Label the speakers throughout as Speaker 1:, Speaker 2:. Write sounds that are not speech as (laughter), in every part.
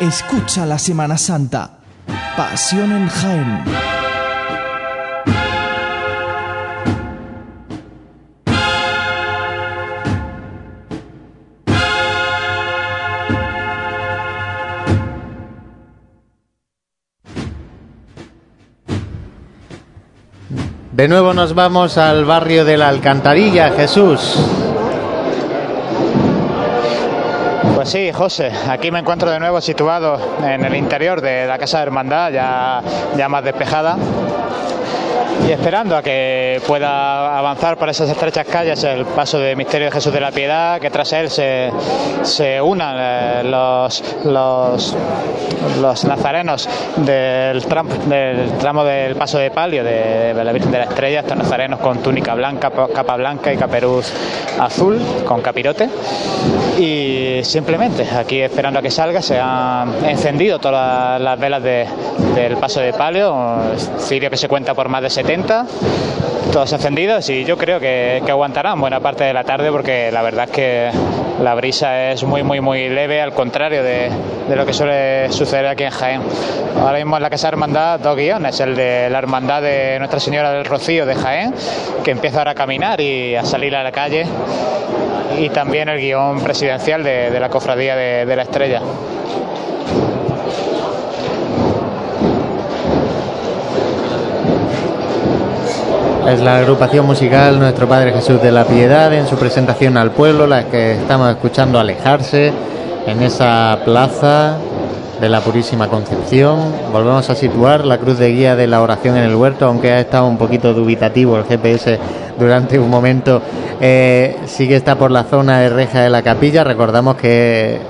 Speaker 1: Escucha la Semana Santa. Pasión en Jaén.
Speaker 2: De nuevo nos vamos al barrio de la Alcantarilla, Jesús.
Speaker 3: Pues sí, José, aquí me encuentro de nuevo situado en el interior de la Casa de Hermandad, ya, más despejada y esperando a que pueda avanzar por esas estrechas calles el paso de Misterio de Jesús de la Piedad, que tras él se, se unan eh, los, los, los nazarenos del tramo, del tramo del paso de palio de, la Virgen de la Estrella, estos nazarenos con túnica blanca, capa blanca y caperuz azul, con capirote. Y simplemente aquí esperando a que salga se han encendido todas las velas del paso de palio, cirio que se cuenta por más de 70 todos encendidos y yo creo que, aguantarán buena parte de la tarde porque la verdad es que la brisa es muy, muy, muy leve, al contrario de, lo que suele suceder aquí en Jaén. Ahora mismo en la Casa de Hermandad dos guiones, el de la Hermandad de Nuestra Señora del Rocío de Jaén, que empieza ahora a caminar y a salir a la calle, y también el guion presidencial de, la Cofradía de la Estrella.
Speaker 2: Es la agrupación musical Nuestro Padre Jesús de la Piedad en su presentación al pueblo, la que estamos escuchando alejarse en esa plaza de la Purísima Concepción. Volvemos a situar la cruz de guía de la oración en el huerto, aunque ha estado un poquito dubitativo el GPS durante un momento. Eh, sí que está por la zona de reja de la capilla. Recordamos que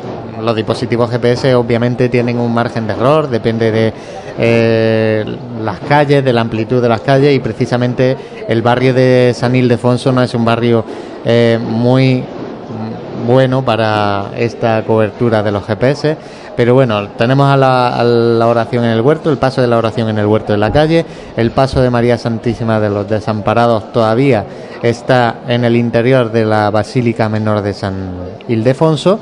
Speaker 2: los dispositivos GPS obviamente tienen un margen de error, depende de eh, las calles, de la amplitud de las calles y precisamente el barrio de San Ildefonso no es un barrio eh, muy bueno para esta cobertura de los GPS. Pero bueno, tenemos a la, oración en el huerto, el paso de la oración en el huerto de la calle, el paso de María Santísima de los Desamparados todavía está en el interior de la Basílica Menor de San Ildefonso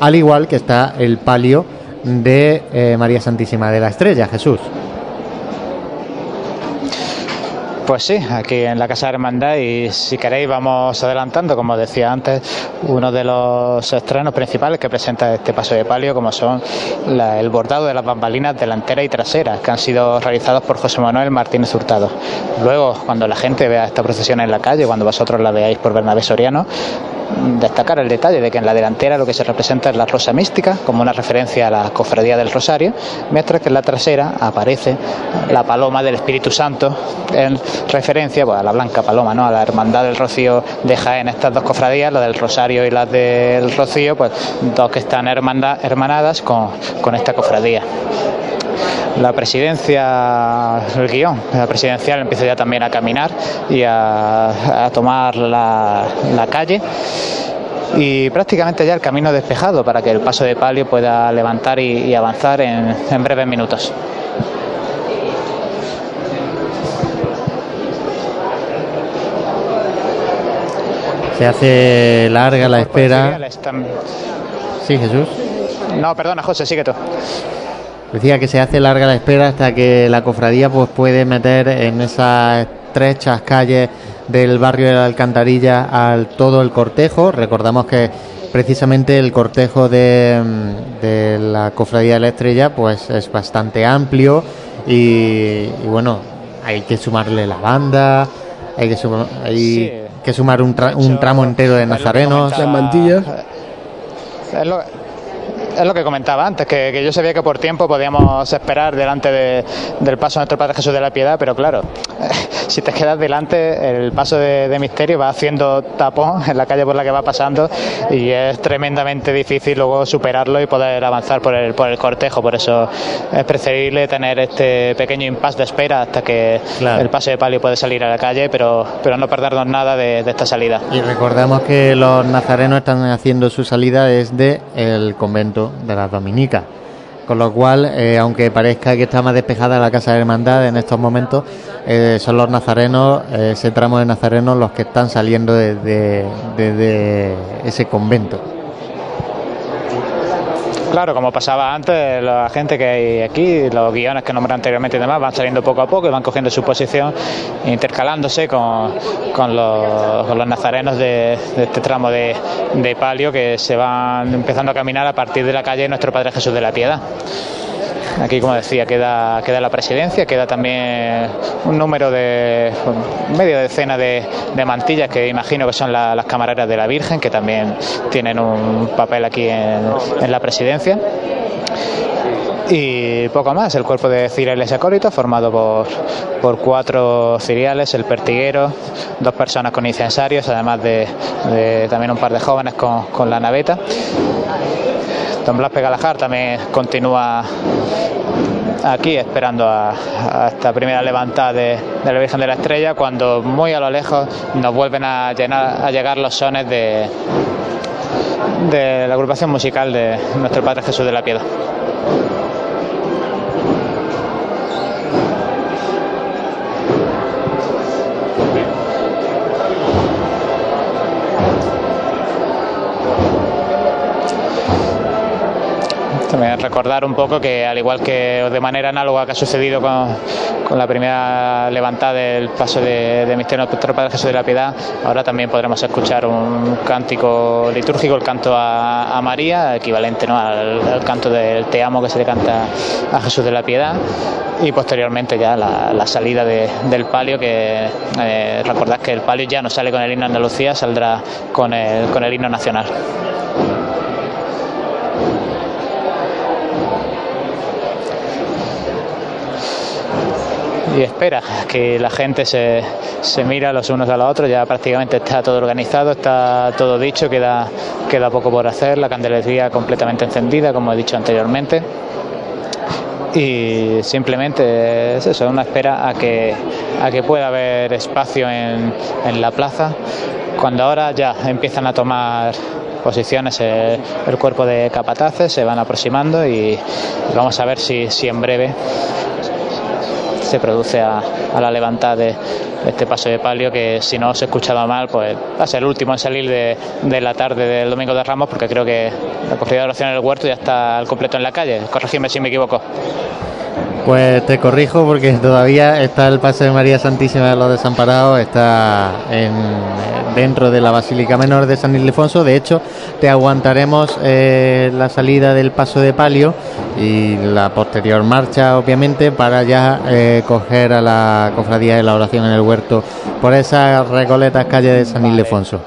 Speaker 2: al igual que está el palio de eh, María Santísima de la Estrella, Jesús.
Speaker 3: Pues sí, aquí en la Casa de Hermandad y si queréis vamos adelantando, como decía antes, uno de los estrenos principales que presenta este paso de palio, como son el bordado de las bambalinas delantera y trasera, que han sido realizados por José Manuel Martínez Hurtado. Luego, cuando la gente vea esta procesión en la calle, cuando vosotros la veáis por Bernabé Soriano, destacar el detalle de que en la delantera lo que se representa es la rosa mística, como una referencia a la cofradía del Rosario, mientras que en la trasera aparece la paloma del Espíritu Santo, en referencia a la blanca paloma, ¿no? a la hermandad del Rocío de Jaén. Estas dos cofradías, la del Rosario y la del Rocío, pues dos que están hermanadas con, con esta cofradía la presidencia, el guion, la presidencial empieza ya también a caminar y a, tomar la, calle y prácticamente ya el camino despejado para que el paso de palio pueda levantar y, avanzar en, en breves minutos.
Speaker 2: Se hace larga la espera. Sí, Jesús.
Speaker 3: No, perdona, José, sigue tú.
Speaker 2: Decía que se hace larga la espera hasta que la cofradía pues puede meter en esas estrechas calles del barrio de la Alcantarilla al todo el cortejo. Recordamos que precisamente el cortejo de, la cofradía de la Estrella pues es bastante amplio y, bueno hay que sumarle la banda, hay que, hay que sumar un, un tramo entero de nazarenos,
Speaker 4: las mantillas
Speaker 3: es lo que comentaba antes, que, yo sabía que por tiempo podíamos esperar delante del paso de nuestro Padre Jesús de la Piedad, pero claro, (laughs) si te quedas delante, el paso de, misterio va haciendo tapón en la calle por la que va pasando y es tremendamente difícil luego superarlo y poder avanzar por el, por el cortejo. Por eso es preferible tener este pequeño impasse de espera hasta que el paso de palio puede salir a la calle, pero, pero no perdernos nada de, esta salida.
Speaker 2: Y recordamos que los nazarenos están haciendo su salida desde el convento de las Dominicas. Con lo cual, eh, aunque parezca que está más despejada la Casa de Hermandad en estos momentos, eh, son los nazarenos, eh, ese tramo de nazarenos, los que están saliendo desde, ese convento.
Speaker 3: Claro, como pasaba antes, la gente que hay aquí, los guiones que nombré anteriormente y demás, van saliendo poco a poco y van cogiendo su posición, intercalándose con, con, los, nazarenos de, de este tramo de, de palio que se van empezando a caminar a partir de la calle Nuestro Padre Jesús de la Piedad. Aquí, como decía, queda, queda la presidencia, queda también un número de media decena de, mantillas que imagino que son la, las camareras de la Virgen, que también tienen un papel aquí en, la presidencia y poco más. El cuerpo de cireles acólitos formado por, por cuatro ciriales, el pertiguero, dos personas con incensarios, además de, de también un par de jóvenes con, con la naveta. Don Blas Pegalajar también continúa aquí esperando a, esta primera levantada de, la Virgen de la Estrella cuando muy a lo lejos nos vuelven a llegar los sones de, de la agrupación musical de nuestro Padre Jesús de la Piedad. También recordar un poco que al igual que de manera análoga que ha sucedido con, con la primera levantada del paso de, de Misterio Nuestro Padre Jesús de la Piedad, ahora también podremos escuchar un cántico litúrgico, el canto a, María, equivalente ¿no? al, canto del Te amo que se le canta a Jesús de la Piedad, y posteriormente ya la, salida de, del palio, que eh, recordad que el palio ya no sale con el himno Andalucía, saldrá con el, con el himno nacional. Y espera que la gente se, se, mira los unos a los otros, ya prácticamente está todo organizado, está todo dicho, queda, queda poco por hacer, la candelería completamente encendida, como he dicho anteriormente. Y simplemente es eso, una espera a que, a que pueda haber espacio en, en la plaza, cuando ahora ya empiezan a tomar posiciones el, el, cuerpo de capataces, se van aproximando y vamos a ver si, si en breve se produce a, la levantada de, este paso de palio que si no os he escuchado mal pues va a ser el último en salir de, la tarde del domingo de Ramos porque creo que la cogida de oración en el huerto ya está al completo en la calle. Corregidme si me equivoco.
Speaker 2: Pues te corrijo porque todavía está el paso de María Santísima de los Desamparados, está en, dentro de la Basílica Menor de San Ildefonso. De hecho, te aguantaremos eh, la salida del paso de palio y la posterior marcha, obviamente, para ya eh, coger a la cofradía de la oración en el huerto por esas recoletas calles de San Ildefonso.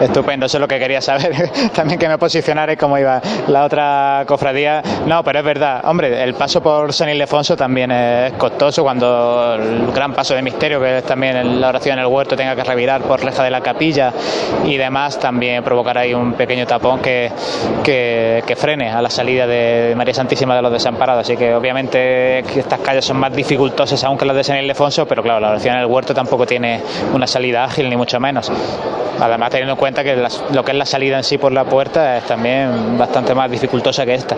Speaker 3: Estupendo, eso es lo que quería saber. (laughs) También que me posicionara cómo iba la otra cofradía. No, pero es verdad. Hombre, el paso por San Ildefonso también es costoso cuando el gran paso de misterio, que es también la oración en el huerto, tenga que revirar por reja de la capilla y demás, también provocará ahí un pequeño tapón que, que, que frene a la salida de María Santísima de los Desamparados. Así que obviamente estas calles son más dificultosas aún que las de San Ildefonso, pero claro, la oración en el huerto tampoco tiene una salida ágil, ni mucho menos. Además, teniendo en cuenta cuenta que las, lo que es la salida en sí por la puerta es también bastante más dificultosa que esta.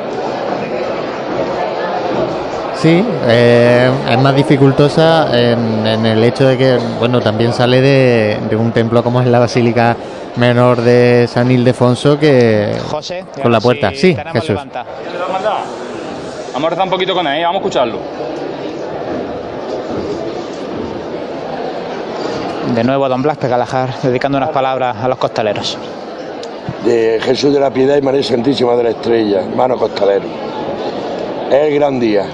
Speaker 2: Sí, eh, es más dificultosa en, en, el hecho de que, bueno, también sale de, de, un templo como es la Basílica Menor de San Ildefonso que
Speaker 3: José,
Speaker 2: con la puerta.
Speaker 3: Si
Speaker 2: sí, Jesús.
Speaker 4: Vamos a rezar un poquito con él, vamos a escucharlo.
Speaker 3: De nuevo a don Blas Pegalajar, dedicando unas palabras a los costaleros.
Speaker 5: De Jesús de la Piedad y María Santísima de la Estrella, hermano costalero. Es el gran día,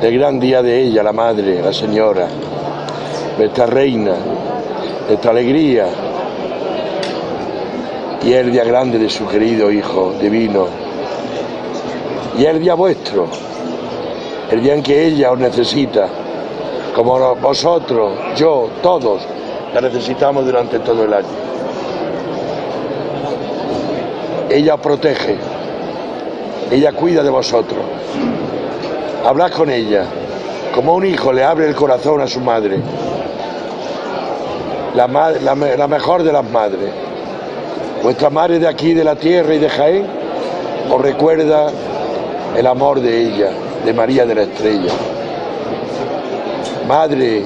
Speaker 5: el gran día de ella, la Madre, la Señora, nuestra Reina, nuestra alegría. Y es el día grande de su querido Hijo divino. Y es el día vuestro, el día en que ella os necesita, como vosotros, yo, todos, la necesitamos durante todo el año. Ella protege, ella cuida de vosotros. Hablad con ella, como un hijo le abre el corazón a su madre, la, la, la mejor de las madres. Vuestra madre de aquí, de la tierra y de Jaén, os recuerda el amor de ella, de María de la Estrella. Madre,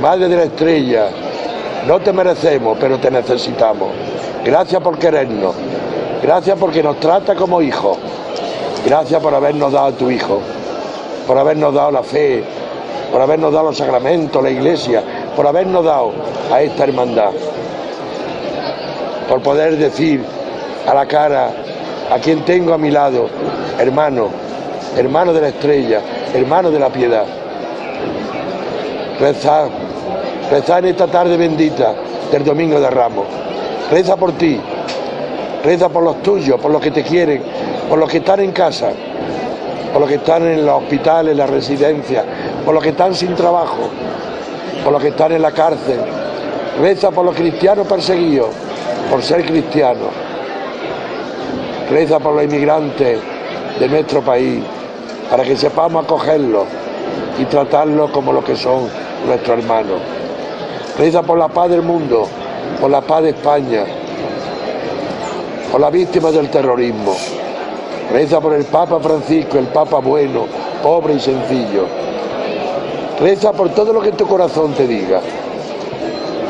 Speaker 5: Madre de la Estrella, no te merecemos, pero te necesitamos. Gracias por querernos. Gracias porque nos trata como hijos. Gracias por habernos dado a tu Hijo, por habernos dado la fe, por habernos dado los sacramentos, la iglesia, por habernos dado a esta hermandad. Por poder decir a la cara a quien tengo a mi lado, hermano, hermano de la estrella, hermano de la piedad. Reza, reza en esta tarde bendita del Domingo de Ramos. Reza por ti, reza por los tuyos, por los que te quieren, por los que están en casa, por los que están en los hospitales, las residencias, por los que están sin trabajo, por los que están en la cárcel. Reza por los cristianos perseguidos, por ser cristianos. Reza por los inmigrantes de nuestro país, para que sepamos acogerlos y tratarlos como lo que son nuestros hermanos. Reza por la paz del mundo, por la paz de España, por las víctimas del terrorismo. Reza por el Papa Francisco, el Papa bueno, pobre y sencillo. Reza por todo lo que tu corazón te diga,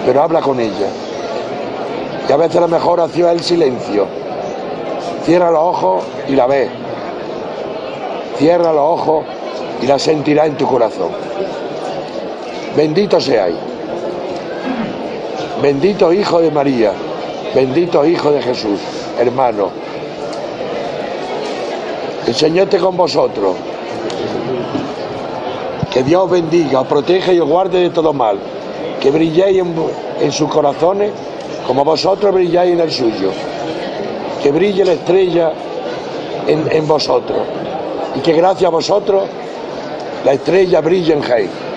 Speaker 5: pero habla con ella. Y a veces la mejor acción es el silencio. Cierra los ojos y la ves. Cierra los ojos y la sentirás en tu corazón. Bendito seáis. Bendito Hijo de María. Bendito Hijo de Jesús, hermano. El Señor esté con vosotros. Que Dios os bendiga, os proteja y os guarde de todo mal. Que brilléis en, sus corazones como vosotros brilláis en el suyo. Que brille la estrella en, en vosotros. Y que gracias a vosotros la estrella brille en Jaén.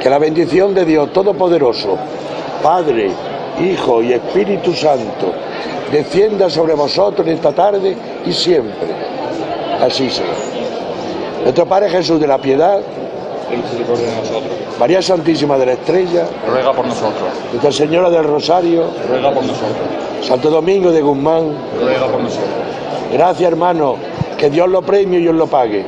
Speaker 5: Que la bendición de Dios Todopoderoso, Padre, Hijo y Espíritu Santo, descienda sobre vosotros en esta tarde y siempre. Así sea. Nuestro Padre Jesús de la Piedad. María Santísima de la Estrella,
Speaker 4: Ruega por nosotros.
Speaker 5: Nuestra Señora del Rosario,
Speaker 4: Ruega por nosotros.
Speaker 5: Santo Domingo de Guzmán.
Speaker 4: Ruega por nosotros.
Speaker 5: Gracias, hermano. Que Dios lo premie y os lo pague.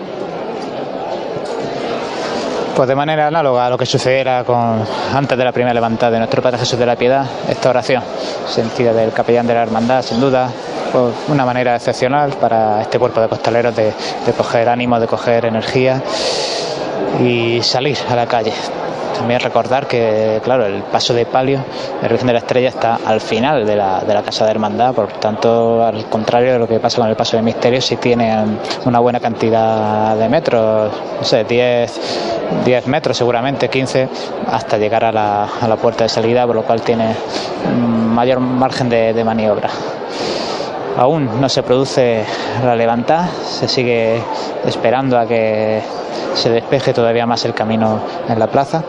Speaker 3: Pues de manera análoga a lo que sucediera con, antes de la primera levantada de nuestro Padre Jesús de la Piedad, esta oración, sentida del capellán de la hermandad, sin duda, pues una manera excepcional para este cuerpo de costaleros de, de coger ánimo, de coger energía y salir a la calle. También recordar que, claro, el paso de palio de Virgen de la Estrella está al final de la, de la Casa de Hermandad, por tanto, al contrario de lo que pasa con el paso de Misterio, sí tienen una buena cantidad de metros, no sé, 10, 10 metros seguramente, 15, hasta llegar a la, a la puerta de salida, por lo cual tiene mm, mayor margen de, de maniobra. Aún no se produce la levantada, se sigue esperando a que se despeje todavía más el camino en la plaza.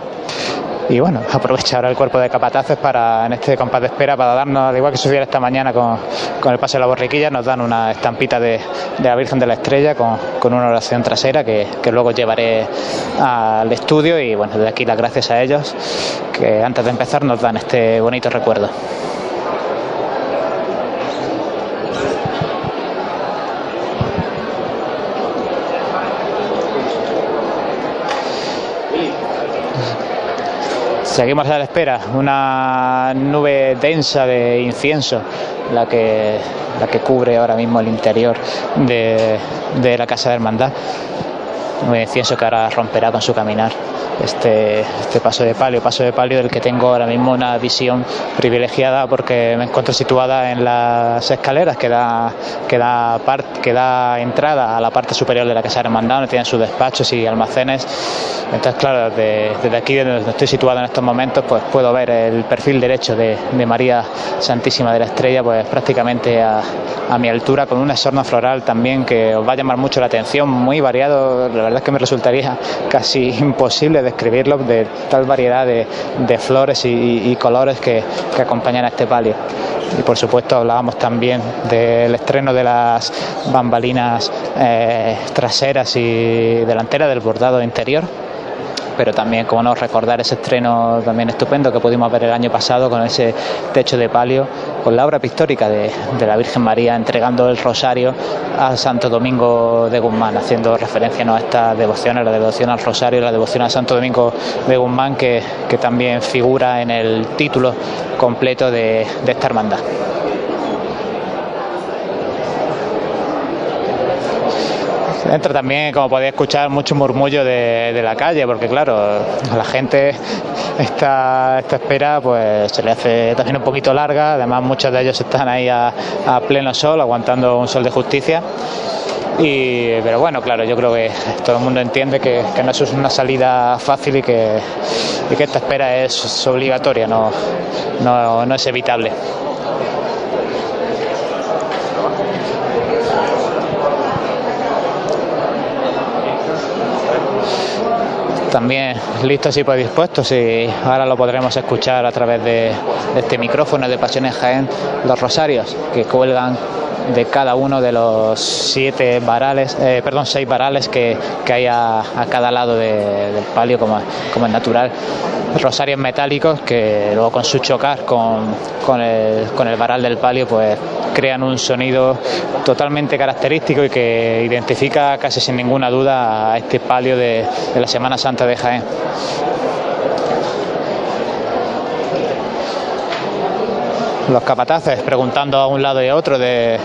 Speaker 3: Y bueno, (laughs) aprovecha ahora el cuerpo de capataces para, en este compás de espera, para darnos, al igual que sucediera esta mañana con, con el paso de la borriquilla, nos dan una estampita de, de la Virgen de la Estrella con, con una oración trasera que, que luego llevaré al estudio y bueno, desde aquí las gracias a ellos que antes de empezar nos dan este bonito recuerdo. Seguimos a la espera, una nube densa de incienso, la que, la que cubre ahora mismo el interior de, de la Casa de Hermandad. Un incienso que ahora romperá con su caminar este, este paso de palio, paso de palio del que tengo ahora mismo una visión privilegiada porque me encuentro situada en las escaleras que da, que da, part, que da entrada a la parte superior de la Casa Hermandad, donde tienen sus despachos y almacenes. Entonces, claro, desde, aquí, donde estoy situado en estos momentos, pues puedo ver el perfil derecho de, María Santísima de la Estrella, pues prácticamente a, mi altura, con un exorno floral también que os va a llamar mucho la atención, muy variado, verdad es que me resultaría casi imposible describirlo de tal variedad de, flores y, y, colores que, que, acompañan a este palio. Y por supuesto hablábamos también del estreno de las bambalinas eh, traseras y delanteras del bordado interior pero también, como no, recordar ese estreno también estupendo que pudimos ver el año pasado con ese techo de palio, con la obra pictórica de, la Virgen María entregando el rosario a Santo Domingo de Guzmán, haciendo referencia ¿no? a esta devoción, a la devoción al rosario, la devoción a Santo Domingo de Guzmán, que, también figura en el título completo de esta hermandad. Entra también, como podéis escuchar, mucho murmullo de, de, la calle, porque claro, a la gente esta, esta espera pues se le hace también un poquito larga, además muchos de ellos están ahí a, a pleno sol, aguantando un sol de justicia. Y, pero bueno, claro, yo creo que todo el mundo entiende que, que no es una salida fácil y que, y que esta espera es obligatoria, no, no, no es evitable. También listos y predispuestos y ahora lo podremos escuchar a través de, este micrófono de Pasiones Jaén, los rosarios que cuelgan de cada uno de los siete varales, eh, perdón, seis varales que, que hay a, a, cada lado de, del palio, como, como es natural. Rosarios metálicos que luego con su chocar con, con, el, con el varal del palio, pues crean un sonido totalmente característico y que identifica casi sin ninguna duda a este palio de, de la Semana Santa de Jaén. los capataces preguntando a un lado y a otro de,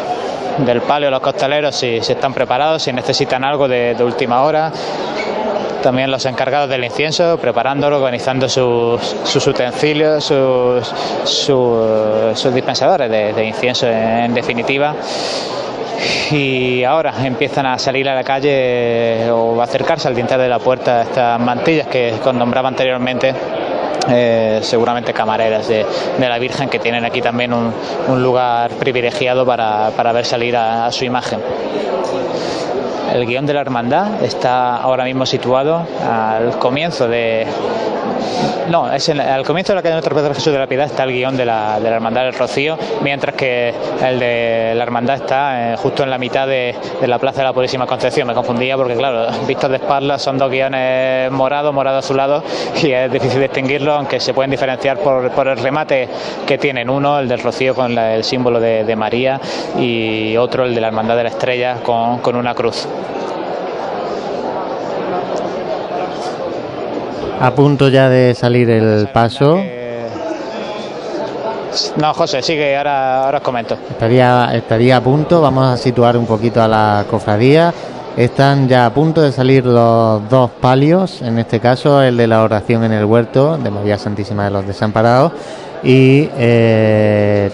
Speaker 3: del palio los costaleros si, si, están preparados, si necesitan algo de, de, última hora. También los encargados del incienso, preparándolo, organizando sus, sus utensilios, sus, sus, dispensadores de, incienso en, definitiva y ahora empiezan a salir a la calle o a acercarse al dintel de la puerta estas mantillas que nombraba anteriormente eh, seguramente camareras de, de, la Virgen que tienen aquí también un, un lugar privilegiado para, para ver salir a, su imagen. El guion de la hermandad está ahora mismo situado al comienzo de. No, es al comienzo de la calle Nuestro Padre Jesús de la Piedad está el guion de la, de la Hermandad del Rocío, mientras que el de la Hermandad está eh, justo en la mitad de, de, la Plaza de la Purísima Concepción. Me confundía porque, claro, vistos de espaldas son dos guiones morados, morado azulado, y es difícil distinguirlo, aunque se pueden diferenciar por, por el remate que tienen. Uno, el del Rocío con la, el símbolo de, de, María, y otro, el de la Hermandad de la Estrella con, con una cruz.
Speaker 2: A punto ya de salir el paso.
Speaker 3: No, José, sigue, ahora, ahora os comento.
Speaker 2: Estaría, estaría a punto, vamos a situar un poquito a la cofradía. Están ya a punto de salir los dos palios, en este caso el de la oración en el huerto de María Santísima de los Desamparados y eh,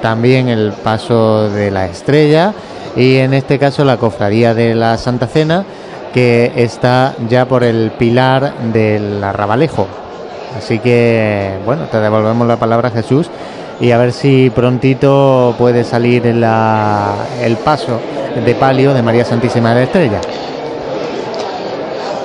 Speaker 2: también el paso de la estrella y en este caso la cofradía de la Santa Cena que está ya por el pilar del arrabalejo. Así que, bueno, te devolvemos la palabra Jesús y a ver si prontito puede salir la, el paso de palio de María Santísima de la Estrella.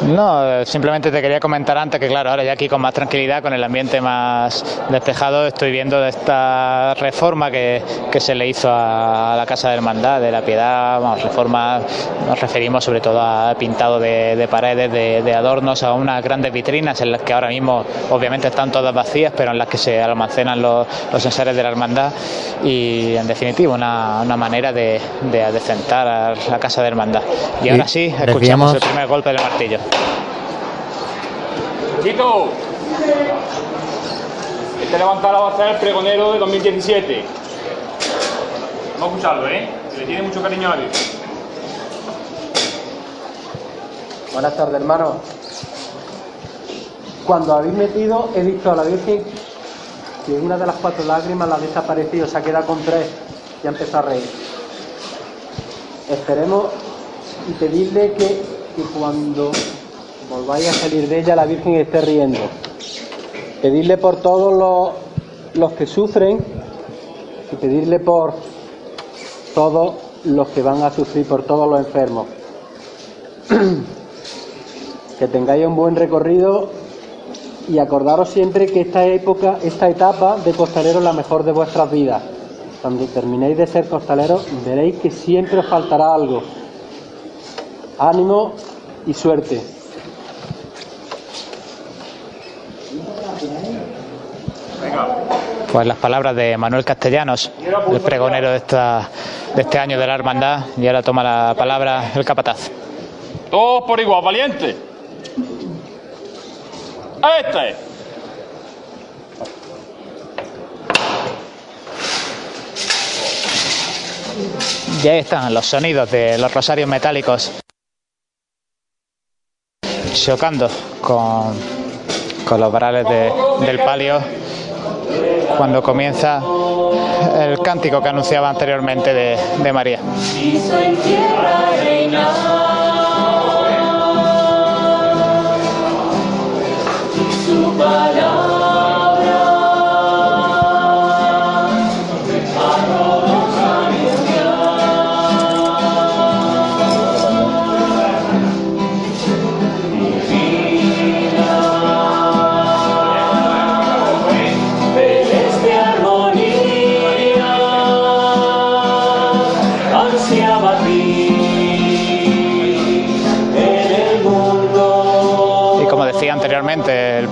Speaker 3: No, simplemente te quería comentar antes que claro, ahora ya aquí con más tranquilidad, con el ambiente más despejado, estoy viendo esta reforma que, que se le hizo a, la Casa de Hermandad de la Piedad, vamos, reforma, nos referimos sobre todo a pintado de, de paredes, de, de, adornos, a unas grandes vitrinas en las que ahora mismo obviamente están todas vacías, pero en las que se almacenan los, los enseres de la Hermandad y en definitiva una, una manera de, de adecentar a la Casa de Hermandad. Y ahora sí, escuchamos Decíamos... el primer golpe del martillo.
Speaker 4: Chico, este levantado va a ser el pregonero de 2017. Vamos a escucharlo, ¿eh? Que le tiene mucho cariño a la.
Speaker 6: Buenas tardes, hermano. Cuando habéis metido, he visto a la Virgen que una de las cuatro lágrimas la ha desaparecido, se ha quedado con tres y ha empezado a reír. Esperemos y pedirle que cuando volváis a salir de ella, la Virgen esté riendo. Pedirle por todos los, los que sufren y pedirle por todos los que van a sufrir, por todos los enfermos. (clears throat) que tengáis un buen recorrido y acordaros siempre que esta época, esta etapa de costalero es la mejor de vuestras vidas. Cuando terminéis de ser costaleros veréis que siempre os faltará algo. Ánimo y suerte.
Speaker 3: Pues las palabras de Manuel Castellanos, el pregonero de, esta, de este año de la hermandad, y ahora toma la palabra el capataz.
Speaker 4: Todos por igual, valiente. Este.
Speaker 3: Y ahí están los sonidos de los rosarios metálicos chocando con, con los varales de- del palio cuando comienza el cántico que anunciaba anteriormente de, María.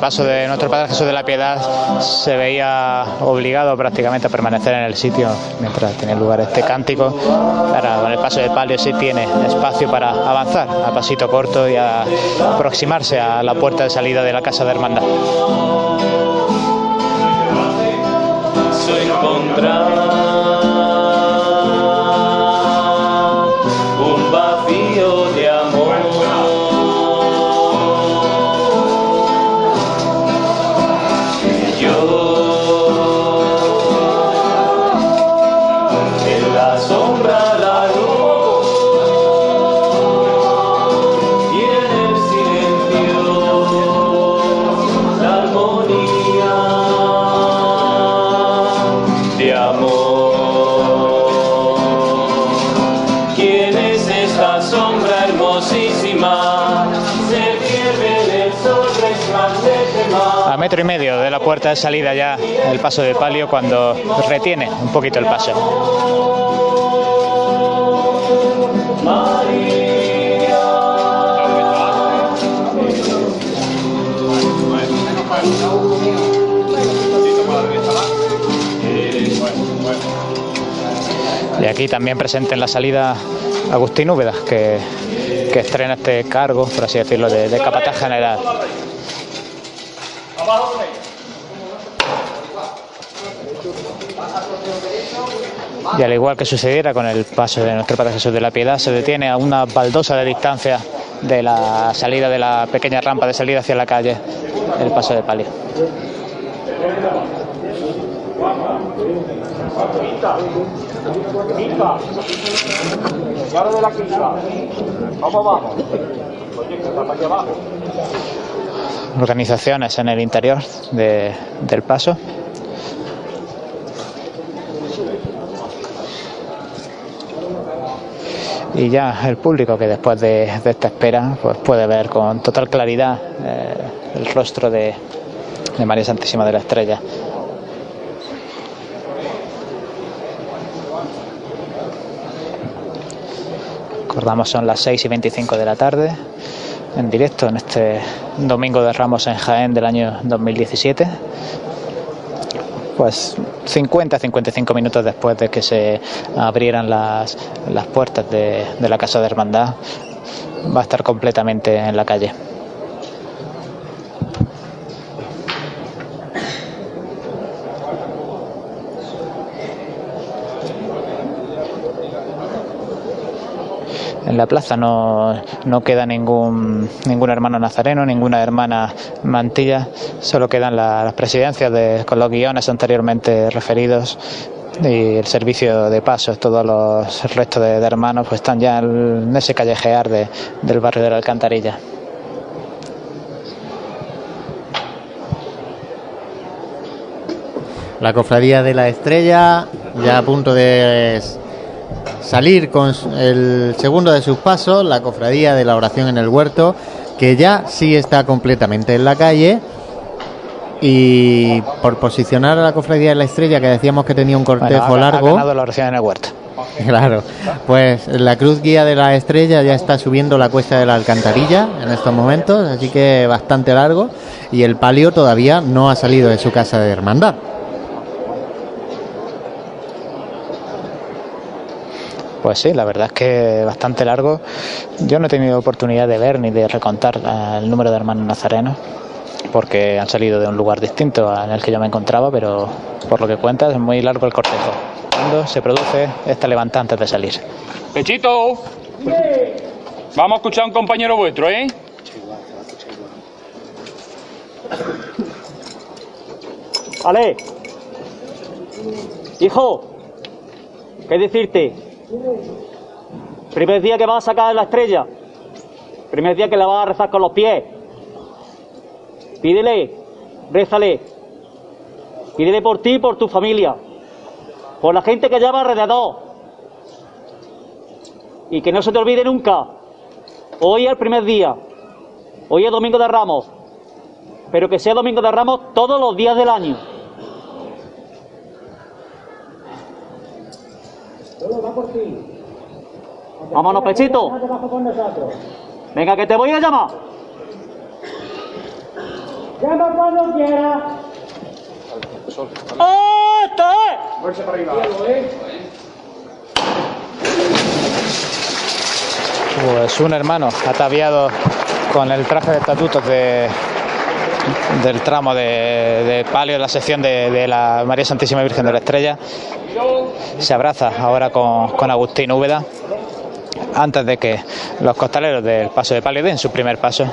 Speaker 3: Paso de nuestro Padre Jesús de la Piedad se veía obligado prácticamente a permanecer en el sitio mientras tenía lugar este cántico. Ahora con el paso del palio sí tiene espacio para avanzar a pasito corto y a aproximarse a la puerta de salida de la Casa de Hermandad.
Speaker 7: Y
Speaker 3: medio de la puerta de salida ya el paso de palio cuando retiene un poquito el paso. Y aquí también presente en la salida Agustín Úbeda, que, que estrena este cargo, por así decirlo, de, de capataz general. Y al igual que sucediera con el paso de nuestro Padre Jesús de la Piedad, se detiene a una baldosa de distancia de la salida de la pequeña rampa de salida hacia la calle, el paso de palio. Organizaciones en el interior de- del paso. Y ya el público que después de, esta espera pues puede ver con total claridad eh, el rostro de, de María Santísima de la Estrella. Recordamos son las 6 y 25 de la tarde en directo en este domingo de Ramos en Jaén del año 2017 pues 50-55 minutos después de que se abrieran las, las puertas de, de la Casa de Hermandad, va a estar completamente en la calle. En la plaza. No, no queda ningún, ningún hermano nazareno, ninguna hermana mantilla, solo quedan la- las presidencias de, con los guiones anteriormente referidos y el servicio de pasos, todos los el resto de, hermanos pues están ya en ese callejear de- del barrio de la Alcantarilla.
Speaker 2: La cofradía de la estrella ya a punto de salir con el segundo de sus pasos, la cofradía de la oración en el huerto, que ya sí está completamente en la calle. Y por posicionar a la cofradía de la estrella, que decíamos que tenía un cortejo
Speaker 3: Bueno, ha- ha
Speaker 2: largo.
Speaker 3: ganado la oración en el huerto. (laughs)
Speaker 2: Claro, pues la cruz guía de la estrella ya está subiendo la cuesta de la alcantarilla en estos momentos, así que bastante largo. Y el palio todavía no ha salido de su casa de hermandad.
Speaker 3: Pues sí, la verdad es que bastante largo. Yo no he tenido oportunidad de ver ni de recontar eh, el número de hermanos nazarenos porque han salido de un lugar distinto en el que yo me encontraba, pero por lo que cuentas es muy largo el cortejo. Cuando se produce esta levanta antes de salir.
Speaker 4: Pechito. Vamos a escuchar a un compañero vuestro, ¿eh?
Speaker 8: Ale. Hijo. ¿Qué decirte? Primer día que vas a sacar la estrella. Primer día que la vas a rezar con los pies. Pídele, rézale. Pídele por ti y por tu familia. Por la gente que lleva alrededor. Y que no se te olvide nunca. Hoy es el primer día. Hoy es Domingo de Ramos. Pero que sea Domingo de Ramos todos los días del año. Vámonos, pechito. Venga, que te voy a llamar. Llama cuando quiera.
Speaker 3: Pues un hermano ataviado con el traje de estatutos de, del tramo de, de palio la sección de, de la María Santísima Virgen de la Estrella se abraza ahora con, con Agustín Úbeda antes de que los costaleros del paso de palio den su primer paso,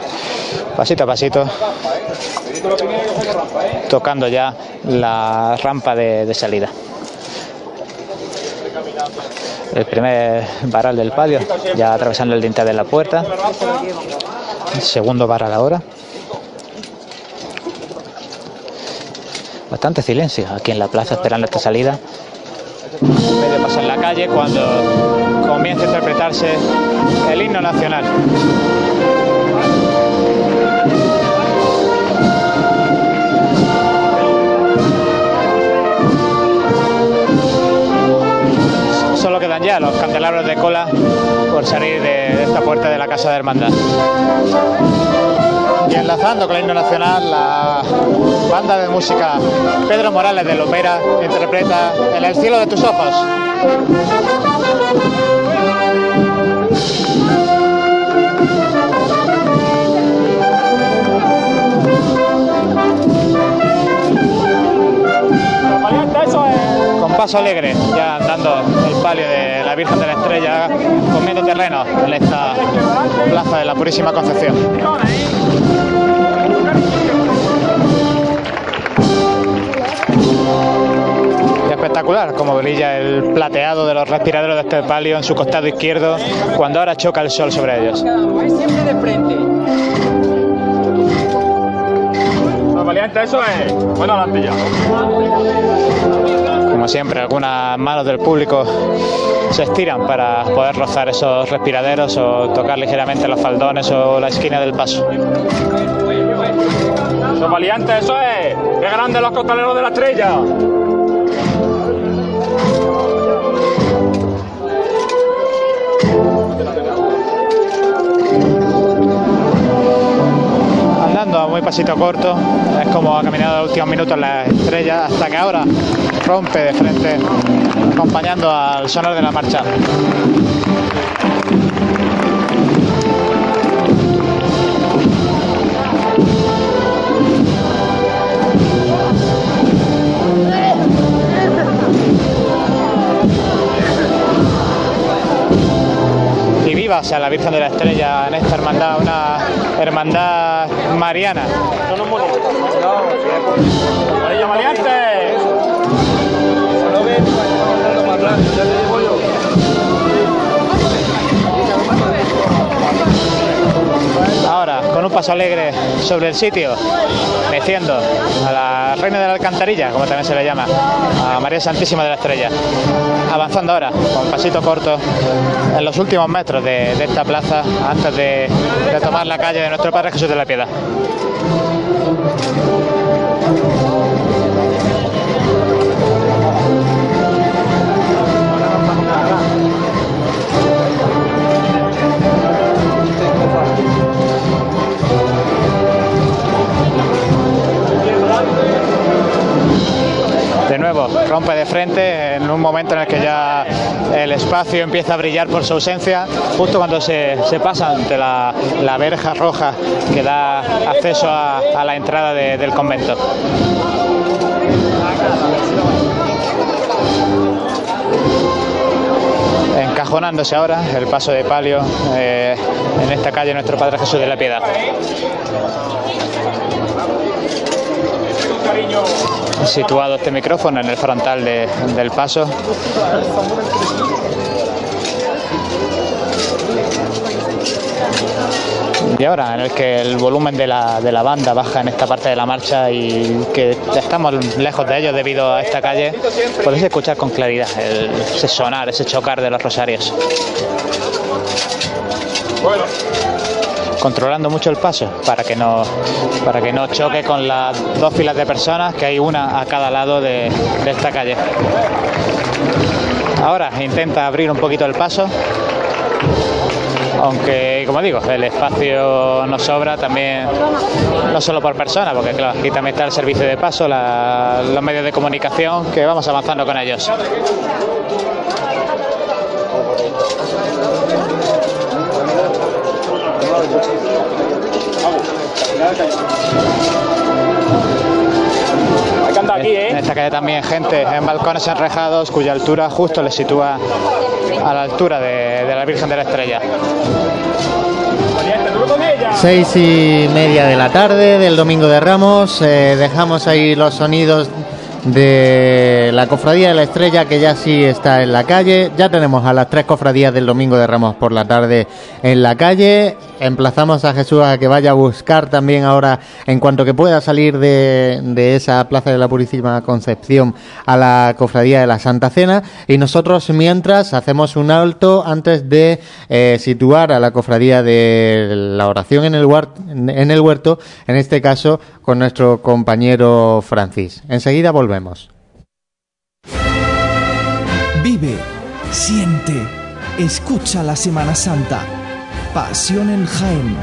Speaker 3: pasito a pasito, tocando ya la rampa de, de salida. El primer varal del palio, ya atravesando el dintel de la puerta. El segundo varal ahora. Bastante silencio aquí en la plaza esperando esta salida. Medio paso en la calle cuando comienza a interpretarse el himno nacional. Solo quedan ya los candelabros de cola por salir de esta puerta de la Casa de Hermandad. Y enlazando con el himno nacional, la banda de música Pedro Morales de Lopera interpreta el cielo de tus ojos. Paso alegre, ya andando el palio de la Virgen de la Estrella, comiendo terreno en esta plaza de la Purísima Concepción. Espectacular como brilla el plateado de los respiraderos de este palio en su costado izquierdo cuando ahora choca el sol sobre ellos.
Speaker 4: Los valientes, eso es. Bueno, la han pillado.
Speaker 3: Como siempre, algunas manos del público se estiran para poder rozar esos respiraderos o tocar ligeramente los faldones o la esquina del paso.
Speaker 4: Los valientes, eso es. Qué grandes los costaleros de la estrella.
Speaker 3: Andando a muy pasito corto, es como ha caminado los últimos minutos la estrella hasta que ahora rompe de frente acompañando al sonor de la marcha. Viva sea la Virgen de la Estrella en esta hermandad, una hermandad mariana.
Speaker 4: ¡Ahí, valientes!
Speaker 3: Ahora, con un paso alegre sobre el sitio, meciendo a la Reina de la Alcantarilla, como también se le llama, a María Santísima de la Estrella. Avanzando ahora, con pasito corto, en los últimos metros de, esta plaza, antes de, de tomar la calle de nuestro Padre Jesús de la Piedad. Rompe de frente en un momento en el que ya el espacio empieza a brillar por su ausencia, justo cuando se, se pasa ante la, la verja roja que da acceso a, la entrada de- del convento. Encajonándose ahora el paso de palio eh, en esta calle Nuestro Padre Jesús de la Piedad. Situado este micrófono en el frontal de- del paso. Y ahora en el que el volumen de la, de la banda baja en esta parte de la marcha y que estamos lejos de ellos debido a esta calle, podéis escuchar con claridad el- ese sonar, ese chocar de los rosarios. Controlando mucho el paso para que no para que no choque con las dos filas de personas que hay una a cada lado de, de esta calle. Ahora intenta abrir un poquito el paso aunque como digo el espacio nos sobra también no solo por persona porque claro aquí también está el servicio de paso la- los medios de comunicación que vamos avanzando con ellos
Speaker 4: Hay que andar aquí,
Speaker 3: en
Speaker 4: ¿eh?
Speaker 3: esta calle también gente en balcones enrejados cuya altura justo les sitúa a la altura de, de la Virgen de la Estrella.
Speaker 2: Seis y media de la tarde del domingo de Ramos. eh, dejamos ahí los sonidos de la cofradía de la estrella que ya sí está en la calle. Ya tenemos a las tres cofradías del domingo de Ramos por la tarde en la calle. Emplazamos a Jesús a que vaya a buscar también ahora, en cuanto que pueda salir de, de esa plaza de la Purísima Concepción a la cofradía de la Santa Cena. Y nosotros mientras hacemos un alto antes de eh, situar a la cofradía de la oración en el, en el huerto, en este caso con nuestro compañero Francis. Enseguida volvemos.
Speaker 1: Vive, siente, escucha la Semana Santa. Pasión en Jaén.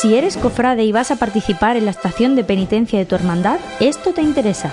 Speaker 9: Si eres cofrade y vas a participar en la estación de penitencia de tu hermandad, esto te interesa.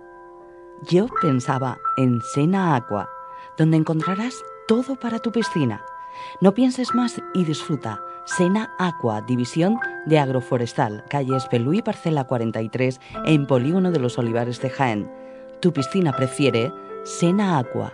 Speaker 10: Yo pensaba en Sena Aqua, donde encontrarás todo para tu piscina. No pienses más y disfruta. Sena Aqua, división de agroforestal, calle Espelú parcela 43, en Polígono de los Olivares de Jaén. Tu piscina prefiere Sena Aqua.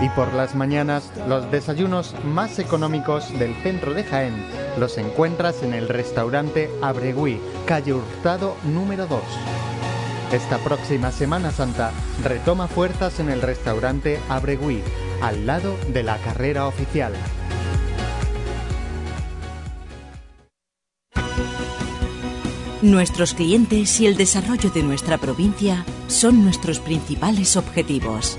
Speaker 2: Y por las mañanas, los desayunos más económicos del centro de Jaén los encuentras en el restaurante Abregui, calle Hurtado número 2. Esta próxima Semana Santa retoma fuerzas en el restaurante Abregui, al lado de la carrera oficial.
Speaker 11: Nuestros clientes y el desarrollo de nuestra provincia son nuestros principales objetivos.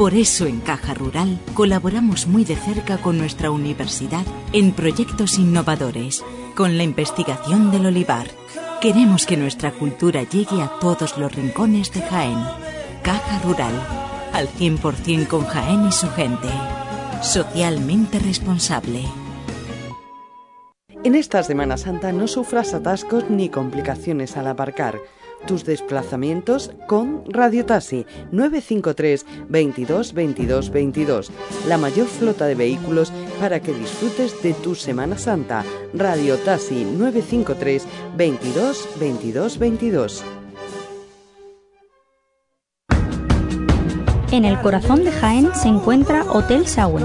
Speaker 11: Por eso en Caja Rural colaboramos muy de cerca con nuestra universidad en proyectos innovadores, con la investigación del olivar, Queremos que nuestra cultura llegue a todos los rincones de Jaén. Caja Rural, al 100% con Jaén y su gente. Socialmente responsable.
Speaker 10: En esta Semana Santa no sufras atascos ni complicaciones al aparcar. Tus desplazamientos con Radio Taxi 953 22 22 22. La mayor flota de vehículos para que disfrutes de tu Semana Santa. Radio Taxi 953 22 22 22.
Speaker 9: En el corazón de Jaén se encuentra Hotel Sauen,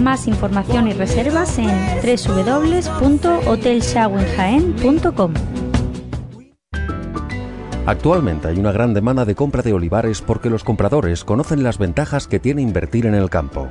Speaker 9: Más información y reservas en www.hotelshawenjaen.com.
Speaker 12: Actualmente hay una gran demanda de compra de olivares porque los compradores conocen las ventajas que tiene invertir en el campo.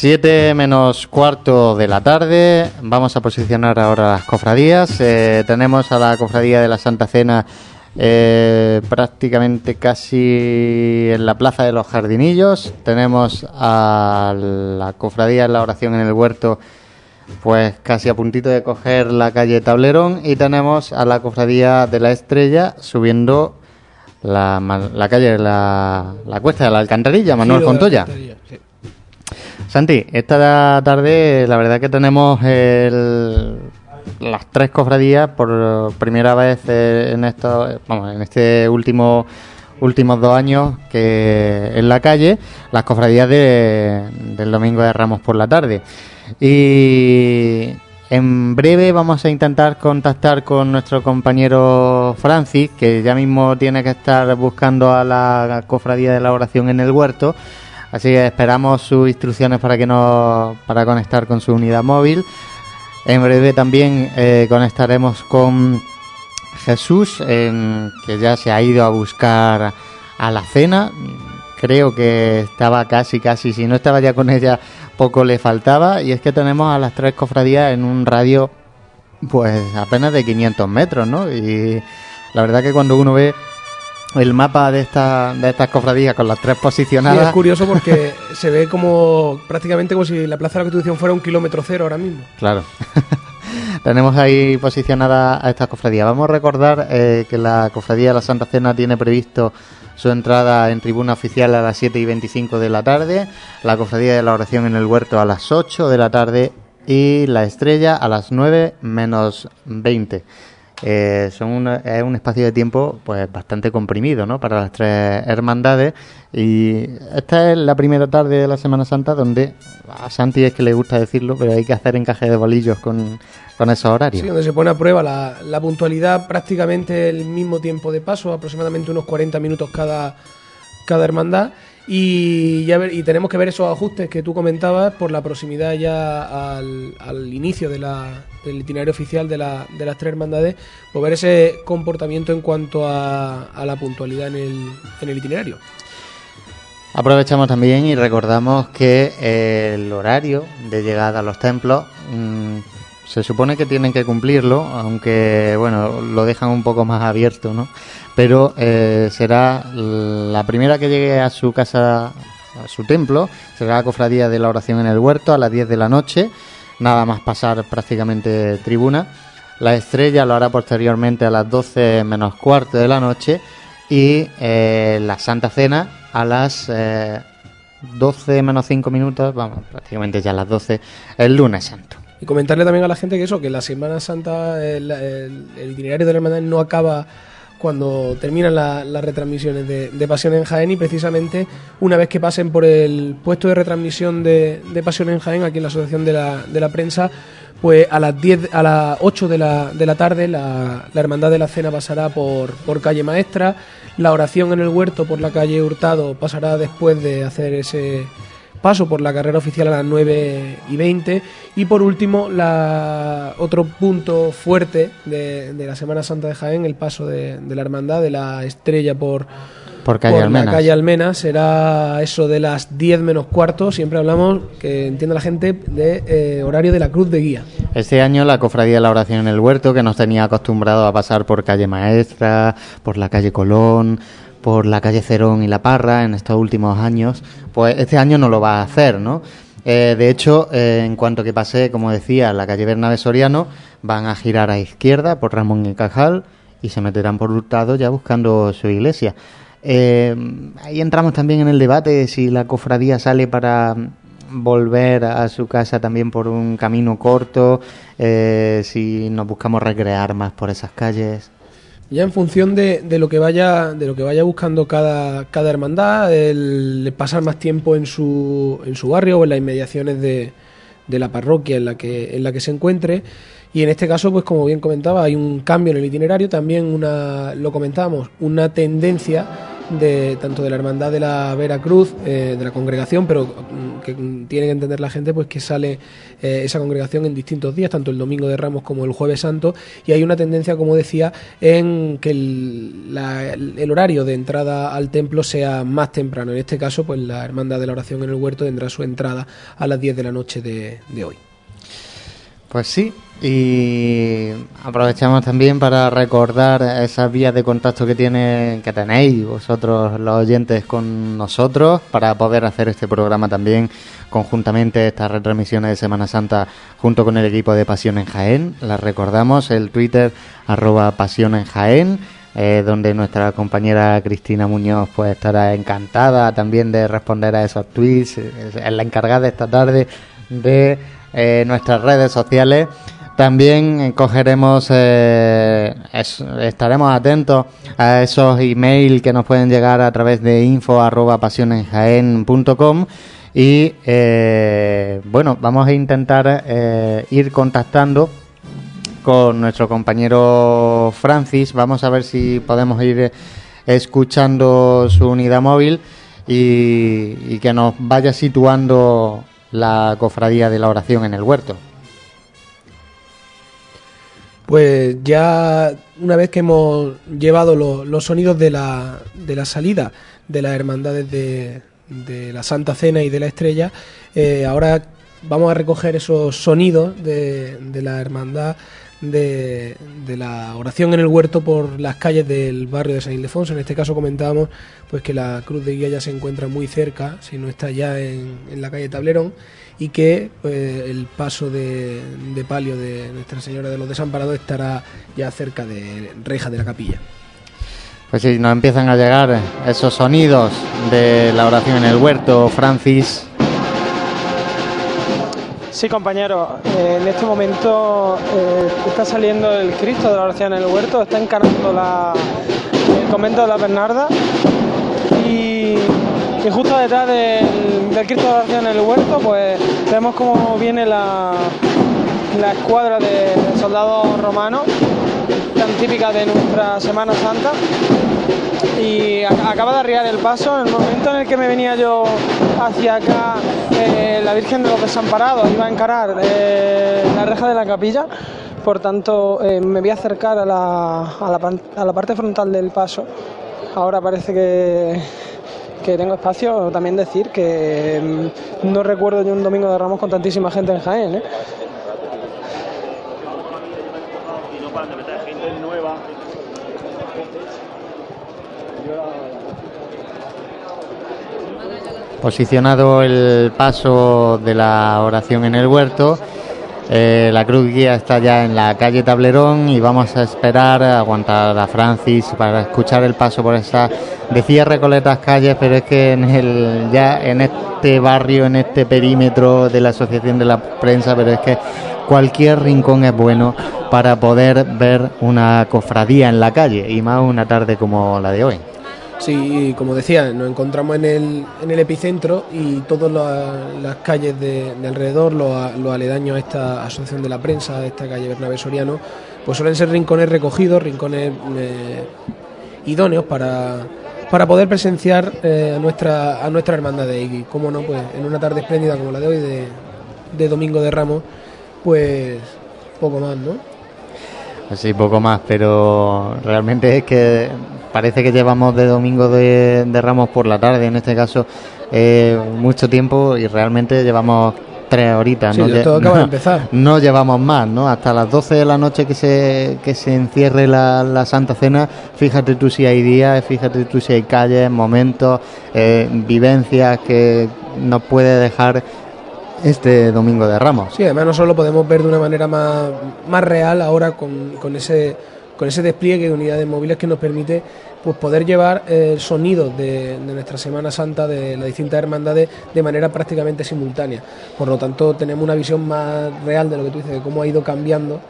Speaker 2: Siete menos cuarto de la tarde, vamos a posicionar ahora las cofradías. Eh, tenemos a la cofradía de la Santa Cena eh, prácticamente casi en la Plaza de los Jardinillos. Tenemos a la cofradía de la oración en el huerto, pues casi a puntito de coger la calle Tablerón. Y tenemos a la cofradía de la Estrella subiendo la, la calle, la, la cuesta de la Alcantarilla, Manuel
Speaker 13: la sí.
Speaker 2: Santi, esta tarde la verdad que tenemos el- las tres cofradías por primera vez en esto, vamos, en este último últimos dos años que en la calle las cofradías de- del domingo de Ramos por la tarde. Y en breve vamos a intentar contactar con nuestro compañero Francis que ya mismo tiene que estar buscando a la cofradía de la oración en el huerto Así que esperamos sus instrucciones para que nos para conectar con su unidad móvil. En breve también eh, conectaremos con Jesús, que ya se ha ido a buscar a la cena. Creo que estaba casi, casi, si no estaba ya con ella, poco le faltaba. Y es que tenemos a las tres cofradías en un radio, pues apenas de 500 metros, ¿no? Y la verdad que cuando uno ve el mapa de, esta, de estas cofradías con las tres
Speaker 13: Sí,
Speaker 2: posicionadas...
Speaker 13: es curioso porque (laughs) se ve como prácticamente como si la Plaza de la Constitución fuera un kilómetro cero ahora mismo.
Speaker 2: Claro. (laughs) Tenemos ahí posicionada a esta cofradía. Vamos a recordar eh, que la cofradía de la Santa Cena tiene previsto su entrada en tribuna oficial a las 7 y 25 de la tarde, la cofradía de la oración en el huerto a las 8 de la tarde y la estrella a las 9 menos 20. Eh, son una- es un espacio de tiempo pues bastante comprimido ¿no? para las tres hermandades y esta es la primera tarde de la Semana Santa donde a Santi es que le gusta decirlo pero hay que hacer encaje de bolillos con, con esos horarios
Speaker 13: Sí, donde se pone a prueba la, la puntualidad, prácticamente el mismo tiempo de paso, aproximadamente unos 40 minutos cada, cada hermandad. Y, ya ver- y tenemos que ver esos ajustes que tú comentabas por la proximidad ya al, inicio de la- del itinerario oficial de, la- de las tres hermandades, por ver ese comportamiento en cuanto a, a la puntualidad en el, itinerario.
Speaker 2: Aprovechamos también y recordamos que el horario de llegada a los templos mm, se supone que tienen que cumplirlo, aunque bueno, lo dejan un poco más abierto, ¿no? Pero eh, será la primera que llegue a su casa, a su templo, será la cofradía de la oración en el huerto a las 10 de la noche, nada más pasar prácticamente tribuna. La estrella lo hará posteriormente a las 12 menos cuarto de la noche y eh, la Santa Cena a las eh, 12 menos 5 minutos, vamos, prácticamente ya a las 12, el lunes santo.
Speaker 13: Y comentarle también a la gente que eso, que la Semana Santa, el, itinerario de la hermandad no acaba cuando terminan la- las retransmisiones de, de Pasión en Jaén y precisamente una vez que pasen por el puesto de retransmisión de, de Pasión en Jaén, aquí en la Asociación de la, de la Prensa, pues a las 10, a las 8 de la, de la tarde la, la Hermandad de la Cena pasará por, por calle Maestra, la oración en el huerto por la calle Hurtado pasará después de hacer ese paso por la carrera oficial a las 9 y 20 y por último la otro punto fuerte de, de la Semana Santa de Jaén el paso de, de la hermandad de la estrella por
Speaker 2: Por calle
Speaker 13: la
Speaker 2: Almenas.
Speaker 13: calle Almenas será eso de las 10 menos cuarto. Siempre hablamos que entienda la gente de eh, horario de la cruz de guía.
Speaker 2: Este año la Cofradía de la Oración en el Huerto, que nos tenía acostumbrado a pasar por calle Maestra, por la calle Colón, por la calle Cerón y La Parra en estos últimos años, pues este año no lo va a hacer, ¿no? Eh, de hecho, eh, en cuanto que pase, como decía, la calle Bernabé Soriano, van a girar a izquierda por Ramón y Cajal y se meterán por Hurtado ya buscando su iglesia. Eh, ahí entramos también en el debate de si la cofradía sale para volver a su casa también por un camino corto, eh, si nos buscamos recrear más por esas calles.
Speaker 13: Ya en función de, de lo que vaya de lo que vaya buscando cada, cada hermandad, el pasar más tiempo en su, en su barrio o en las inmediaciones de, de la parroquia en la que en la que se encuentre. Y en este caso pues como bien comentaba hay un cambio en el itinerario también una lo comentábamos una tendencia de tanto de la hermandad de la Veracruz eh, de la congregación pero mm, que tiene que entender la gente pues que sale eh, esa congregación en distintos días tanto el domingo de Ramos como el jueves santo y hay una tendencia como decía en que el, el horario de entrada al templo sea más temprano. En este caso pues la hermandad de la oración en el huerto tendrá su entrada a las 10 de la noche de, de hoy.
Speaker 2: Pues sí, y aprovechamos también para recordar esas vías de contacto que tiene, que tenéis vosotros los oyentes con nosotros para poder hacer este programa también conjuntamente estas retransmisiones de Semana Santa junto con el equipo de Pasión en Jaén. Las recordamos el Twitter arroba Pasión en Jaén. eh, donde nuestra compañera Cristina Muñoz pues estará encantada también de responder a esos tweets, es es la encargada esta tarde de eh, nuestras redes sociales. También eh, cogeremos, eh, es- estaremos atentos a esos emails que nos pueden llegar a través de info arroba y eh, bueno, vamos a intentar eh, ir contactando con nuestro compañero Francis. Vamos a ver si podemos ir escuchando su unidad móvil y, y que nos vaya situando la cofradía de la oración en el huerto.
Speaker 13: Pues ya una vez que hemos llevado lo- los sonidos de la, de la salida de las hermandades de, la Santa Cena y de la Estrella, eh, ahora vamos a recoger esos sonidos de, la hermandad de, de la oración en el huerto por las calles del barrio de San Ildefonso. En este caso comentábamos pues que la cruz de guía ya se encuentra muy cerca, si no está ya en, en la calle Tablerón, y que pues, el paso de, de palio de Nuestra Señora de los Desamparados estará ya cerca de Reja de la Capilla.
Speaker 2: Pues si nos empiezan a llegar esos sonidos de la oración en el huerto, Francis.
Speaker 14: Sí, compañero, eh, en este momento eh, está saliendo el Cristo de la oración en el huerto, está encarando la, el convento de la Bernarda y justo detrás del, Cristo de oración en el huerto pues vemos cómo viene la, la escuadra de soldados romanos, tan típica de nuestra Semana Santa y acaba de arriar el paso. En el momento en el que me venía yo hacia acá, eh, la Virgen de los Desamparados iba a encarar eh, la reja de la capilla. Por tanto, eh, me voy a acercar a la, a, la, a la parte frontal del paso. Ahora parece que, que tengo espacio. También decir que mm, no recuerdo yo un domingo de Ramos con tantísima gente en Jaén. ¿eh?
Speaker 2: Posicionado el paso de la oración en el huerto, eh, la cruz guía está ya en la calle Tablerón y vamos a esperar aguantar a Francis para escuchar el paso por esa decía Recoletas calles, pero es que en el ya en este barrio, en este perímetro de la Asociación de la Prensa, pero es que cualquier rincón es bueno para poder ver una cofradía en la calle y más una tarde como la de hoy.
Speaker 13: Sí, como decía, nos encontramos en el, en el epicentro y todas la- las calles de, de alrededor, los, los aledaños a esta asociación de la prensa, a esta calle Bernabé Soriano, pues suelen ser rincones recogidos, rincones eh, idóneos para, para poder presenciar eh, a nuestra a nuestra hermandad de y como no, pues en una tarde espléndida como la de hoy de, de Domingo de Ramos, pues poco más, ¿no?
Speaker 2: Sí, poco más, pero realmente es que parece que llevamos de domingo de, de Ramos por la tarde, en este caso, eh, mucho tiempo y realmente llevamos tres horitas.
Speaker 13: Sí,
Speaker 2: no, lle-
Speaker 13: acaba de
Speaker 2: no-
Speaker 13: empezar.
Speaker 2: no llevamos más, ¿no? Hasta las 12 de la noche que se, que se encierre la, la Santa Cena, fíjate tú si hay días, fíjate tú si hay calles, momentos, eh, vivencias que nos puede dejar este domingo de Ramos.
Speaker 13: Sí, además nosotros lo podemos ver de una manera más, más real ahora con, con ese con ese despliegue de unidades móviles que nos permite pues poder llevar el sonido de, de nuestra Semana Santa de las distintas hermandades de manera prácticamente simultánea. Por lo tanto, tenemos una visión más real de lo que tú dices, de cómo ha ido cambiando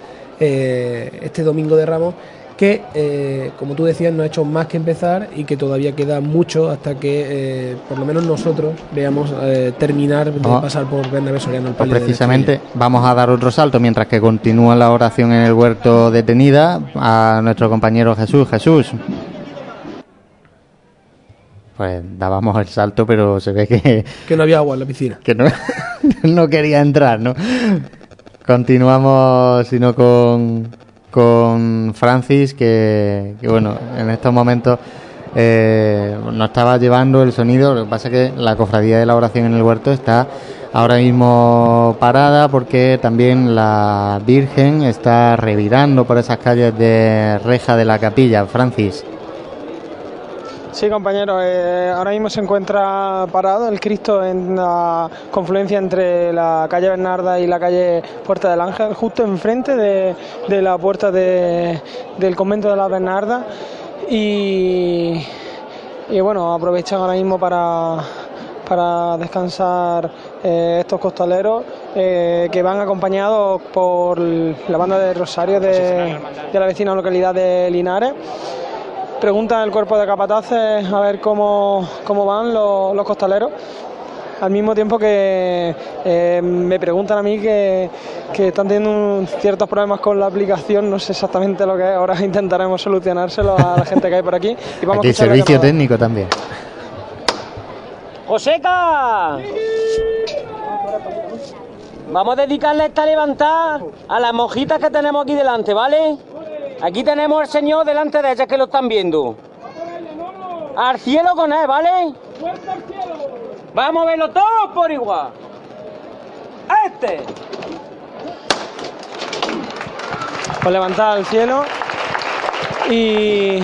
Speaker 13: eh, este domingo de Ramos que, eh, como tú decías, no ha hecho más que empezar y que todavía queda mucho hasta que, eh, por lo menos nosotros, veamos eh, terminar de
Speaker 2: Vamos.
Speaker 13: pasar por Bernabé Soriano el
Speaker 2: Pues precisamente vamos a dar otro salto mientras que continúa la oración en el huerto detenida a nuestro compañero Jesús. Jesús. Pues dábamos el salto, pero se ve que.
Speaker 13: Que no había agua en la piscina.
Speaker 2: que no, (laughs) no quería entrar, ¿no? Continuamos, sino con, con Francis, que, que, bueno, en estos momentos eh, nos estaba llevando el sonido. Lo que pasa es que la cofradía de la oración en el huerto está ahora mismo parada porque también la Virgen está revirando por esas calles de reja de la capilla. Francis.
Speaker 14: Sí, compañero, eh, ahora mismo se encuentra parado el Cristo en la confluencia entre la calle Bernarda y la calle Puerta del Ángel, justo enfrente de, de la puerta de- del convento de la Bernarda. Y, y bueno, aprovechan ahora mismo para, para descansar eh, estos costaleros eh, que van acompañados por la banda de Rosario de, de la vecina localidad de Linares. Pregunta el cuerpo de capataces a ver cómo, cómo van los, los costaleros. Al mismo tiempo que eh, me preguntan a mí que, que están teniendo un- ciertos problemas con la aplicación, no sé exactamente lo que es, ahora (laughs) intentaremos solucionárselo a la gente que hay por aquí. Y vamos
Speaker 2: Aquí
Speaker 14: a
Speaker 2: servicio técnico también.
Speaker 15: ¡Joseca! Vamos a dedicarle esta levantada a las mojitas que tenemos aquí delante, ¿vale? Aquí tenemos al señor delante de ellas que lo están viendo. Al cielo con él, ¿vale? Vamos a verlo todos por igual. Este.
Speaker 14: Pues levantada al cielo y,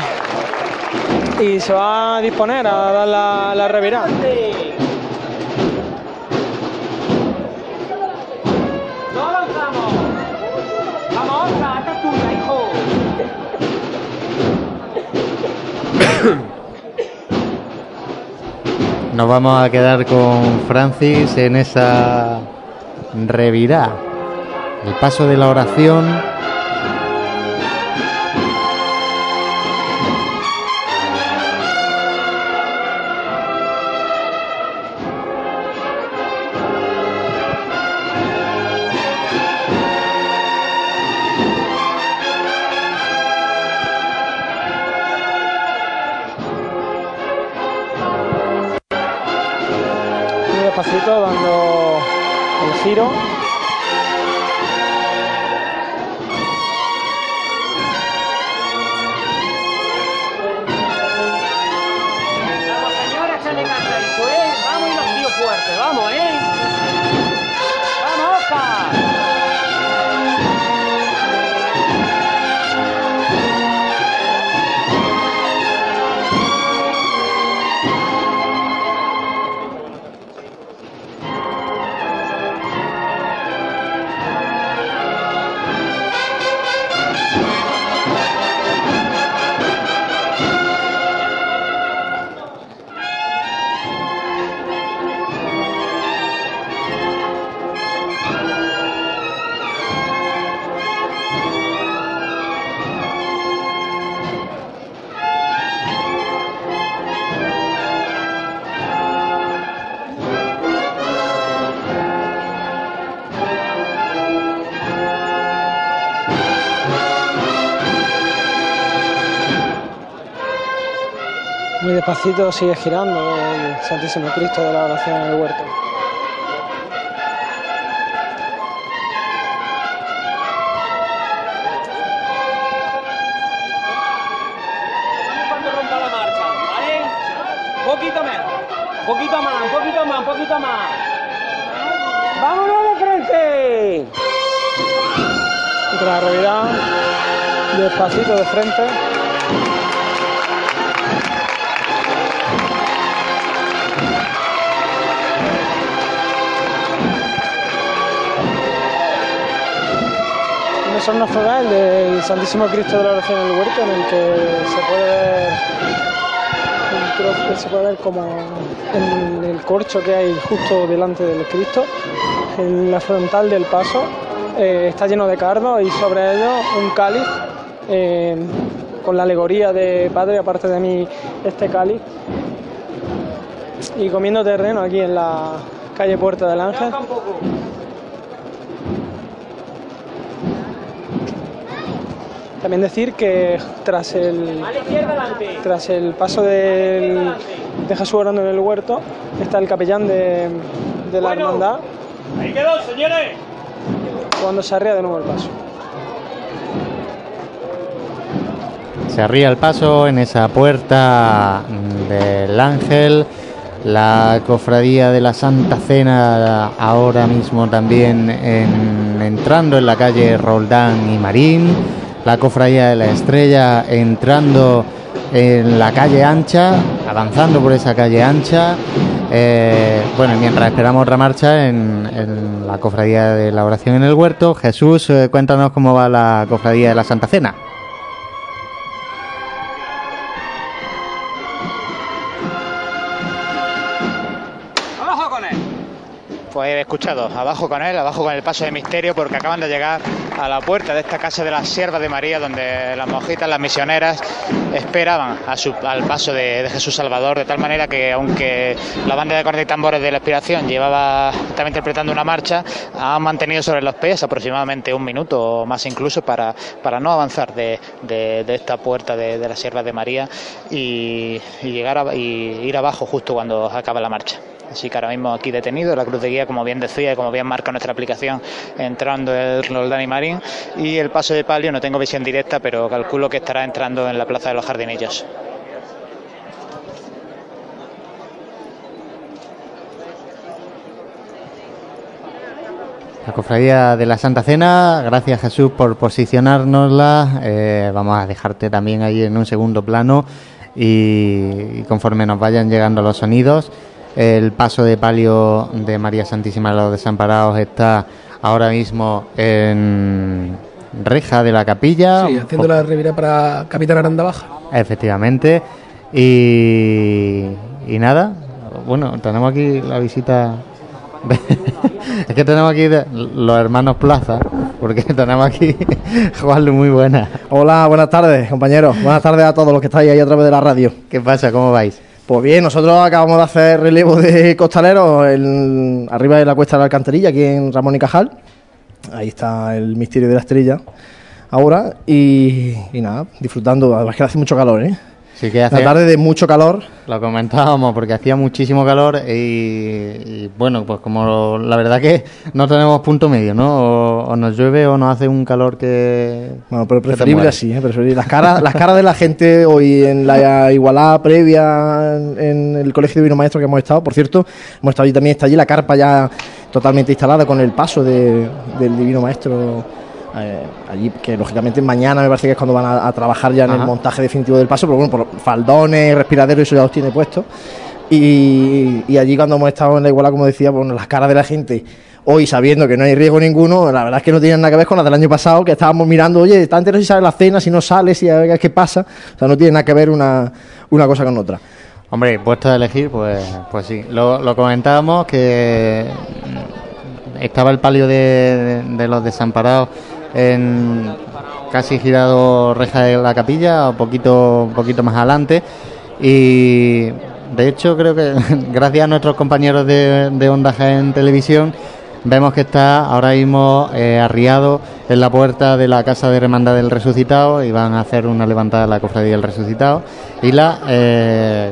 Speaker 14: y se va a disponer a dar la, la revirada.
Speaker 2: Nos vamos a quedar con Francis en esa revirá. El paso de la oración.
Speaker 14: Despacito sigue girando el Santísimo Cristo de la oración en el huerto.
Speaker 15: poquito más, un poquito más, un poquito más. ¡Vámonos de frente!
Speaker 14: La revirada, despacito de frente. Sorno floral del Santísimo Cristo de la Oración en el Huerto, en el que se puede ver se puede ver como en el corcho que hay justo delante del Cristo, en la frontal del paso, eh, está lleno de cardo y sobre ello un cáliz eh, con la alegoría de Padre, aparte de mí este cáliz, y comiendo terreno aquí en la calle Puerta del Ángel. También decir que tras el, tras el paso del- de Jesús orando en el huerto está el capellán de, de la hermandad
Speaker 4: Ahí quedó, señores.
Speaker 14: cuando se arrea de nuevo el paso.
Speaker 2: Se arría el paso en esa puerta del Ángel. La cofradía de la Santa Cena ahora mismo también en- entrando en la calle Roldán y Marín. La cofradía de la Estrella entrando en la calle ancha, avanzando por esa calle ancha. Eh, bueno, mientras esperamos otra marcha en, en la cofradía de la oración en el huerto, Jesús, eh, cuéntanos cómo va la cofradía de la Santa Cena.
Speaker 3: Escuchado, abajo con él, abajo con el paso de misterio, porque acaban de llegar a la puerta de esta casa de las siervas de María, donde las monjitas, las misioneras, esperaban a su- al paso de, Jesús Salvador, de tal manera que aunque la banda de cornetas y tambores de la expiración llevaba, estaba interpretando una marcha, han mantenido sobre los pies aproximadamente un minuto o más incluso para, para no avanzar de, de- esta puerta de, de las siervas de María y, y llegar a- y ir abajo justo cuando acaba la marcha. Así que ahora mismo aquí detenido, la cruz de guía, como bien decía y como bien marca nuestra aplicación, entrando el Roldán Marín. Y el paso de palio no tengo visión directa, pero calculo que estará entrando en la plaza de los jardinillos.
Speaker 2: La cofradía de la Santa Cena, gracias Jesús por posicionárnosla. Eh, vamos a dejarte también ahí en un segundo plano y conforme nos vayan llegando los sonidos, el paso de palio de María Santísima de los Desamparados está ahora mismo en reja de la capilla.
Speaker 13: Sí, haciendo la revirada para Capitán Aranda Baja.
Speaker 2: Efectivamente. Y, y nada, bueno, tenemos aquí la visita. (laughs) es que tenemos aquí de- los hermanos Plaza, porque (laughs) tenemos aquí Juan muy buena.
Speaker 16: Hola, buenas tardes, compañeros. Buenas tardes a todos los que estáis ahí a través de la radio.
Speaker 2: ¿Qué pasa? ¿Cómo vais?
Speaker 16: Pues bien, nosotros acabamos de hacer relevo de costaleros en- arriba de la cuesta de la alcantarilla, aquí en Ramón y Cajal. Ahí está el misterio de la estrella ahora. Y, y nada, disfrutando. Además que hace mucho calor, ¿eh?
Speaker 2: Sí que hace-
Speaker 16: Una tarde de mucho calor.
Speaker 2: Lo comentábamos porque hacía muchísimo calor y, y, bueno, pues como la verdad que no tenemos punto medio, ¿no? O, o nos llueve o nos hace un calor que...
Speaker 16: Bueno, pero preferible así, ¿eh? Preferible. Las caras, las caras de la gente hoy en la igualada previa en, en el Colegio de Vino Maestro que hemos estado, por cierto, hemos estado allí también, está allí la carpa ya totalmente instalada con el paso de- del Divino Maestro eh, allí, que lógicamente mañana me parece que es cuando van a, a trabajar ya en el montaje definitivo del paso, pero bueno, por faldones, respiraderos, eso ya los tiene puesto. Y, y allí cuando hemos estado en la igualdad, como decía, bueno, las caras de la gente hoy sabiendo que no hay riesgo ninguno, la verdad es que no tienen nada que ver con las del año pasado, que estábamos mirando, oye, está entero si sale la cena, si no sale, si a ver qué pasa. O sea, no tiene nada que ver una, una cosa con otra.
Speaker 2: Hombre, puesto a elegir, pues, pues sí. Lo, lo comentábamos que estaba el palio de, de los desamparados en casi girado reja de la capilla, un poquito, un poquito más adelante. Y de hecho creo que (laughs) gracias a nuestros compañeros de, de Onda Jaén Televisión vemos que está ahora mismo eh, arriado en la puerta de la Casa de Hermandad del Resucitado y van a hacer una levantada de la Cofradía del Resucitado. Y la, eh,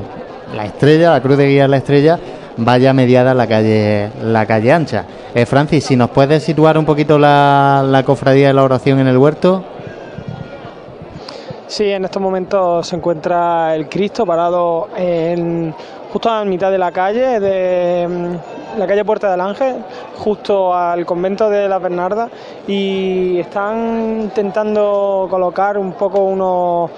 Speaker 2: la estrella, la cruz de guía de la estrella, vaya mediada la calle, la calle ancha. Eh, Francis, si nos puedes situar un poquito la, la Cofradía de la Oración en el huerto.
Speaker 14: Sí, en estos momentos se encuentra el Cristo parado en, justo a mitad de la calle, de mm, la calle Puerta del Ángel, justo al convento de la Bernarda, y están intentando colocar un poco unos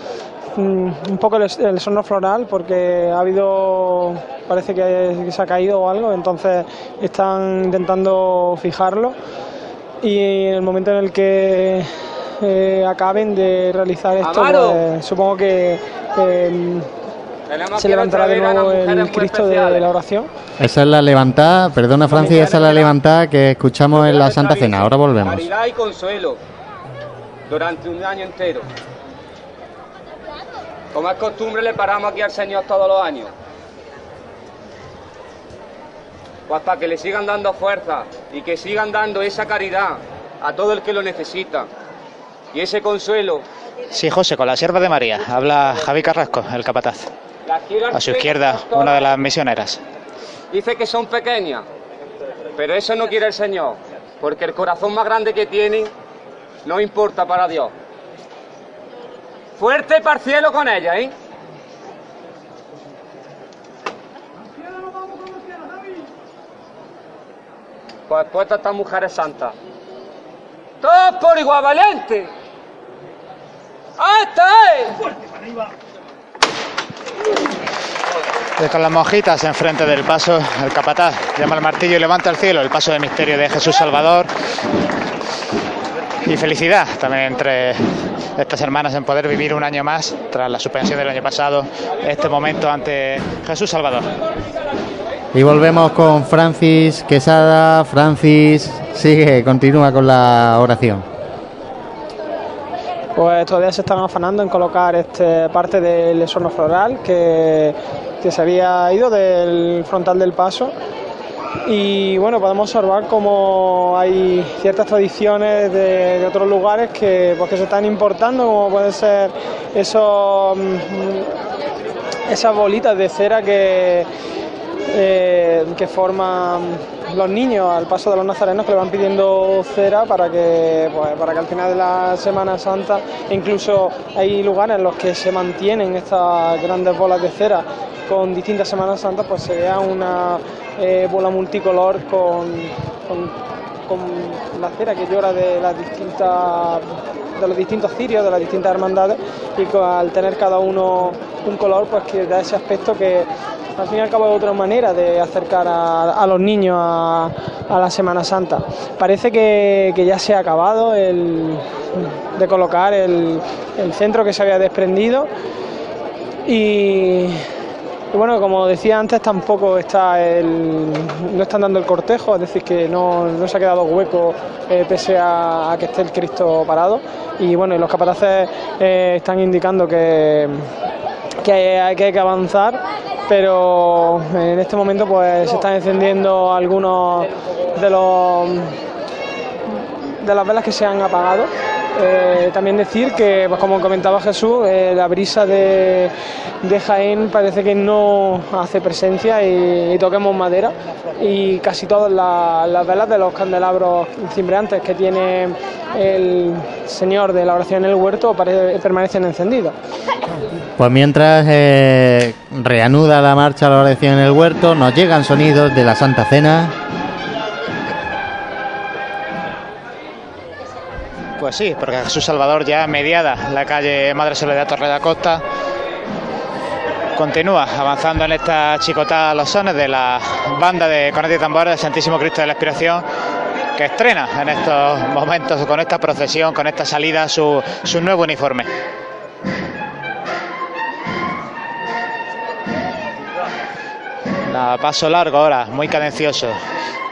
Speaker 14: un poco el, el sonno floral porque ha habido parece que, se ha caído o algo entonces están intentando fijarlo y en el momento en el que eh, acaben de realizar esto, pues, supongo que eh,
Speaker 15: Tenemos
Speaker 14: se levantará de nuevo el Cristo de la oración.
Speaker 2: Esa es la levantada, perdona Francis, esa es la levantada que escuchamos en la Santa Cena. Ahora volvemos.
Speaker 15: Caridad y consuelo durante un año entero. Como es costumbre, le paramos aquí al Señor todos los años. Pues para que le sigan dando fuerza y que sigan dando esa caridad a todo el que lo necesita. Y ese consuelo.
Speaker 3: Sí, José, con la sierva de María. Habla Javi Carrasco, el capataz. A su izquierda, una de las misioneras.
Speaker 15: Dice que son pequeñas, pero eso no quiere el Señor, porque el corazón más grande que tienen no importa para Dios. Fuerte para el cielo con ella, ¿eh? Pues puesta estas mujeres santas. Todos por igual, valiente. ¡Hasta es!
Speaker 3: Y con las monjitas enfrente del paso, el capataz llama al martillo y levanta al cielo el paso de misterio de Jesús Salvador. Y felicidad también entre estas hermanas en poder vivir un año más, tras la suspensión del año pasado, este momento ante Jesús Salvador.
Speaker 2: Y volvemos con Francis Quesada. Francis, sigue, continúa con la oración.
Speaker 14: Pues todavía se están afanando en colocar este parte del esorno floral que, que se había ido del frontal del paso. Y bueno, podemos observar cómo hay ciertas tradiciones de, de otros lugares que, pues, que se están importando, como pueden ser esos, mm, esas bolitas de cera que, eh, que forman los niños al paso de los nazarenos que le van pidiendo cera para que, pues, para que al final de la Semana Santa, incluso hay lugares en los que se mantienen estas grandes bolas de cera con distintas Semanas Santas, pues se vea una eh, bola multicolor con, con, con la cera que llora de las distintas de los distintos cirios, de las distintas hermandades y al tener cada uno un color pues que da ese aspecto que al fin y al cabo es otra manera de acercar a, los niños a, la Semana Santa. Parece que, que ya se ha acabado el, de colocar el, el centro que se había desprendido y, bueno, como decía antes, tampoco está el, no están dando el cortejo, es decir, que no, no se ha quedado hueco eh, pese a, a que esté el Cristo parado. Y bueno, y los capataces eh, están indicando que, que hay, que avanzar, pero en este momento pues se están encendiendo algunos de los de las velas que se han apagado. Eh, también decir que, pues como comentaba Jesús, eh, la brisa de, de Jaén parece que no hace presencia y, toquemos madera y casi todas la- las velas de los candelabros cimbreantes que tiene el Señor de la oración en el huerto pare- permanecen encendidos.
Speaker 2: Pues mientras eh, reanuda la marcha la oración en el huerto, nos llegan sonidos de la Santa Cena.
Speaker 3: Pues sí, porque Jesús Salvador ya mediada la calle Madre Soledad Torre de la Costa continúa avanzando en esta chicotada a los sones de la banda de cornetas y tambores del Santísimo Cristo de la Expiración que estrena en estos momentos con esta procesión, con esta salida su, su nuevo uniforme. La paso largo ahora, muy cadencioso.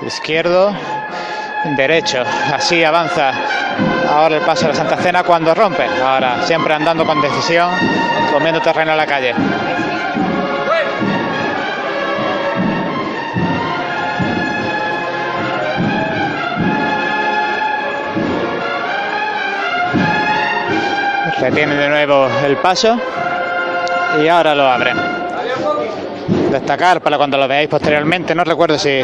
Speaker 3: Izquierdo, derecho. Así avanza ahora el paso de la Santa Cena cuando rompe. Ahora siempre andando con decisión, comiendo terreno a la calle. Retiene de nuevo el paso y ahora lo abren. Destacar para cuando lo veáis posteriormente, no recuerdo si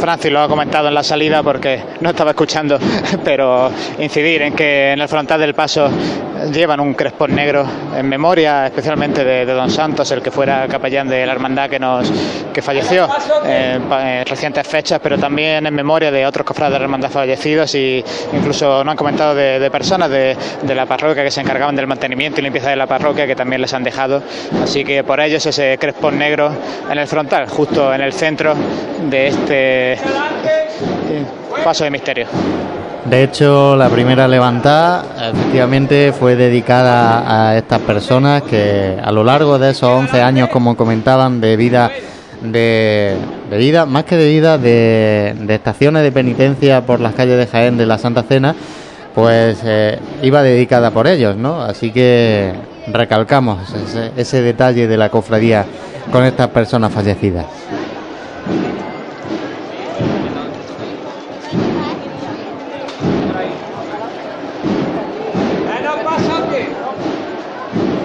Speaker 3: Francis lo ha comentado en la salida porque no estaba escuchando, (laughs) pero incidir en que en el frontal del paso llevan un crespón negro en memoria especialmente de, Don Santos, el que fuera capellán de la hermandad que nos que falleció en, recientes fechas, pero también en memoria de otros cofrades de la hermandad fallecidos y incluso no han comentado de, de personas de, de la parroquia que se encargaban del mantenimiento y limpieza de la parroquia que también les han dejado. Así que por ellos ese crespón negro en el frontal, justo en el centro de este eh, paso de misterio.
Speaker 2: De hecho, la primera levantada efectivamente fue dedicada a estas personas que a lo largo de esos 11 años, como comentaban, de vida, de, vida, más que de vida, de, estaciones de penitencia por las calles de Jaén de la Santa Cena, pues eh, iba dedicada por ellos, ¿no? Así que recalcamos ese detalle de la cofradía con estas personas fallecidas.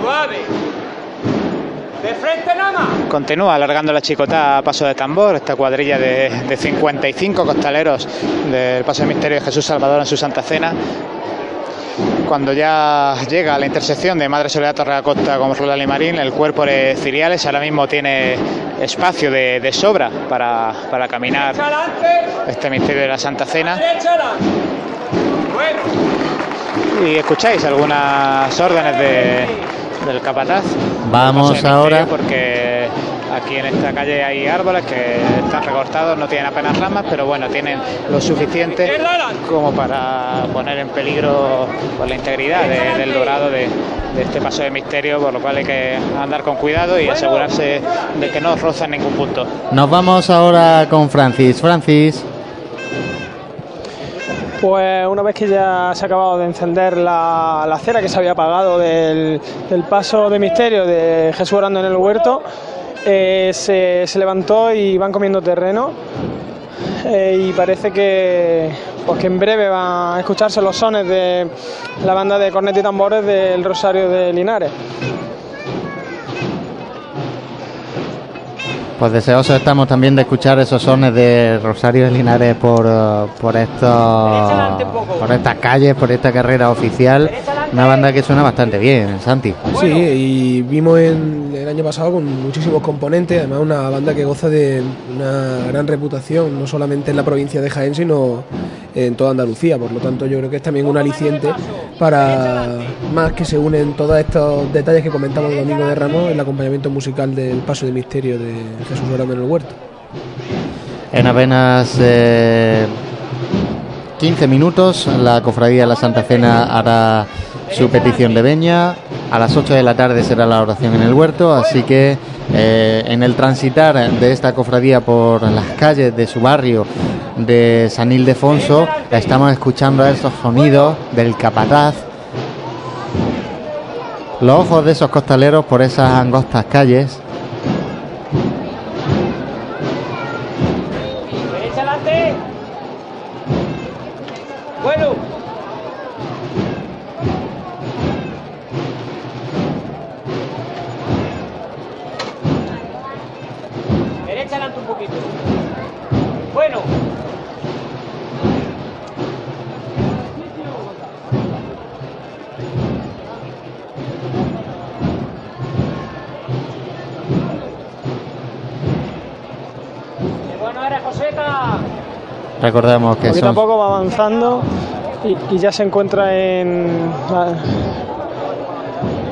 Speaker 15: Más.
Speaker 3: Continúa alargando la chicota a paso de tambor, esta cuadrilla de, de 55 costaleros del Paso de Misterio de Jesús Salvador en su Santa Cena. Cuando ya llega a la intersección de Madre Soledad Torre Costa con Roldán y Marín, el cuerpo de Ciriales ahora mismo tiene espacio de, de sobra para, para caminar este misterio de la Santa Cena. Y escucháis algunas órdenes de, del capataz.
Speaker 2: Vamos ahora.
Speaker 3: Porque aquí en esta calle hay árboles que están recortados, no tienen apenas ramas, pero bueno, tienen lo suficiente como para poner en peligro pues, la integridad de- del dorado de, de este paso de misterio, por lo cual hay que andar con cuidado y asegurarse de que no roza en ningún punto.
Speaker 2: Nos vamos ahora con Francis. Francis,
Speaker 14: Pues una vez que ya se ha acabado de encender la, cera que se había apagado del, paso de misterio de Jesús orando en el huerto, eh, se, se levantó y van comiendo terreno. Eh, y parece que, pues que en breve van a escucharse los sones de la banda de cornet y tambores del Rosario de Linares.
Speaker 2: Pues deseosos estamos también de escuchar esos sones de Rosario de Linares por, eh, por, estos, por estas calles, por esta carrera oficial. Una banda que suena bastante bien, Santi.
Speaker 13: Sí, y vimos en, el año pasado con muchísimos componentes, además una banda que goza de una gran reputación, no solamente en la provincia de Jaén, sino en toda Andalucía. Por lo tanto, yo creo que es también un aliciente para más que se unen todos estos detalles que comentamos el Domingo de Ramos, el acompañamiento musical del Paso de Misterio de Jesús Orando en el Huerto.
Speaker 2: En apenas eh, 15 minutos la Cofradía de la Santa Cena hará su petición de veña. A las 8 de la tarde será la oración en el huerto, así que eh, en el transitar de esta cofradía por las calles de su barrio de San Ildefonso estamos escuchando esos sonidos del capataz. Los ojos de esos costaleros por esas angostas calles recordamos que
Speaker 14: Poquito a
Speaker 2: son
Speaker 14: poco va avanzando y, y ya se encuentra en,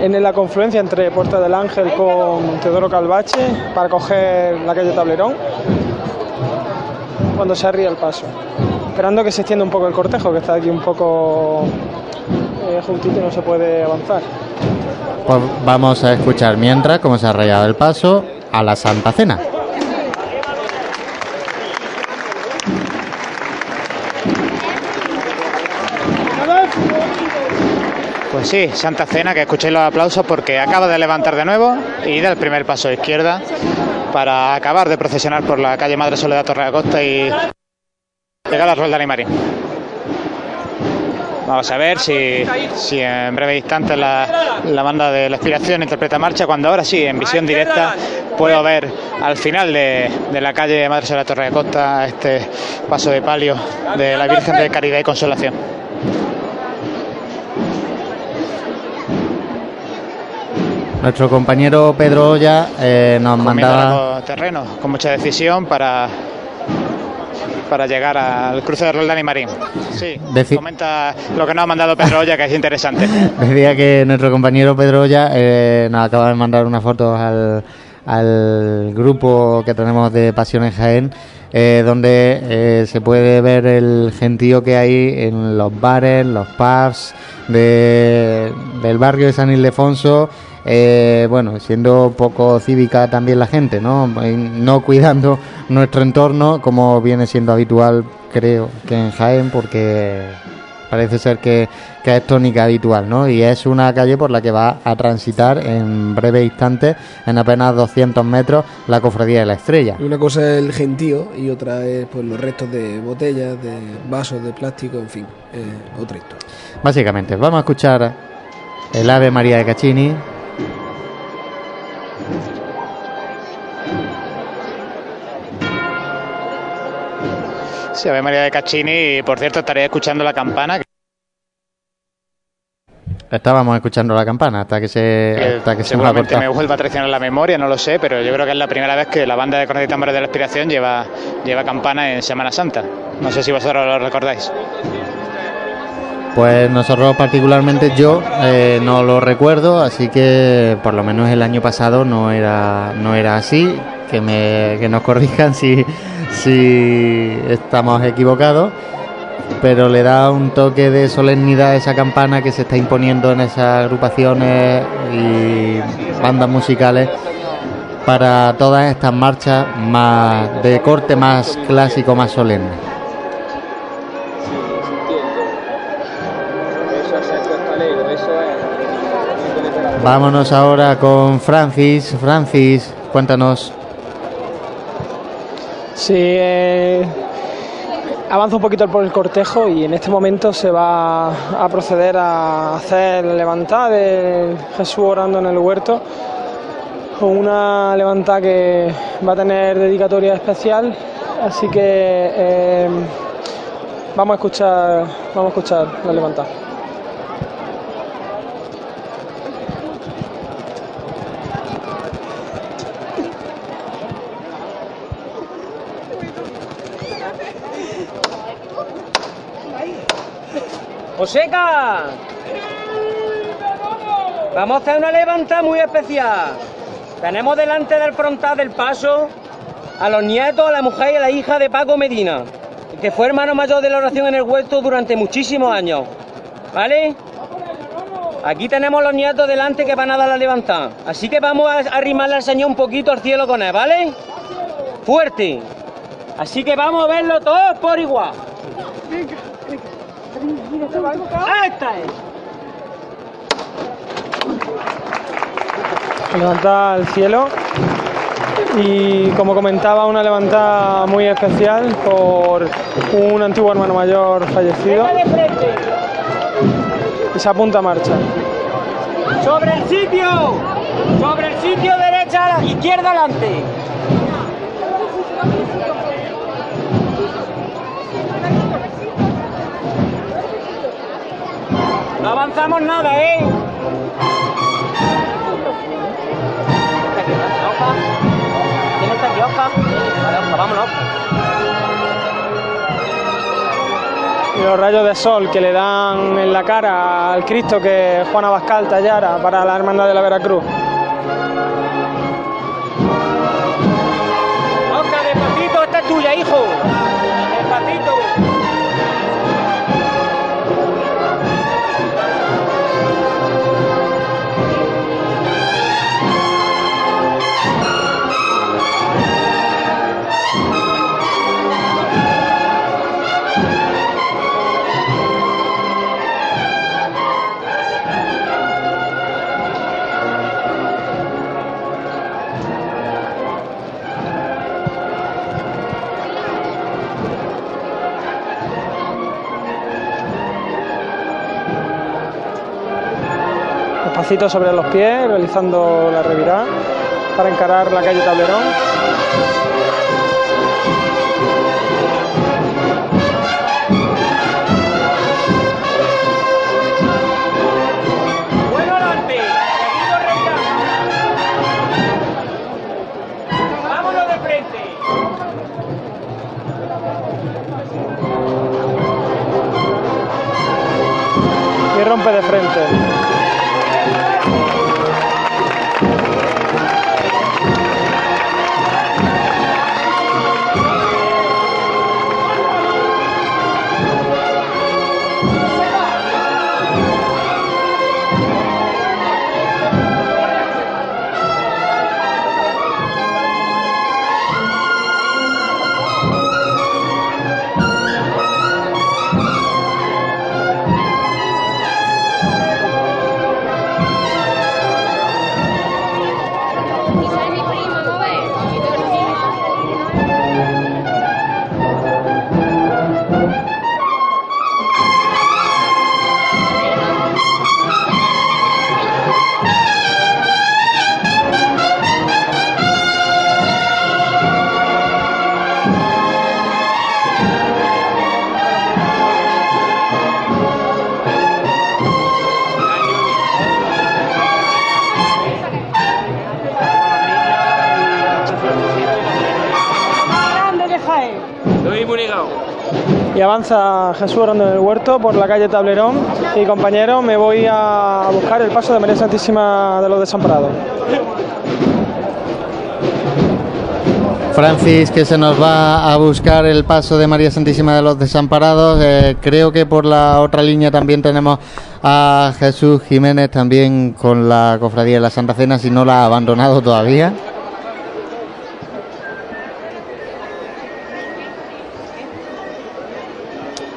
Speaker 14: en la confluencia entre Puerta del Ángel con Teodoro Calvache para coger la calle Tablerón cuando se arría el paso. Esperando que se extienda un poco el cortejo, que está aquí un poco eh, juntito y no se puede avanzar.
Speaker 2: Pues vamos a escuchar mientras cómo se ha rayado el paso a la Santa Cena.
Speaker 3: Pues sí, Santa Cena, que escuchéis los aplausos porque acaba de levantar de nuevo y da el primer paso a izquierda para acabar de procesionar por la calle Madre Soledad Torre de Acosta y llegar a Roldán y Marín. Vamos a ver si, si en breve instante la, la banda de la expiración interpreta marcha, cuando ahora sí, en visión directa, puedo ver al final de, de la calle Madre Soledad Torre de Costa este paso de palio de la Virgen de Caridad y Consolación.
Speaker 2: Nuestro compañero Pedro Olla eh, nos mandaba
Speaker 3: largo terreno con mucha decisión para para llegar al cruce de Roldán y Marín. Sí,
Speaker 2: Deci-
Speaker 3: comenta lo que nos ha mandado Pedro Olla, que es interesante. (laughs)
Speaker 2: Decía que nuestro compañero Pedro Olla eh, nos acaba de mandar una foto al, al grupo que tenemos de Pasión en Jaén, eh, donde eh, se puede ver el gentío que hay en los bares, los pubs de- del barrio de San Ildefonso. Eh, bueno, siendo poco cívica también la gente, ¿no? No cuidando nuestro entorno como viene siendo habitual, creo que en Jaén, porque parece ser que, que es tónica habitual, ¿no? Y es una calle por la que va a transitar en breve instante, en apenas 200 metros, la Cofradía de la Estrella.
Speaker 13: Una cosa es el gentío y otra es pues los restos de botellas, de vasos de plástico, en fin, eh, otra historia.
Speaker 2: Básicamente, vamos a escuchar el Ave María de Caccini.
Speaker 3: Sí, Ave María de Caccini, y por cierto estaré escuchando la campana.
Speaker 2: Estábamos escuchando la campana hasta que se, hasta que se
Speaker 3: seguramente me
Speaker 2: cortado.
Speaker 3: vuelva a traicionar la memoria, no lo sé, pero yo creo que es la primera vez que la banda de cornetas y tambores de la Inspiración lleva, lleva campana en Semana Santa. No sé si vosotros lo recordáis.
Speaker 2: Pues nosotros particularmente yo eh, no lo recuerdo, así que por lo menos el año pasado no era no era así. Que me que nos corrijan si si estamos equivocados, pero le da un toque de solemnidad a esa campana que se está imponiendo en esas agrupaciones y bandas musicales para todas estas marchas más de corte más clásico, más solemne. Vámonos ahora con Francis. Francis, cuéntanos.
Speaker 14: Sí, eh, avanza un poquito por el cortejo y en este momento se va a proceder a hacer la levantada de Jesús orando en el huerto. Una levantada que va a tener dedicatoria especial, así que eh, vamos a escuchar, vamos a escuchar la levantada.
Speaker 17: ¡Joseca! Vamos a hacer una levanta muy especial. Tenemos delante del frontal del paso a los nietos, a la mujer y a la hija de Paco Medina, que fue hermano mayor de la oración en el huerto durante muchísimos años. ¿Vale? Aquí tenemos los nietos delante que van a dar la levantada. Así que vamos a arrimarle al Señor un poquito al cielo con él, ¿vale? Fuerte. Así que vamos a verlo todos por igual. ¡Esta es!
Speaker 14: levantada al cielo y como comentaba una levantada muy especial por un antiguo hermano mayor fallecido y se apunta a marcha.
Speaker 17: ¡Sobre el sitio! ¡Sobre el sitio derecha, izquierda, adelante! No avanzamos nada, ¿eh? ¿Quién? Vale, vámonos.
Speaker 14: Los rayos de sol que le dan en la cara al Cristo que Juan Abascal tallara para la Hermandad de la Veracruz. Sobre los pies, realizando la revirada para encarar la calle Tablerón. Rompe de frente. Avanza Jesús orando en el huerto por la calle Tablerón. Y compañero, me voy a buscar el paso de María Santísima de los Desamparados.
Speaker 2: Francis, que se nos va a buscar el paso de María Santísima de los Desamparados. Eh, creo que por la otra línea también tenemos a Jesús Jiménez, también con la Cofradía de la Santa Cena, si no la ha abandonado todavía.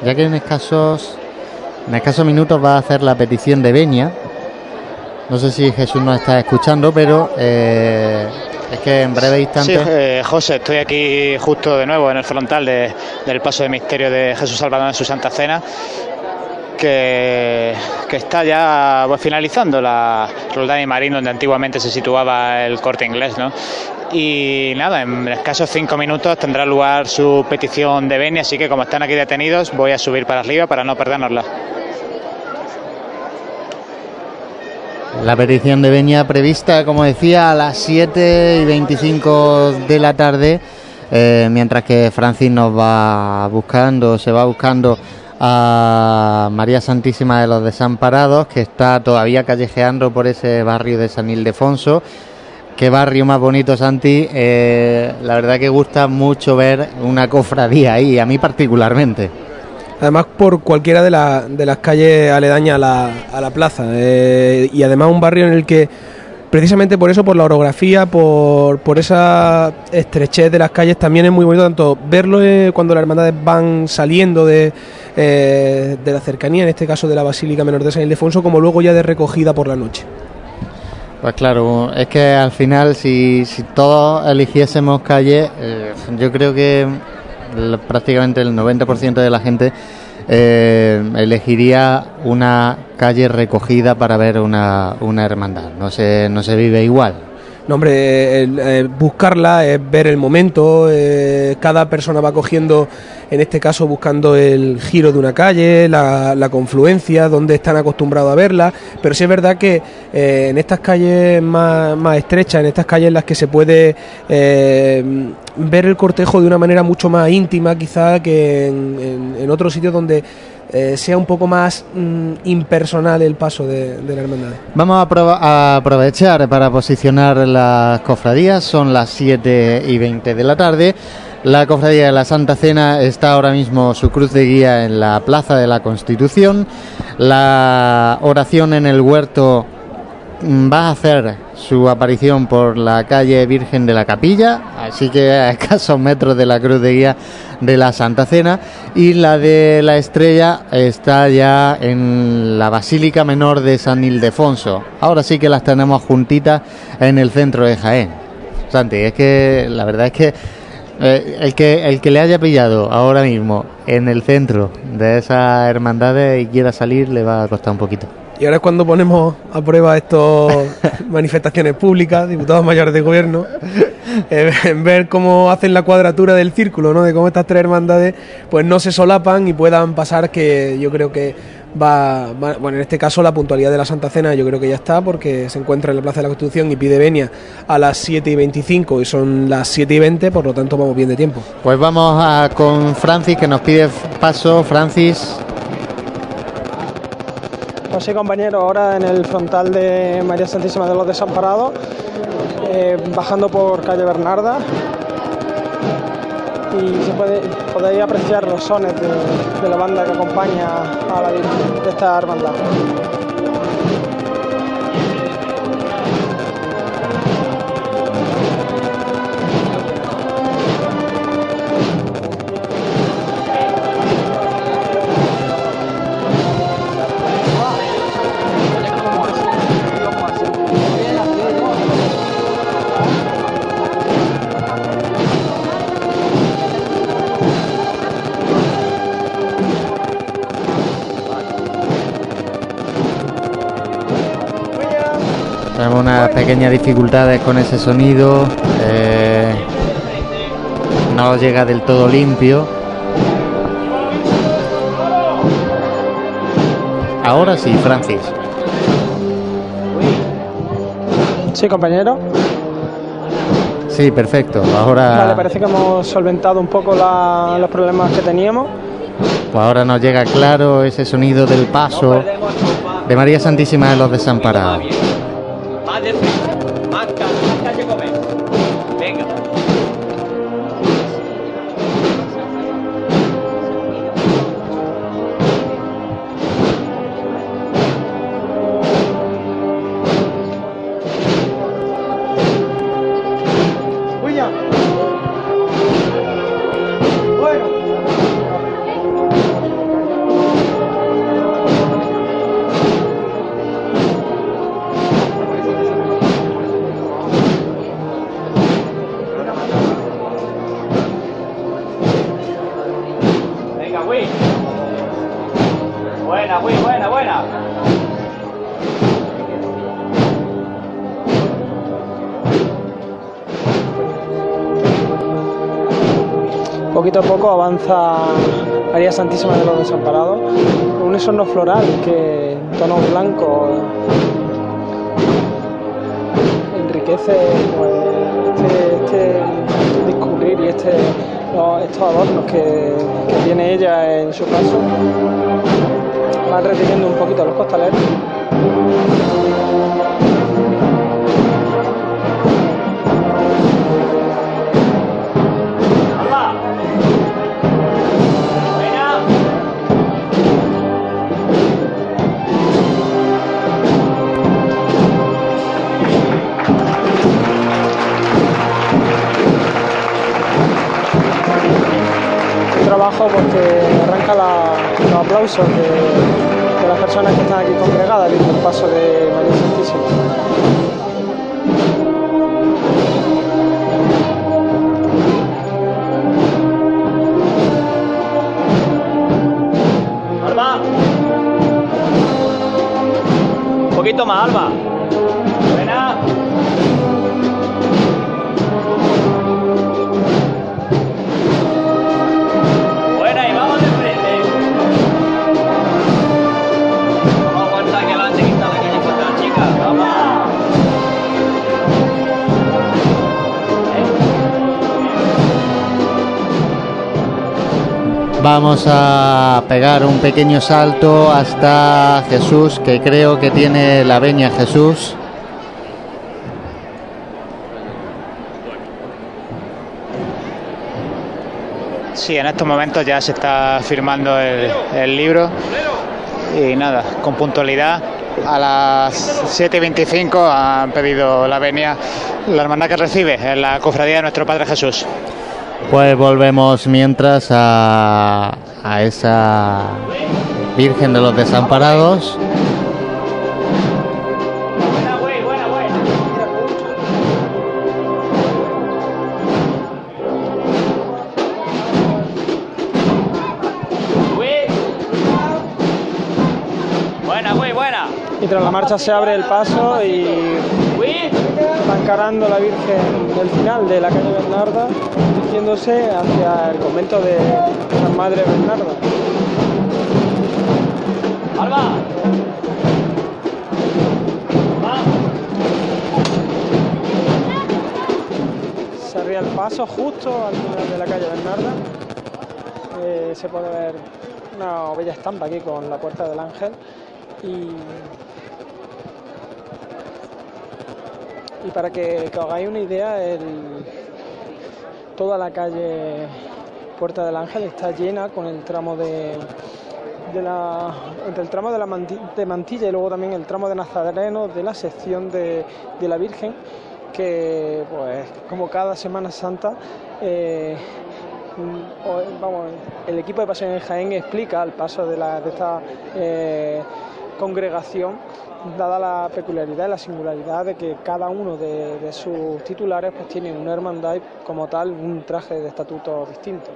Speaker 2: Ya que en escasos, en escasos minutos va a hacer la petición de Beña. No sé si Jesús nos está escuchando, pero eh, es que en breve instante.
Speaker 3: Sí, eh, José, estoy aquí justo de nuevo en el frontal de- del paso de misterio de Jesús Salvador en su Santa Cena, que, que está ya pues, finalizando la Roldán y Marín, donde antiguamente se situaba el corte inglés, ¿no? Y nada, en escasos cinco minutos tendrá lugar su petición de Beni, así que como están aquí detenidos, voy a subir para arriba para no perdérnosla.
Speaker 2: La petición de Beña prevista, como decía, a las 7 y 25 de la tarde, eh, mientras que Francis nos va buscando, se va buscando a María Santísima de los Desamparados, que está todavía callejeando por ese barrio de San Ildefonso. Qué barrio más bonito, Santi. Eh, la verdad que gusta mucho ver una cofradía ahí, a mí particularmente.
Speaker 13: Además, por cualquiera de, la- de las calles aledañas a la, plaza. eh, y además un barrio en el que, precisamente por eso, por la orografía, por, por esa estrechez de las calles, también es muy bonito tanto verlo eh, cuando las hermandades van saliendo de, de la cercanía, en este caso de la Basílica Menor de San Ildefonso, como luego ya de recogida por la noche.
Speaker 2: Pues claro, es que al final si, si todos eligiésemos calle, eh, yo creo que l- prácticamente el 90% de la gente eh, elegiría una calle recogida para ver una, una hermandad. No se, no se vive igual.
Speaker 13: No, hombre, el, eh, buscarla es ver el momento, eh, cada persona va cogiendo, en este caso buscando el giro de una calle, la, la confluencia, donde están acostumbrados a verla, pero sí es verdad que eh, en estas calles más, más estrechas, en estas calles en las que se puede eh, ver el cortejo de una manera mucho más íntima quizá que en- en otros sitios donde eh, sea un poco más mm, impersonal el paso de, la hermandad.
Speaker 2: Vamos a aprovechar para posicionar las cofradías. Son las 7 y 20 de la tarde. La cofradía de la Santa Cena está ahora mismo su cruz de guía en la Plaza de la Constitución. La oración en el huerto mm, va a hacer su aparición por la calle Virgen de la Capilla, así que a escasos metros de la cruz de guía de la Santa Cena, y la de la Estrella está ya en la Basílica Menor de San Ildefonso. Ahora sí que las tenemos juntitas en el centro de Jaén. Santi, es que la verdad es que eh, el que el que le haya pillado ahora mismo en el centro de esas hermandades y quiera salir le va a costar un poquito.
Speaker 13: Y ahora es cuando ponemos a prueba estas (laughs) manifestaciones públicas, diputados mayores de gobierno, eh, en ver cómo hacen la cuadratura del círculo, ¿no? De cómo estas tres hermandades pues no se solapan y puedan pasar que yo creo que va, va- bueno, en este caso la puntualidad de la Santa Cena yo creo que ya está porque se encuentra en la Plaza de la Constitución y pide venia a las 7 y 25 y son las 7 y 20, por lo tanto vamos bien de tiempo.
Speaker 2: Pues vamos a, con Francis que nos pide paso. Francis,
Speaker 14: Pues sí, compañero, ahora en el frontal de María Santísima de los Desamparados, eh, bajando por calle Bernarda. Y se puede, podéis apreciar los sones de, la banda que acompaña a la esta hermandad.
Speaker 2: Tenemos unas pequeñas dificultades con ese sonido. eh, no llega del todo limpio. Ahora sí, Francis.
Speaker 14: Sí, compañero.
Speaker 2: Sí, perfecto. Ahora,
Speaker 14: Vale, parece que hemos solventado un poco la- los problemas que teníamos.
Speaker 2: pues ahora nos llega claro ese sonido del paso de María Santísima de los Desamparados.
Speaker 15: Buena, Will, buena, buena.
Speaker 14: Poquito a poco avanza María Santísima de los Desamparados un esorno floral que en tono blanco enriquece pues, este, este discurrir y este, estos adornos que, tiene ella en su paso. Van reteniendo un poquito los costaleros. trabajo porque arranca la- aplausos de, las personas que están aquí congregadas viendo el paso de María Santísima.
Speaker 15: Alba. Un poquito más, Alba. Vamos a
Speaker 2: pegar un pequeño salto hasta Jesús, que creo que tiene la veña Jesús.
Speaker 3: Sí, en estos momentos ya se está firmando el, libro y nada, con puntualidad a las 7.25 han pedido la venia, la hermandad que recibe en la cofradía de nuestro Padre Jesús.
Speaker 2: Pues volvemos mientras a, a esa Virgen de los Desamparados.
Speaker 15: Buena, güey, buena.
Speaker 14: Y tras la marcha se abre el paso y encarando la Virgen del final de la calle Bernarda, dirigiéndose hacia el convento de San Madre Bernarda.
Speaker 15: Alba.
Speaker 14: Se arría el paso justo al final de la calle Bernarda. Eh, se puede ver una bella estampa aquí con la puerta del ángel y, y para que, que hagáis una idea, toda la calle Puerta del Ángel está llena con el tramo de, de la, entre el tramo de la manti- de mantilla y luego también el tramo de Nazareno de la sección de, de la Virgen que pues como cada Semana Santa eh, vamos, el equipo de Pasión en Jaén explica el paso de, la, de esta eh, congregación, dada la peculiaridad y la singularidad de que cada uno de, sus titulares pues tiene una hermandad y como tal un traje de estatuto distinto.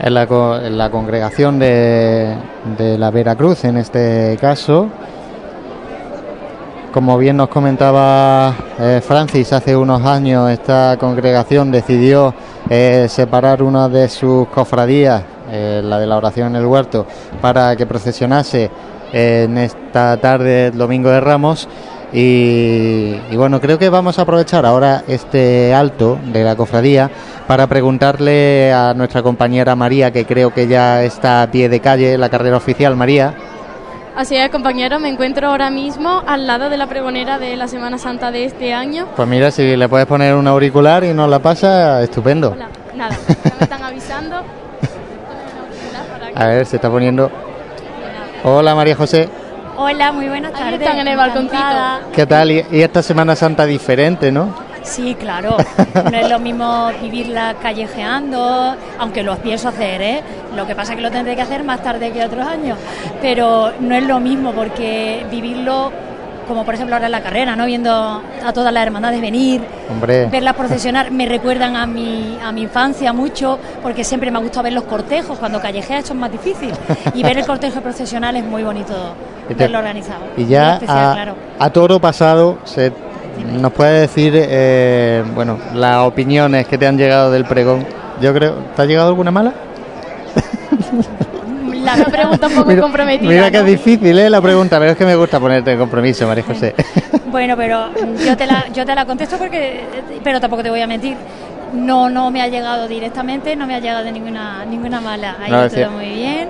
Speaker 2: En la, en la congregación de, de la Veracruz, en este caso. Como bien nos comentaba eh, Francis, hace unos años esta congregación decidió eh, separar una de sus cofradías, eh, la de la oración en el huerto, para que procesionase en esta tarde, el domingo de Ramos. Y, y bueno, creo que vamos a aprovechar ahora este alto de la cofradía para preguntarle a nuestra compañera María, que creo que ya está a pie de calle, la carrera oficial. María.
Speaker 18: Así es, compañero, me encuentro ahora mismo al lado de la pregonera de la Semana Santa de este año.
Speaker 2: Pues mira, si le puedes poner un auricular y nos la pasa, estupendo.
Speaker 18: Hola, nada, ya me están avisando. (laughs)
Speaker 2: A ver, se está poniendo. Hola María José,
Speaker 18: Hola, muy buenas tardes. están en el balconcito.
Speaker 2: ¿qué tal? Y, y esta Semana Santa diferente, ¿no?
Speaker 19: Sí, claro. (laughs) No es lo mismo vivirla callejeando, aunque lo pienso hacer, ¿eh? Lo que pasa es que lo tendré que hacer más tarde que otros años. Pero no es lo mismo porque vivirlo, como por ejemplo ahora en la carrera, ¿no? Viendo a todas las hermandades venir,
Speaker 2: Hombre.
Speaker 19: verlas procesionar, me recuerdan a mi, a mi infancia mucho, porque siempre me ha gustado ver los cortejos. Cuando callejeas eso es más difícil. Y ver el cortejo procesional es muy bonito (laughs)
Speaker 2: te-
Speaker 19: verlo organizado.
Speaker 2: Y ya
Speaker 19: especial,
Speaker 2: a,
Speaker 19: claro.
Speaker 2: a toro pasado, se, ¿nos puede decir, eh, bueno, las opiniones que te han llegado del pregón? Yo creo, ¿te ha llegado alguna mala? (laughs)
Speaker 18: La pregunta un poco
Speaker 2: Mira,
Speaker 18: comprometida.
Speaker 2: mira que
Speaker 18: ¿no?
Speaker 2: es difícil, ¿eh? La pregunta, pero es que me gusta ponerte en compromiso, María José. (laughs)
Speaker 19: Bueno, pero yo te la, yo te la contesto porque, pero tampoco te voy a mentir. No, no me ha llegado directamente, no me ha llegado de ninguna, ninguna mala. Ha ido todo muy bien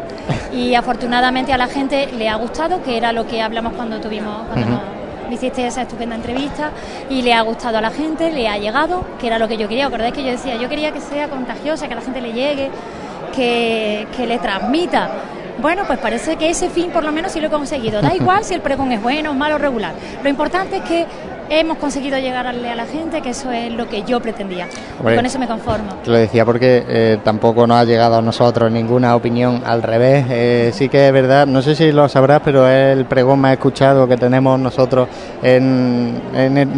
Speaker 19: y afortunadamente a la gente le ha gustado, que era lo que hablamos cuando tuvimos, cuando
Speaker 2: Ujú.
Speaker 19: nos- me hiciste esa estupenda entrevista y le ha gustado a la gente, le ha llegado, que era lo que yo quería. ¿Acordáis que yo decía? Yo quería que sea contagiosa, que a la gente le llegue, que, que le transmita. Bueno, pues parece que ese fin por lo menos sí lo he conseguido. Da (laughs) igual si el pregón es bueno, malo o regular. Lo importante es que hemos conseguido llegarle a la gente, que eso es lo que yo pretendía.
Speaker 2: Hombre.
Speaker 19: con eso me conformo.
Speaker 2: Te lo decía porque eh, tampoco nos ha llegado a nosotros ninguna opinión al revés. Eh, sí que es verdad, no sé si lo sabrás, pero es el pregón más escuchado que tenemos nosotros en,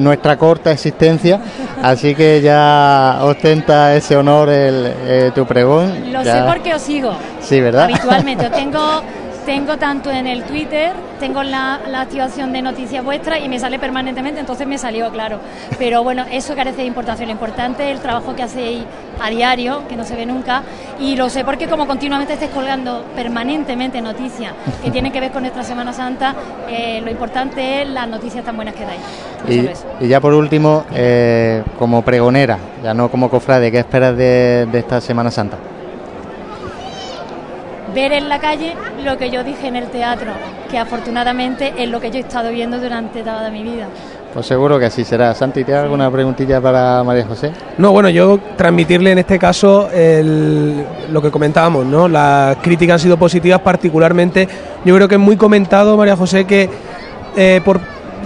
Speaker 2: nuestra corta existencia. Así que ya ostenta ese honor el, eh, tu pregón.
Speaker 19: Lo
Speaker 2: Ya-
Speaker 19: sé porque os sigo.
Speaker 2: Sí, ¿verdad?
Speaker 19: Habitualmente. Os tengo, (laughs) tengo tanto en el Twitter, tengo la, la activación de noticias vuestras y me sale permanentemente, entonces me salió, claro. Pero bueno, eso carece de importancia. Lo importante es el trabajo que hacéis a diario, que no se ve nunca. Y lo sé porque como continuamente estáis colgando permanentemente noticias que tienen que ver con nuestra Semana Santa, eh, lo importante es las noticias tan buenas que dais.
Speaker 2: Y, ya por último, eh, como pregonera, ya no como cofrade, ¿qué esperas de, de esta Semana Santa?
Speaker 19: Ver en la calle lo que yo dije en el teatro, que afortunadamente es lo que yo he estado viendo durante toda mi vida.
Speaker 2: Pues seguro que así será. Santi, ¿tienes alguna preguntilla para María José?
Speaker 13: No, bueno, yo transmitirle en este caso el- lo que comentábamos, ¿no? Las críticas han sido positivas, particularmente. Yo creo que es muy comentado, María José, que eh, por,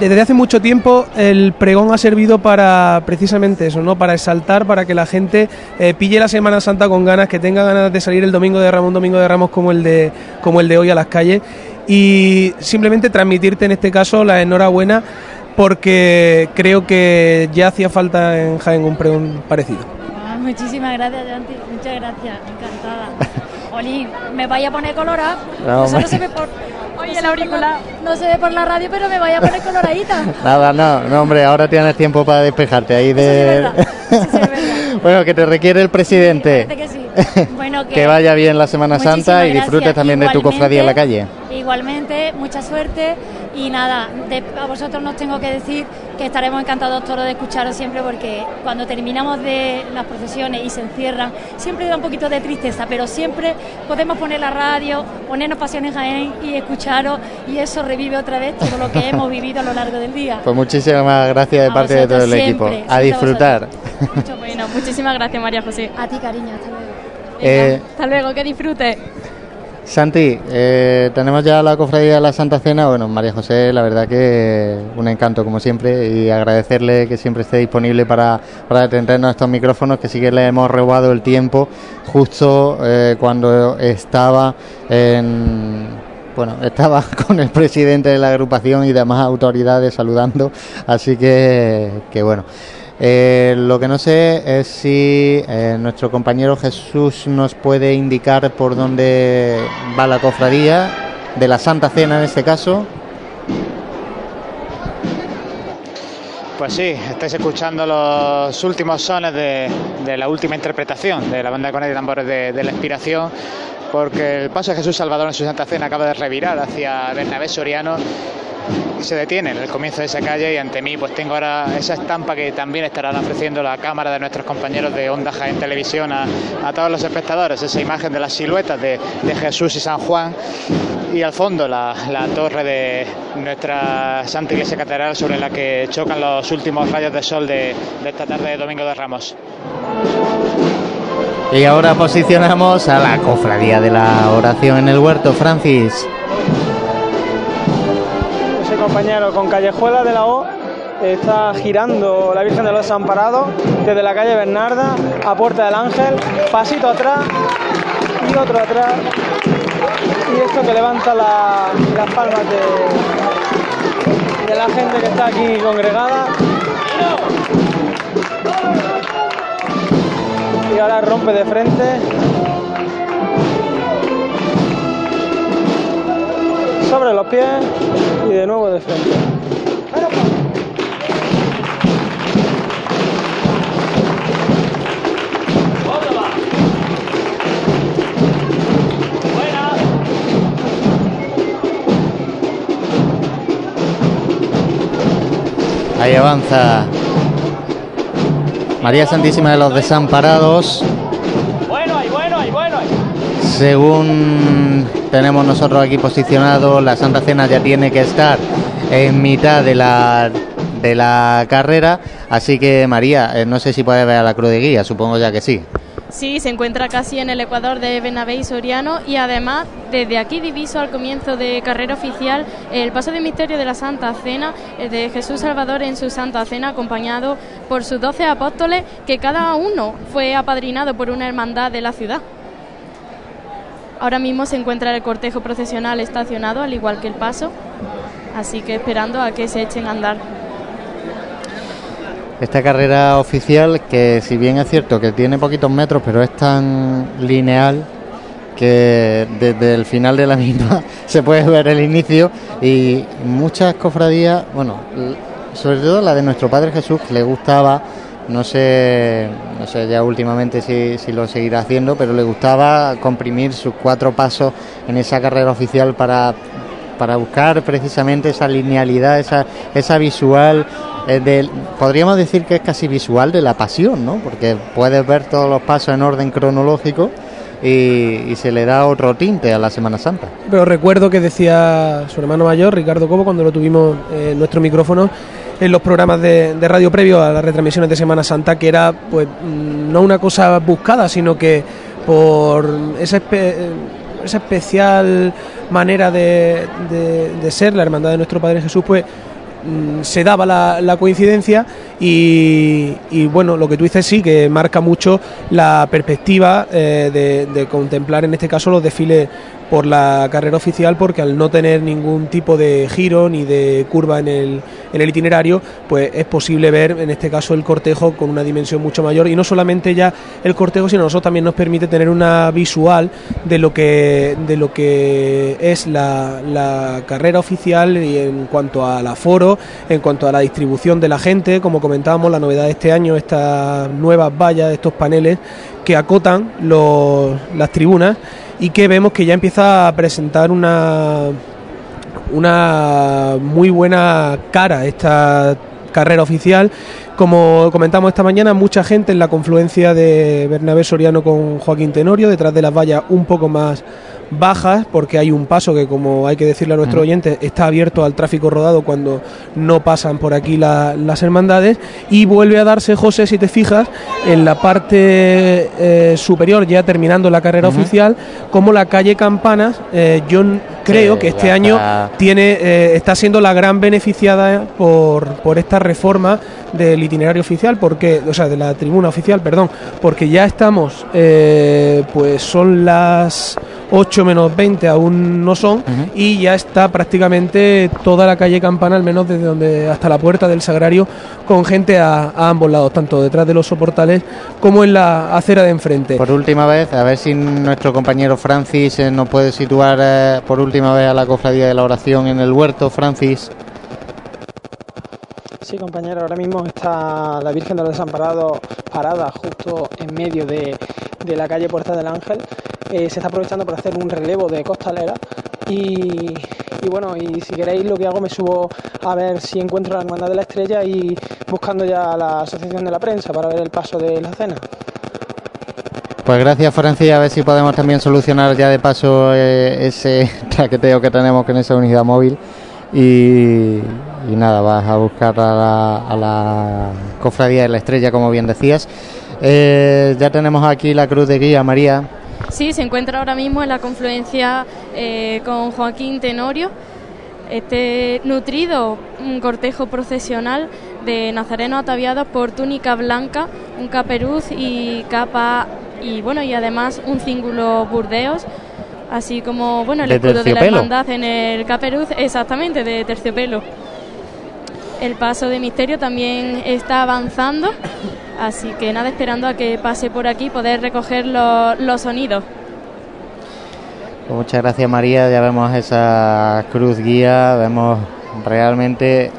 Speaker 13: desde hace mucho tiempo el pregón ha servido para precisamente eso, ¿no? Para exaltar, para que la gente eh, pille la Semana Santa con ganas, que tenga ganas de salir el domingo de Ramos, un domingo de Ramos como el de, como el de hoy a las calles. Y simplemente transmitirte en este caso la enhorabuena porque creo que ya hacía falta en Jaén un pregón parecido.
Speaker 19: Ah, muchísimas gracias, Santi. Muchas gracias, encantada. Oli, me vaya a poner colorada.
Speaker 2: No,
Speaker 19: Eso no
Speaker 2: hombre.
Speaker 19: se ve por. Oye, el auricular. No se ve por la radio, pero me vaya a poner coloradita. (laughs)
Speaker 2: Nada, no, no, hombre, ahora tienes tiempo para despejarte ahí de... (laughs) bueno, que te requiere el presidente.
Speaker 19: Parece que sí. (laughs) Bueno, que,
Speaker 2: Que vaya bien la Semana Santa
Speaker 19: Muchísimas
Speaker 2: y disfrutes
Speaker 19: gracias.
Speaker 2: también de tu cofradía en la calle.
Speaker 19: Igualmente, mucha suerte y nada, de- a vosotros nos tengo que decir que estaremos encantados todos de escucharos siempre porque cuando terminamos de las procesiones y se encierran, siempre da un poquito de tristeza, pero siempre podemos poner la radio, ponernos Pasiones Jaén y escucharos y eso revive otra vez todo lo que hemos vivido a lo largo del día.
Speaker 2: Pues muchísimas gracias de
Speaker 19: A
Speaker 2: parte de todo el equipo. A
Speaker 19: a
Speaker 2: disfrutar.
Speaker 18: Mucho bueno, muchísimas gracias María José.
Speaker 19: A ti, cariño, hasta luego.
Speaker 2: Eh,
Speaker 18: Hasta luego, que disfrutes.
Speaker 2: Santi, eh, tenemos ya la cofradía de la Santa Cena. Bueno, María José, la verdad que un encanto como siempre y agradecerle que siempre esté disponible para, para atendernos a estos micrófonos, que sí que le hemos robado el tiempo justo eh, cuando estaba en... Bueno, estaba (laughs) con el presidente de la agrupación y demás autoridades saludando, así que, que bueno. Eh, lo que no sé es si eh, nuestro compañero Jesús nos puede indicar por dónde va la cofradía de la Santa Cena en este caso.
Speaker 3: Pues sí, estáis escuchando los últimos sones de, de la última interpretación de la banda cornetas y tambores de, de la inspiración, porque el paso de Jesús Salvador en su Santa Cena acaba de revirar hacia Bernabé Soriano se detiene en el comienzo de esa calle y ante mí pues tengo ahora esa estampa que también estarán ofreciendo la cámara de nuestros compañeros de Onda Jaén Televisión a, todos los espectadores, esa imagen de las siluetas de, Jesús y San Juan y al fondo la, torre de nuestra Santa Iglesia Catedral sobre la que chocan los últimos rayos de sol de esta tarde de Domingo de Ramos.
Speaker 2: Y ahora posicionamos a la cofradía de la oración en el huerto, Francis.
Speaker 14: Ese compañero con callejuela de la O está girando la Virgen de los Desamparados desde la calle Bernarda a Puerta del Ángel, pasito atrás y otro atrás. Y esto que levanta la- las palmas de, de la gente que está aquí congregada. Ahora rompe de frente. Sobre los pies y de nuevo de frente.
Speaker 2: Ahí avanza María Santísima de los Desamparados.
Speaker 15: Bueno, ahí, bueno, ahí, bueno. ahí.
Speaker 2: Según tenemos nosotros aquí posicionado, la Santa Cena ya tiene que estar en mitad de la de la carrera, así que María, eh, no sé si puedes ver a la cruz de guía, supongo ya que sí.
Speaker 18: Sí, se encuentra casi en el ecuador de Bernabé y Soriano y además desde aquí diviso al comienzo de carrera oficial el paso de misterio de la Santa Cena eh, de Jesús Salvador en su Santa Cena acompañado por sus doce apóstoles que cada uno fue apadrinado por una hermandad de la ciudad. Ahora mismo se encuentra el cortejo procesional estacionado al igual que el paso, así que esperando a que se echen a andar.
Speaker 2: Esta carrera oficial, que si bien es cierto que tiene poquitos metros, pero es tan lineal que desde el final de la misma (laughs) se puede ver el inicio y muchas cofradías, bueno, sobre todo la de nuestro Padre Jesús, que le gustaba, no sé, no sé ya últimamente si, si lo seguirá haciendo, pero le gustaba comprimir sus cuatro pasos en esa carrera oficial para para buscar precisamente esa linealidad, esa, esa visual, eh, podríamos decir que es casi visual de la pasión, ¿no? Porque puedes ver todos los pasos en orden cronológico y, se le da otro tinte a la Semana Santa.
Speaker 13: Pero recuerdo que decía su hermano mayor, Ricardo Cobo, cuando lo tuvimos en nuestro micrófono en los programas de, radio previo a las retransmisiones de Semana Santa, que era pues mm, no una cosa buscada, sino que por esa, esa especial manera de, ser la hermandad de nuestro Padre Jesús, pues se daba la, coincidencia y, y, bueno, lo que tú dices sí, que marca mucho la perspectiva eh, de, de contemplar en este caso los desfiles por la carrera oficial porque al no tener ningún tipo de giro ni de curva en el, en el itinerario, pues es posible ver en este caso el cortejo con una dimensión mucho mayor. Y no solamente ya el cortejo, sino nosotros también nos permite tener una visual de lo que, de lo que es la, carrera oficial y en cuanto al aforo, en cuanto a la distribución de la gente, como comentábamos, la novedad de este año, estas nuevas vallas, estos paneles que acotan los, las tribunas y que vemos que ya empieza a presentar una una muy buena cara esta carrera oficial. Como comentamos esta mañana, mucha gente en la confluencia de Bernabé Soriano con Joaquín Tenorio, detrás de las vallas un poco más bajas, porque hay un paso que, como hay que decirle a nuestros oyentes, está abierto al tráfico rodado cuando no pasan por aquí la- las hermandades. Y vuelve a darse, José, si te fijas, en la parte eh, superior, ya terminando la carrera oficial, como la calle Campanas, eh, yo creo que este año
Speaker 2: está.
Speaker 13: tiene eh, está siendo la gran beneficiada por, por esta reforma del itinerario oficial, porque, o sea, de la tribuna oficial, perdón, porque ya estamos, pues son las 8 menos 20, aún no son, y ya está prácticamente toda la calle Campana, al menos desde donde hasta la puerta del Sagrario, con gente a, a ambos lados, tanto detrás de los soportales como en la acera de enfrente.
Speaker 2: Por última vez, a ver si nuestro compañero Francis eh, nos puede situar eh, por última vez a la cofradía de la oración en el huerto, Francis.
Speaker 14: Sí, compañero, ahora mismo está la Virgen de los Desamparados parada justo en medio de, de la calle Puerta del Ángel. Eh, se está aprovechando para hacer un relevo de costalera y, y bueno, y si queréis lo que hago me subo a ver si encuentro la Hermandad de la Estrella y buscando ya la Asociación de la Prensa para ver el paso de la cena.
Speaker 2: Pues gracias Francia, a ver si podemos también solucionar ya de paso eh, ese (laughs) traqueteo que tenemos con esa unidad móvil y, y nada, vas a buscar a la, a la cofradía de la estrella como bien decías. Eh, ya tenemos aquí la cruz de guía, María.
Speaker 18: Sí, se encuentra ahora mismo en la confluencia eh, con Joaquín Tenorio. Este nutrido un cortejo procesional de nazarenos ataviados por túnica blanca, un caperuz y capa y bueno y además un cíngulo burdeos, así como bueno el
Speaker 2: ¿De
Speaker 18: escudo de la
Speaker 2: terciopelo?
Speaker 18: hermandad en el caperuz, exactamente de terciopelo. El paso de misterio también está avanzando, así que nada esperando a que pase por aquí y poder recoger lo- los sonidos.
Speaker 2: Pues muchas gracias María, ya vemos esa cruz guía, vemos realmente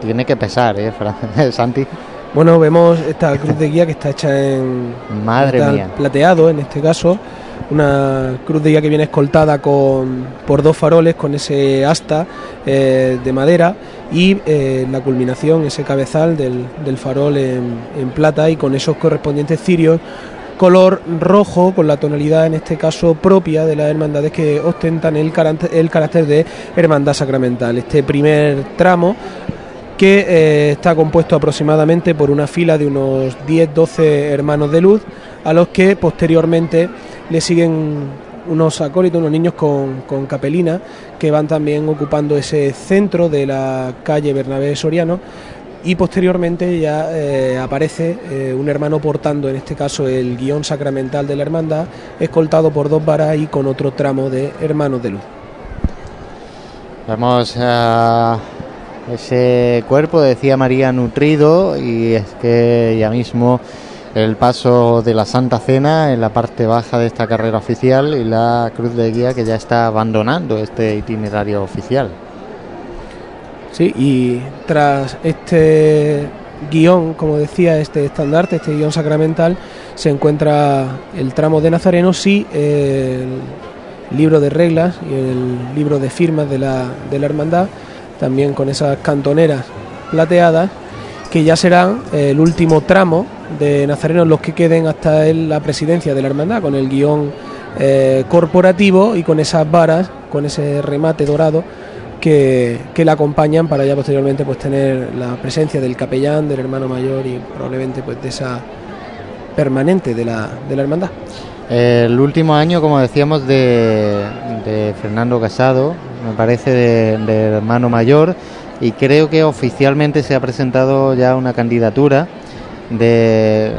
Speaker 2: tiene que pesar, ¿eh, Fran- (laughs) Santi?
Speaker 13: Bueno, vemos esta cruz de guía que está hecha en
Speaker 2: Madre mía.
Speaker 13: plateado, en este caso, una cruz de guía que viene escoltada con, por dos faroles con ese asta eh, de madera y eh, la culminación, ese cabezal del, farol en, plata y con esos correspondientes cirios color rojo con la tonalidad en este caso propia de las hermandades que ostentan el carácter, el carácter de hermandad sacramental. Este primer tramo que eh, está compuesto aproximadamente por una fila de unos 10-12 hermanos de luz, a los que posteriormente le siguen unos acólitos, unos niños con capelina, que van también ocupando ese centro de la calle Bernabé Soriano, y posteriormente ya eh, aparece eh, un hermano portando, en este caso, el guion sacramental de la hermandad, escoltado por dos varas y con otro tramo de hermanos de luz.
Speaker 2: Vemos a ese cuerpo, decía María, nutrido y es que ya mismo el paso de la Santa Cena en la parte baja de esta carrera oficial y la cruz de guía que ya está abandonando este itinerario oficial.
Speaker 13: Sí, y tras este guion, como decía, este estandarte, este guion sacramental, se encuentra el tramo de Nazarenos y el libro de reglas y el libro de firmas de la, de la hermandad, también con esas cantoneras plateadas, que ya serán el último tramo de Nazarenos los que queden hasta la presidencia de la hermandad, con el guion eh, corporativo y con esas varas, con ese remate dorado que, que la acompañan para ya posteriormente pues tener la presencia del capellán, del hermano mayor y probablemente pues de esa permanente de la, de la hermandad.
Speaker 2: El último año, como decíamos, de, Fernando Casado, me parece de hermano mayor, y creo que oficialmente se ha presentado ya una candidatura de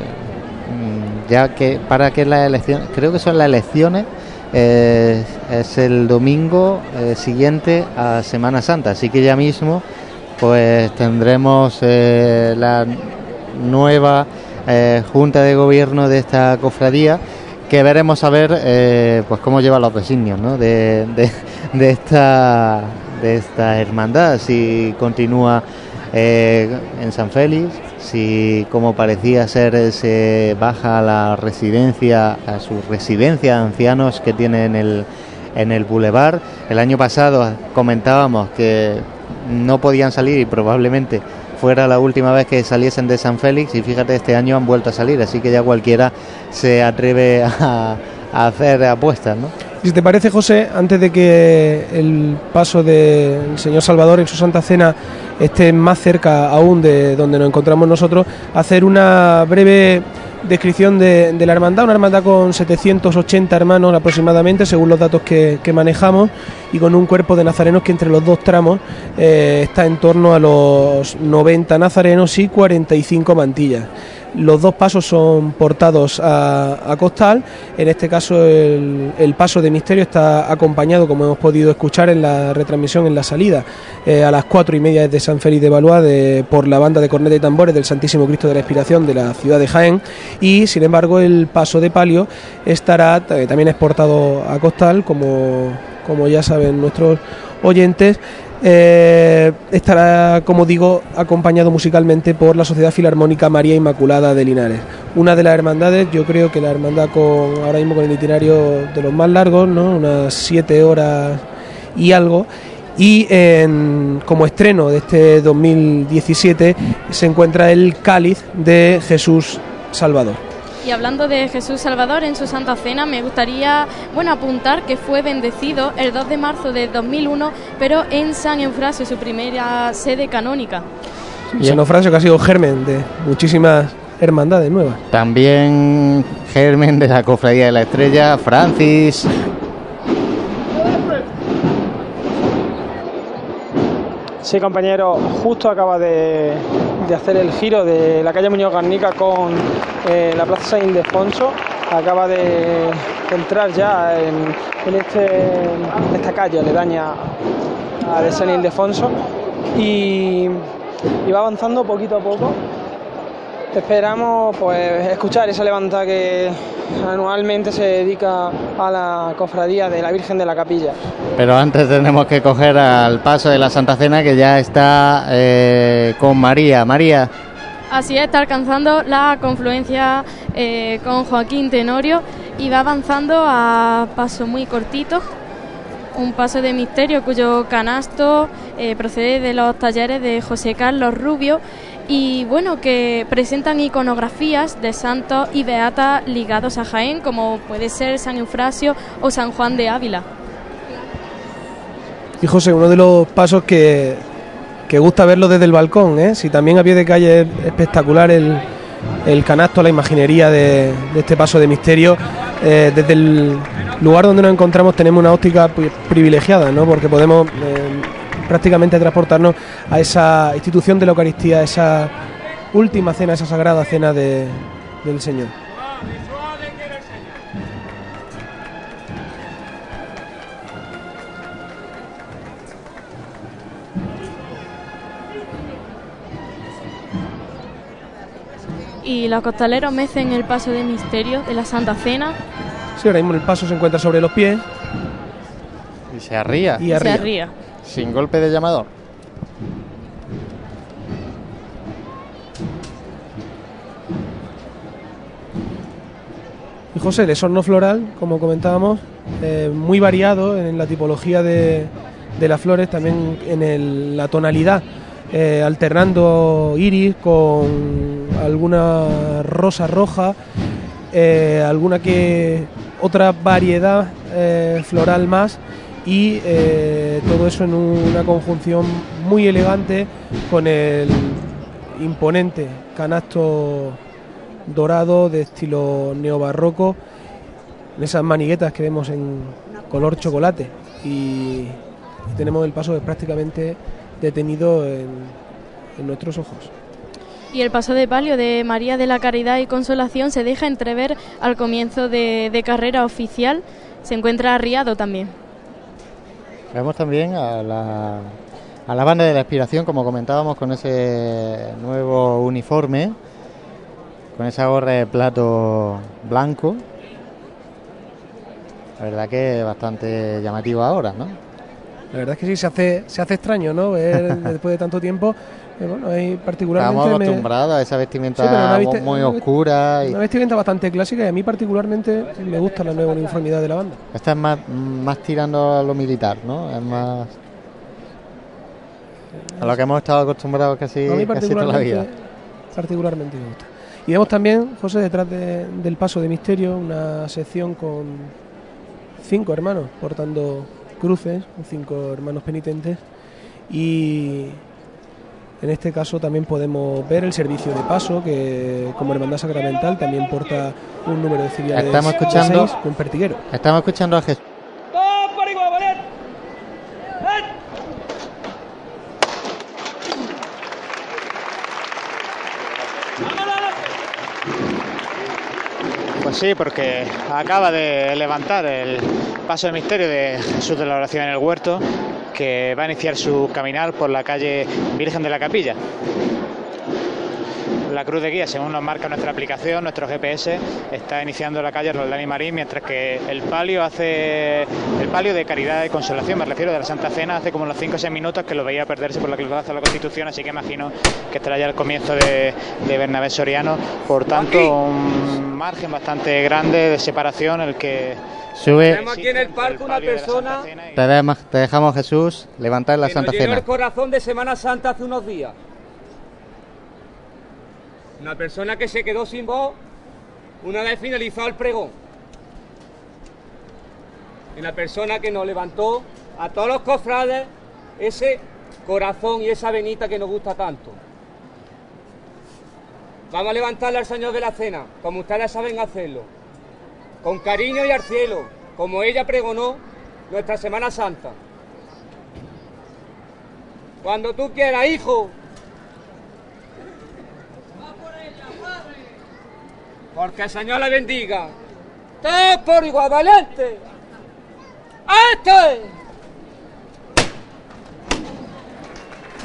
Speaker 2: mm, ya que para que las elecciones, creo que son las elecciones, eh, es el domingo eh, siguiente a Semana Santa, así que ya mismo pues tendremos eh, la nueva junta de gobierno de esta cofradía que veremos a ver pues cómo lleva los designios ¿no? de, de- de esta de esta hermandad si continúa en San Félix si como parecía ser se baja a la residencia a su residencia de ancianos que tiene en el en el Boulevard el año pasado comentábamos que no podían salir y probablemente fuera la última vez que saliesen de San Félix y fíjate este año han vuelto a salir así que ya cualquiera se atreve a, a hacer apuestas ¿no?
Speaker 13: Si te parece, José, antes de que el paso del Señor Salvador en su Santa Cena esté más cerca aún de donde nos encontramos nosotros, hacer una breve descripción de, la hermandad, una hermandad con 780 hermanos aproximadamente, según los datos que, que manejamos, y con un cuerpo de nazarenos que entre los dos tramos eh, está en torno a los 90 nazarenos y 45 mantillas. Los dos pasos son portados a, costal. En este caso, el, paso de misterio está acompañado, como hemos podido escuchar en la retransmisión en la salida, eh, a las cuatro y media desde San Félix de de- por la banda de corneta y tambores del Santísimo Cristo de la Expiración de la ciudad de Jaén. Y sin embargo, el paso de palio estará eh, también exportado a costal, como, como ya saben nuestros oyentes. Eh, estará, como digo, acompañado musicalmente por la Sociedad Filarmónica María Inmaculada de Linares. Una de las hermandades, yo creo que la hermandad con ahora mismo con el itinerario de los más largos, ¿no? unas siete horas y algo, Y en- como estreno de este 2017 se encuentra el cáliz de Jesús Salvador.
Speaker 18: Y hablando de Jesús Salvador en su Santa Cena, me gustaría bueno, apuntar que fue bendecido el 2 de marzo de 2001, pero en San Eufrasio, su primera sede canónica.
Speaker 13: Y San Eufrasio que ha sido germen de muchísimas hermandades nuevas.
Speaker 2: También germen de la Cofradía de la Estrella, Francis.
Speaker 14: Sí, compañero, justo acaba de, de hacer el giro de la calle Muñoz Garnica con eh, la Plaza San Ildefonso. Acaba de, entrar ya en, este, esta calle aledaña a de San Ildefonso y va avanzando poquito a poco. Esperamos pues escuchar esa levanta que anualmente se dedica a la cofradía de la Virgen de la Capilla.
Speaker 2: Pero antes tenemos que coger al paso de la Santa Cena que ya está eh, con María. María,
Speaker 18: Así es, está alcanzando la confluencia eh, con Joaquín Tenorio y va avanzando a paso muy cortito. Un paso de misterio cuyo canasto eh, procede de los talleres de José Carlos Rubio y bueno, que presentan iconografías de santos y beatas ligados a Jaén, como puede ser San Eufrasio o San Juan de Ávila.
Speaker 13: Y José, uno de los pasos que, que gusta verlo desde el balcón, ¿eh? si también a pie de calle es espectacular el, el canasto, la imaginería de, de este paso de misterio. Eh, desde el lugar donde nos encontramos tenemos una óptica privilegiada, ¿no? porque podemos eh, prácticamente transportarnos a esa institución de la Eucaristía, esa última cena, esa sagrada cena de- del Señor.
Speaker 18: Y los costaleros mecen el paso de misterio de la Santa Cena
Speaker 13: Sí, ahora mismo el paso se encuentra sobre los pies.
Speaker 2: y se arría.
Speaker 13: Y
Speaker 18: se
Speaker 13: arría.
Speaker 2: Sin golpe de llamador.
Speaker 13: Y José, el esorno floral, como comentábamos, eh, muy variado en la tipología de, de las flores, también en la tonalidad, eh, alternando iris con alguna rosa roja, eh, alguna que otra variedad floral más y eh, todo eso en una conjunción muy elegante con el imponente canasto dorado de estilo neobarroco, esas maniguetas que vemos en color chocolate y, tenemos el paso prácticamente detenido en, nuestros ojos.
Speaker 18: Y el paso de palio de María de la Caridad y Consolación se deja entrever al comienzo de, de carrera oficial. Se encuentra arriado también.
Speaker 2: Vemos también a la, a la banda de la expiración, como comentábamos, con ese nuevo uniforme, con esa gorra de plato blanco. La verdad que es bastante llamativo ahora, ¿no?
Speaker 13: La verdad es que sí, se hace, se hace extraño, ¿no? Ver (laughs) después de tanto tiempo. Eh, bueno, hay particularmente.
Speaker 2: Estamos
Speaker 13: me-
Speaker 2: acostumbrados a esa
Speaker 13: Sí,
Speaker 2: vestimenta
Speaker 13: una viste-
Speaker 2: muy oscura. Y
Speaker 13: Una vestimenta bastante clásica y a mí particularmente me gusta la nueva uniformidad de la banda.
Speaker 2: esta es más, más tirando a lo militar, ¿no? Es más. A lo que hemos estado acostumbrados casi,
Speaker 13: a mí
Speaker 2: casi toda la vida.
Speaker 13: particularmente, particularmente me gusta. Y vemos también, José, detrás de- del paso de misterio, una sección con cinco hermanos portando cruces, cinco hermanos penitentes. Y en este caso también podemos ver el servicio de paso, que como hermandad sacramental también porta un número de
Speaker 2: Estamos
Speaker 13: de seis con pertiguero.
Speaker 2: estamos escuchando a Jesús.
Speaker 3: Pues sí, porque acaba de levantar el paso de misterio de Jesús de la Oración en el Huerto, que va a iniciar su caminar por la calle Virgen de la Capilla. La cruz de guía, según nos marca nuestra aplicación, nuestro GPS, está iniciando la calle Roldán y Marín, mientras que el palio hace el palio de caridad y consolación, me refiero de la Santa Cena, hace como unos 5 o 6 minutos que lo veía perderse por la clausura de la Constitución, así que imagino que estará ya el comienzo de, de Bernabé Soriano. Por tanto, un margen bastante grande de separación el que
Speaker 2: Sube,
Speaker 15: Tenemos aquí en el palco una persona
Speaker 2: te, dejamos- te dejamos Jesús levantar la
Speaker 15: que
Speaker 2: Santa
Speaker 15: nos llenó
Speaker 2: Cena.
Speaker 15: el corazón de Semana Santa hace unos días. Una persona que se quedó sin voz una vez finalizado el pregón. Una persona que nos levantó a todos los cofrades ese corazón y esa venita que nos gusta tanto. Vamos a levantarle al Señor de la Cena, como ustedes saben hacerlo. Con cariño y al cielo, como ella pregonó nuestra Semana Santa. Cuando tú quieras, hijo. Porque el Señor le bendiga. Todos por igual, valiente. ¡Este!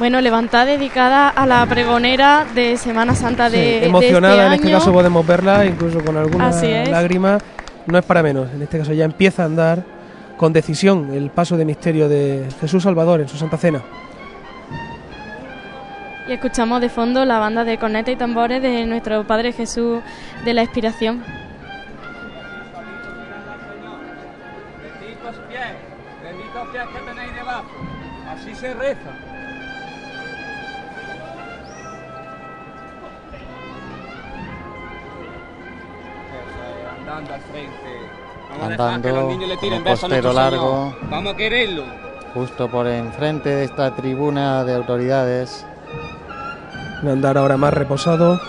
Speaker 18: Bueno, levantada dedicada a la pregonera de Semana Santa de,
Speaker 13: Sí,
Speaker 18: de
Speaker 13: emocionada,
Speaker 18: este
Speaker 13: en este
Speaker 18: año.
Speaker 13: caso podemos verla, incluso con alguna
Speaker 18: Así es.
Speaker 13: lágrima. No es para menos. En este caso ya empieza a andar con decisión el paso de misterio de Jesús Salvador en su Santa Cena.
Speaker 18: Y escuchamos de fondo la banda de corneta y tambores de nuestro Padre Jesús de la Expiración.
Speaker 15: Benditos pies, benditos pies que tenéis debajo. Así se reza. Andando al frente. Vamos a dejar que
Speaker 2: Andando
Speaker 15: los niños le tiren besos a
Speaker 2: largo.
Speaker 15: Señor. Vamos a quererlo.
Speaker 2: Justo por enfrente de esta tribuna de autoridades.
Speaker 13: Va a andar ahora más reposado.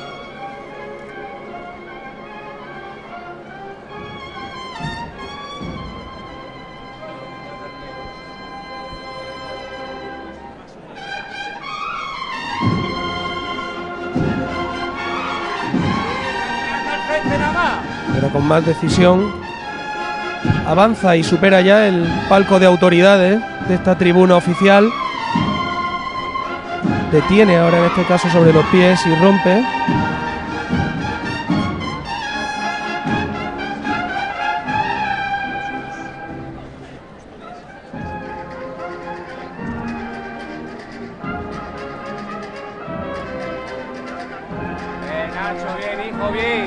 Speaker 13: Pero con más decisión avanza y supera ya el palco de autoridades de esta tribuna oficial. Detiene ahora en este caso sobre los pies y rompe.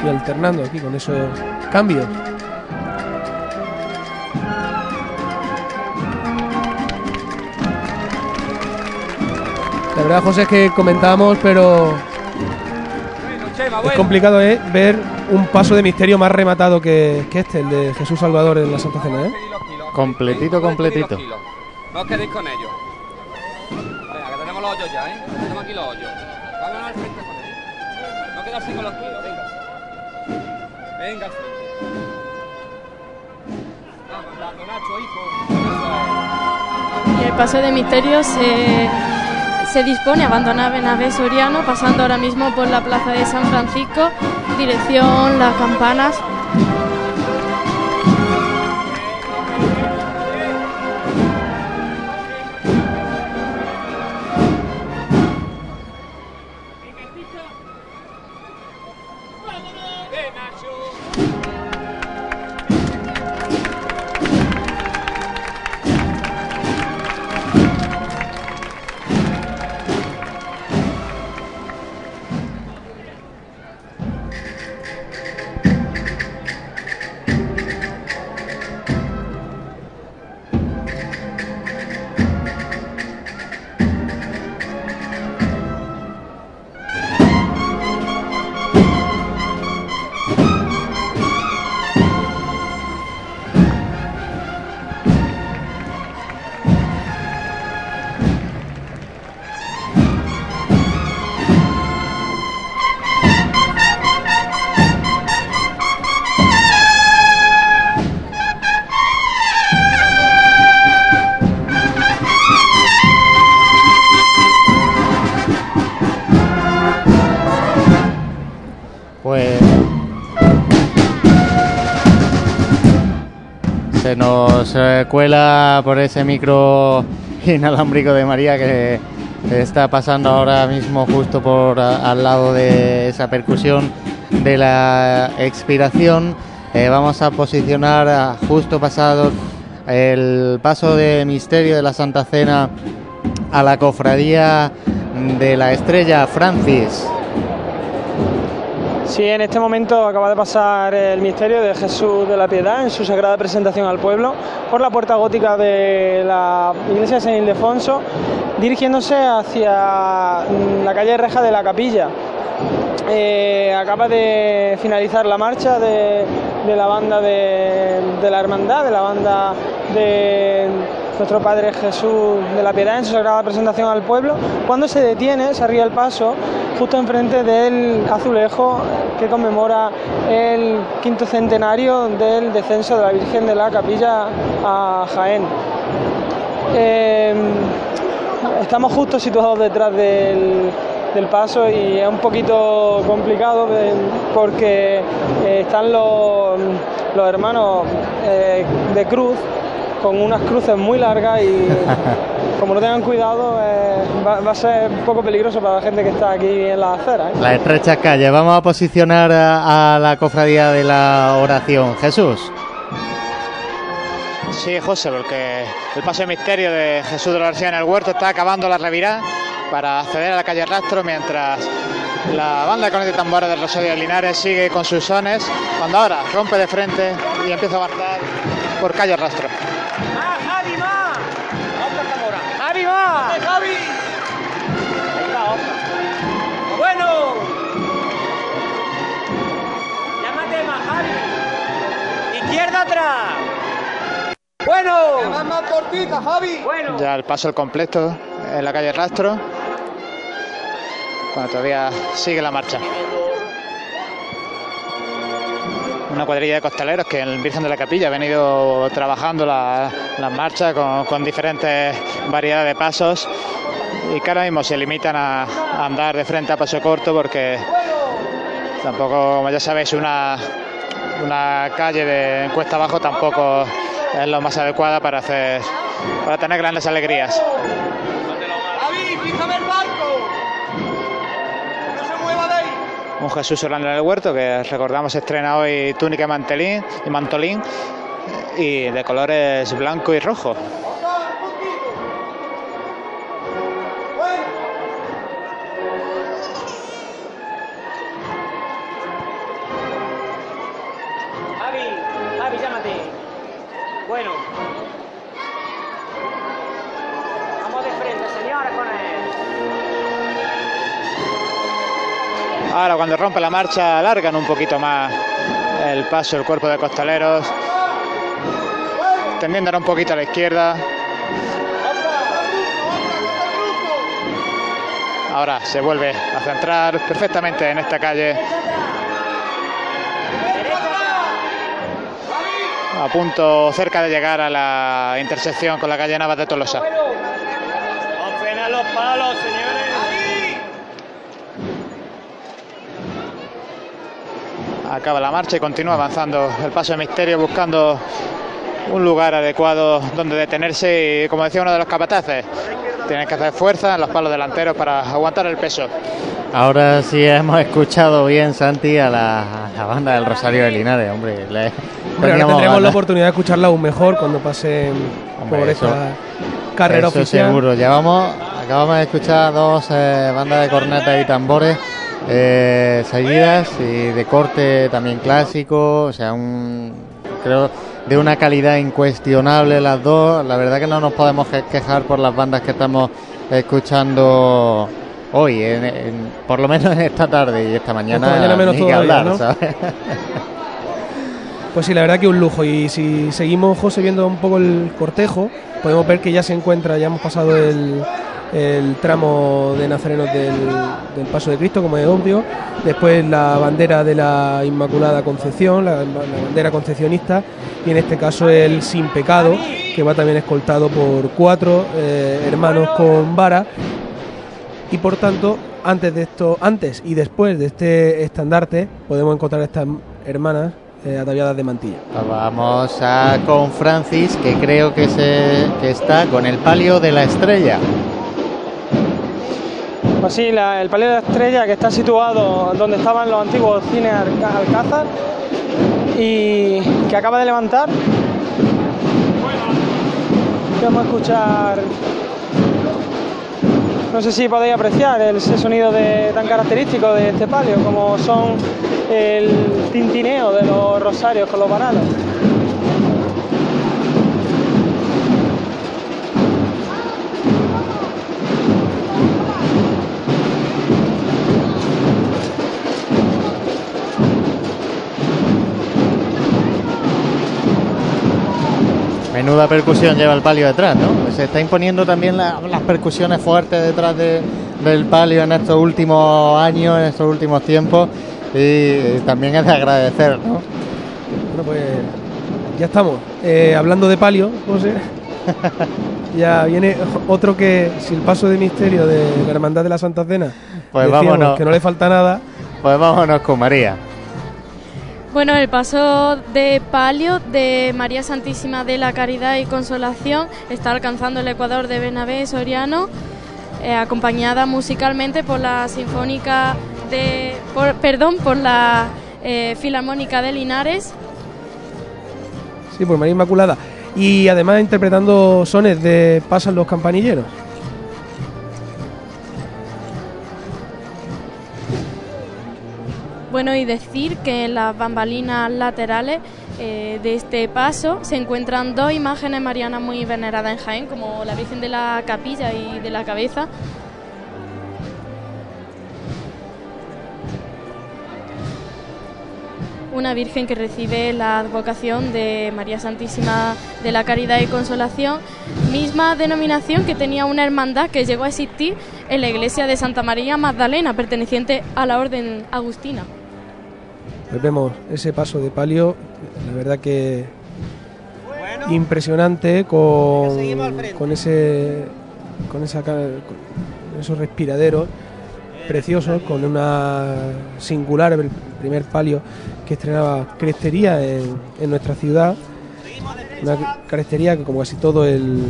Speaker 13: Y alternando aquí con esos cambios. Verdad, José, es que comentábamos, pero
Speaker 15: Chema,
Speaker 13: es complicado ¿eh? ver un paso de misterio más rematado que, que este, el de Jesús Salvador en la Santa Cena. ¿eh?
Speaker 2: Completito, completito.
Speaker 15: No os quedéis con ellos. Venga, que tenemos los hoyos ya, ¿eh? Tenemos aquí los hoyos. Vámonos al frente con ellos. No quedarse con los kilos, venga. Venga al frente. Vamos, Nacho, hijo.
Speaker 18: Y el paso de misterio se, se dispone a abandonar Benavés Soriano, pasando ahora mismo por la plaza de San Francisco, dirección Las Campanas.
Speaker 2: Eh, cuela por ese micro inalámbrico de María que está pasando ahora mismo justo por al lado de esa percusión de la expiración. Eh, vamos a posicionar justo pasado el paso de misterio de la Santa Cena a la cofradía de la Estrella Francis.
Speaker 14: Sí, en este momento acaba de pasar el misterio de Jesús de la Piedad en su sagrada presentación al pueblo por la puerta gótica de la iglesia de San Ildefonso, dirigiéndose hacia la calle Reja de la Capilla. Eh, acaba de finalizar la marcha de, la banda de la hermandad, de la banda de nuestro Padre Jesús de la Piedad en su sagrada presentación al pueblo, cuando se detiene, se arriba el paso, justo enfrente del azulejo que conmemora el quinto centenario del descenso de la Virgen de la Capilla a Jaén. Eh, estamos justo situados detrás del, del paso y es un poquito complicado de- porque eh, están los, los hermanos eh, de cruz con unas cruces muy largas y (laughs) como no tengan cuidado eh, va, va a ser un poco peligroso para la gente que está aquí en la acera. ¿eh?
Speaker 2: La estrecha calle. Vamos a posicionar a, a la cofradía de la oración. Jesús.
Speaker 3: Sí, José, porque el paso de misterio de Jesús de la García en el huerto está acabando la revirada para acceder a la calle Rastro mientras la banda de cornetas y tambores del Rosario de Linares sigue con sus sones cuando ahora rompe de frente y empieza a avanzar por calle Rastro.
Speaker 15: ¡Javi. ¡Bueno! Llámate más, Javi. ¡Izquierda atrás! ¡Bueno! ¡Más, más cortita, Javi! ¡Bueno!
Speaker 3: Ya el paso el completo en la calle Rastro cuando todavía sigue la marcha. Una cuadrilla de costaleros que el Virgen de la Capilla ha venido trabajando la- las marchas con, con diferentes variedades de pasos y que ahora mismo se limitan a, a andar de frente a paso corto porque tampoco, como ya sabéis, una, una calle de cuesta abajo tampoco es lo más adecuada para hacer para tener grandes alegrías. Un Jesús Orlando en el huerto que recordamos estrena hoy túnica y mantelín y mantolín y de colores blanco y rojo. Ahora cuando rompe la marcha alargan un poquito más el paso el cuerpo de costaleros, tendiéndola un poquito a la izquierda. Ahora se vuelve a centrar perfectamente en esta calle. A punto cerca de llegar a la intersección con la calle Navas de Tolosa.
Speaker 15: Los palos, señores.
Speaker 3: Acaba la marcha y continúa avanzando el paso de misterio buscando un lugar adecuado donde detenerse y como decía uno de los capataces, tienen que hacer fuerza en los palos delanteros para aguantar el peso.
Speaker 2: Ahora sí hemos escuchado bien, Santi, a la, a la banda del Rosario de Linares, hombre. le-
Speaker 13: Hombre, ahora tendremos la oportunidad de escucharla aún mejor cuando pasen
Speaker 2: Hombre,
Speaker 13: por
Speaker 2: eso-
Speaker 13: esta carrera
Speaker 2: Eso
Speaker 13: oficial.
Speaker 2: seguro. Llevamos, acabamos de escuchar dos eh, bandas de cornetas y tambores eh, seguidas y de corte también clásico, o sea, un creo de una calidad incuestionable las dos. La verdad que no nos podemos que- quejar por las bandas que estamos escuchando hoy, en- en- por lo menos en esta tarde y esta mañana.
Speaker 13: menos todavía,
Speaker 2: hablar,
Speaker 13: ¿no?
Speaker 2: ¿sabes? (laughs)
Speaker 13: Pues sí, la verdad que un lujo. Y si seguimos, José, viendo un poco el cortejo, podemos ver que ya se encuentra, ya hemos pasado el, tramo de nazarenos del, Paso de Cristo, como es obvio. Después la bandera de la Inmaculada Concepción, la, la bandera concepcionista. Y en este caso el Sin Pecado, que va también escoltado por cuatro eh, hermanos con vara. Y por tanto, antes de esto, antes y después de este estandarte, podemos encontrar estas hermanas eh, ataviadas de mantilla.
Speaker 2: Vamos a con Francis, que creo que, se, que está con el palio de la estrella.
Speaker 14: Pues sí, la- el palio de la estrella que está situado donde estaban los antiguos cines Alcázar y que acaba de levantar. Vamos a escuchar, no sé si podéis apreciar el- ese sonido de- tan característico de este palio, como son el tintineo de los rosarios con los varanos.
Speaker 2: Menuda percusión lleva el palio detrás, ¿no? Se está imponiendo también la- las percusiones fuertes detrás de- del palio en estos últimos años, en estos últimos tiempos. Y también es de agradecer, ¿no?
Speaker 13: Bueno, pues ya estamos. Eh, hablando de palio, José, (laughs) ya viene otro que, si el paso de misterio de la Hermandad de la Santa Cena,
Speaker 2: Pues vámonos.
Speaker 13: que no le falta nada.
Speaker 2: Pues vámonos con María.
Speaker 18: Bueno, el paso de palio de María Santísima de la Caridad y Consolación está alcanzando el Ecuador de Bernabé Soriano, eh, acompañada musicalmente por la Sinfónica de, por- perdón, por la eh, Filarmónica de Linares.
Speaker 13: Sí, por María Inmaculada. Y además interpretando sones de Pasan los campanilleros.
Speaker 18: Bueno, y decir que en las bambalinas laterales eh, de este paso se encuentran dos imágenes marianas muy veneradas en Jaén, como la Virgen de la Capilla y de la Cabeza. Una Virgen que recibe la advocación de María Santísima de la Caridad y Consolación, misma denominación que tenía una hermandad que llegó a existir en la iglesia de Santa María Magdalena, perteneciente a la Orden Agustina.
Speaker 13: Pues vemos ese paso de palio, la verdad que impresionante con, con ese con esa con esos respiraderos preciosos, con una singular primer palio que estrenaba crestería en, nuestra ciudad. Una crestería que como casi todo el,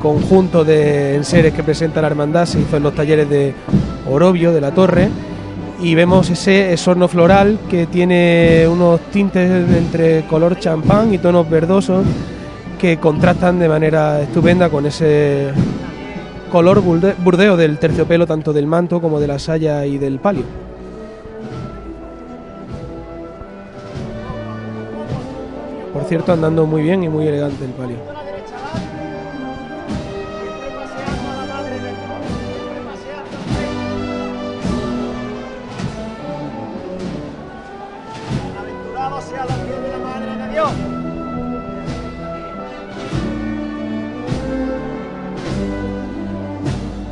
Speaker 13: conjunto de enseres que presenta la hermandad se hizo en los talleres de Orobio, de la Torre, y vemos ese esorno floral que tiene unos tintes entre color champán y tonos verdosos que contrastan de manera estupenda con ese color burde- burdeo del terciopelo tanto del manto como de la saya y del palio. Cierto, andando muy bien y muy elegante el palio.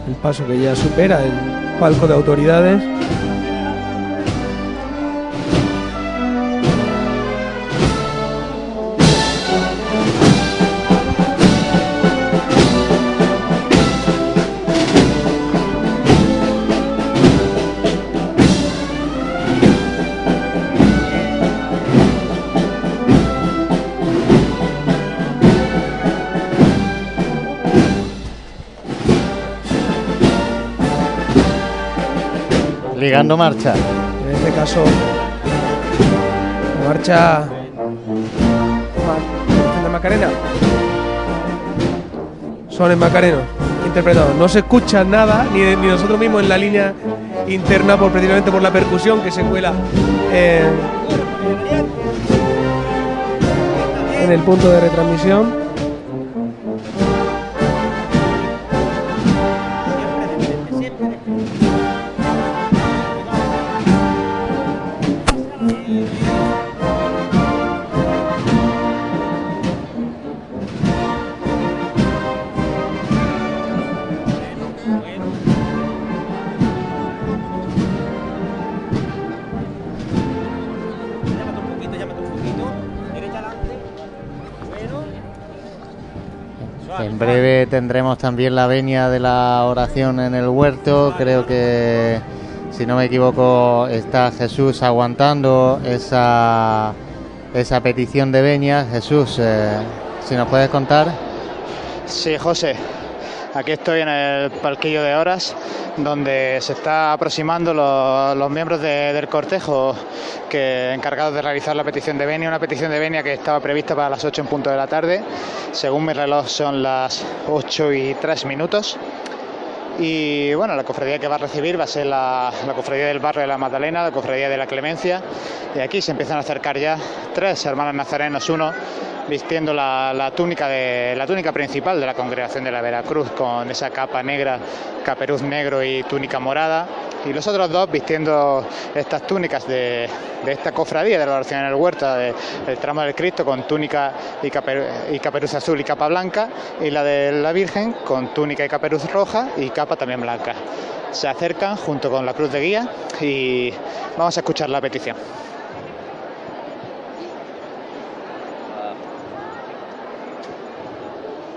Speaker 13: El paso que ya supera el palco de autoridades.
Speaker 2: Ligando marcha.
Speaker 13: En este caso, marcha Ma- de Macarena. Son en Macareno, interpretados. No se escucha nada, ni, nosotros mismos en la línea interna, por, precisamente por la percusión que se cuela en el punto de retransmisión.
Speaker 2: Tendremos también la venia de la oración en el huerto. Creo que, si no me equivoco, está Jesús aguantando esa, esa petición de venia. Jesús, eh, si nos puedes contar.
Speaker 3: Sí, José. Aquí estoy en el palquillo de horas, donde se está aproximando los, miembros de- del cortejo que encargados de realizar la petición de venia, una petición de venia que estaba prevista para las 8 en punto de la tarde. Según mi reloj son las 8 y 3 minutos. Y bueno, la cofradía que va a recibir va a ser la, cofradía del barrio de la Magdalena, la cofradía de la Clemencia. Y aquí se empiezan a acercar ya tres hermanos nazarenos, uno vistiendo la, túnica la túnica principal de la congregación de la Veracruz con esa capa negra, caperuz negro y túnica morada. Y los otros dos vistiendo estas túnicas de, esta cofradía de la oración en el huerto, de- del tramo del Cristo con túnica y, caper- y caperuz azul y capa blanca, y la de la Virgen con túnica y caperuz roja y capa también blanca. Se acercan junto con la cruz de guía y vamos a escuchar la petición.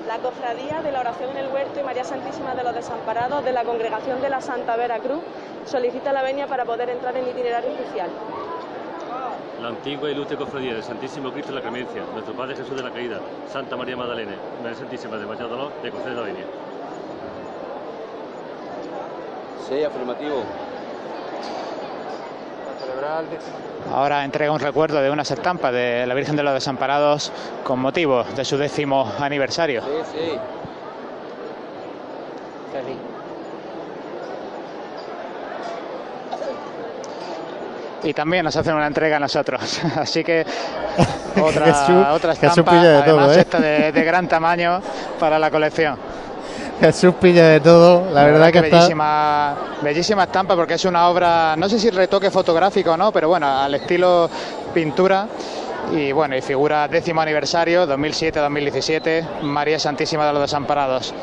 Speaker 20: La Cofradía de la Oración en el Huerto y María Santísima de los Desamparados de la Congregación de la Santa Veracruz solicita la venia para poder entrar en itinerario oficial.
Speaker 21: La antigua y ilustre cofradía del Santísimo Cristo de la Clemencia, nuestro Padre Jesús de la Caída, Santa María Magdalena, María Santísima de Dolor, de concede la venia.
Speaker 22: Sí, afirmativo.
Speaker 3: Ahora entrega un recuerdo de unas estampas de la Virgen de los Desamparados con motivo de su décimo aniversario.
Speaker 22: Sí, sí.
Speaker 15: Feliz.
Speaker 3: Y también nos hacen una entrega a nosotros. (laughs) Así que (laughs) otra,
Speaker 2: Jesús-
Speaker 3: otra estampa,
Speaker 2: pilla de todo, ¿eh?
Speaker 3: esta de, de gran (laughs) tamaño para la colección.
Speaker 2: Jesús pilla de todo, la verdad que está...
Speaker 3: bellísima, bellísima estampa porque es una obra, no sé si retoque fotográfico o no, pero bueno, al estilo pintura. Y bueno, y figura décimo aniversario, 2007-2017, María Santísima de los Desamparados.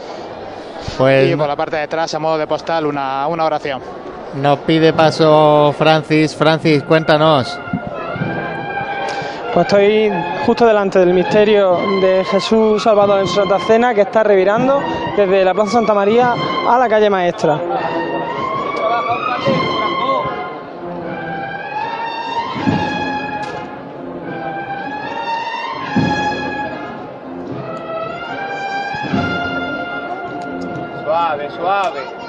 Speaker 2: Pues
Speaker 3: Y por la parte de atrás, a modo de postal, una, una oración.
Speaker 2: nos pide paso Francis. Francis, cuéntanos.
Speaker 14: Pues estoy justo delante del misterio de Jesús Salvador en su Santa Cena que está revirando desde la Plaza Santa María a la calle Maestra.
Speaker 3: Suave.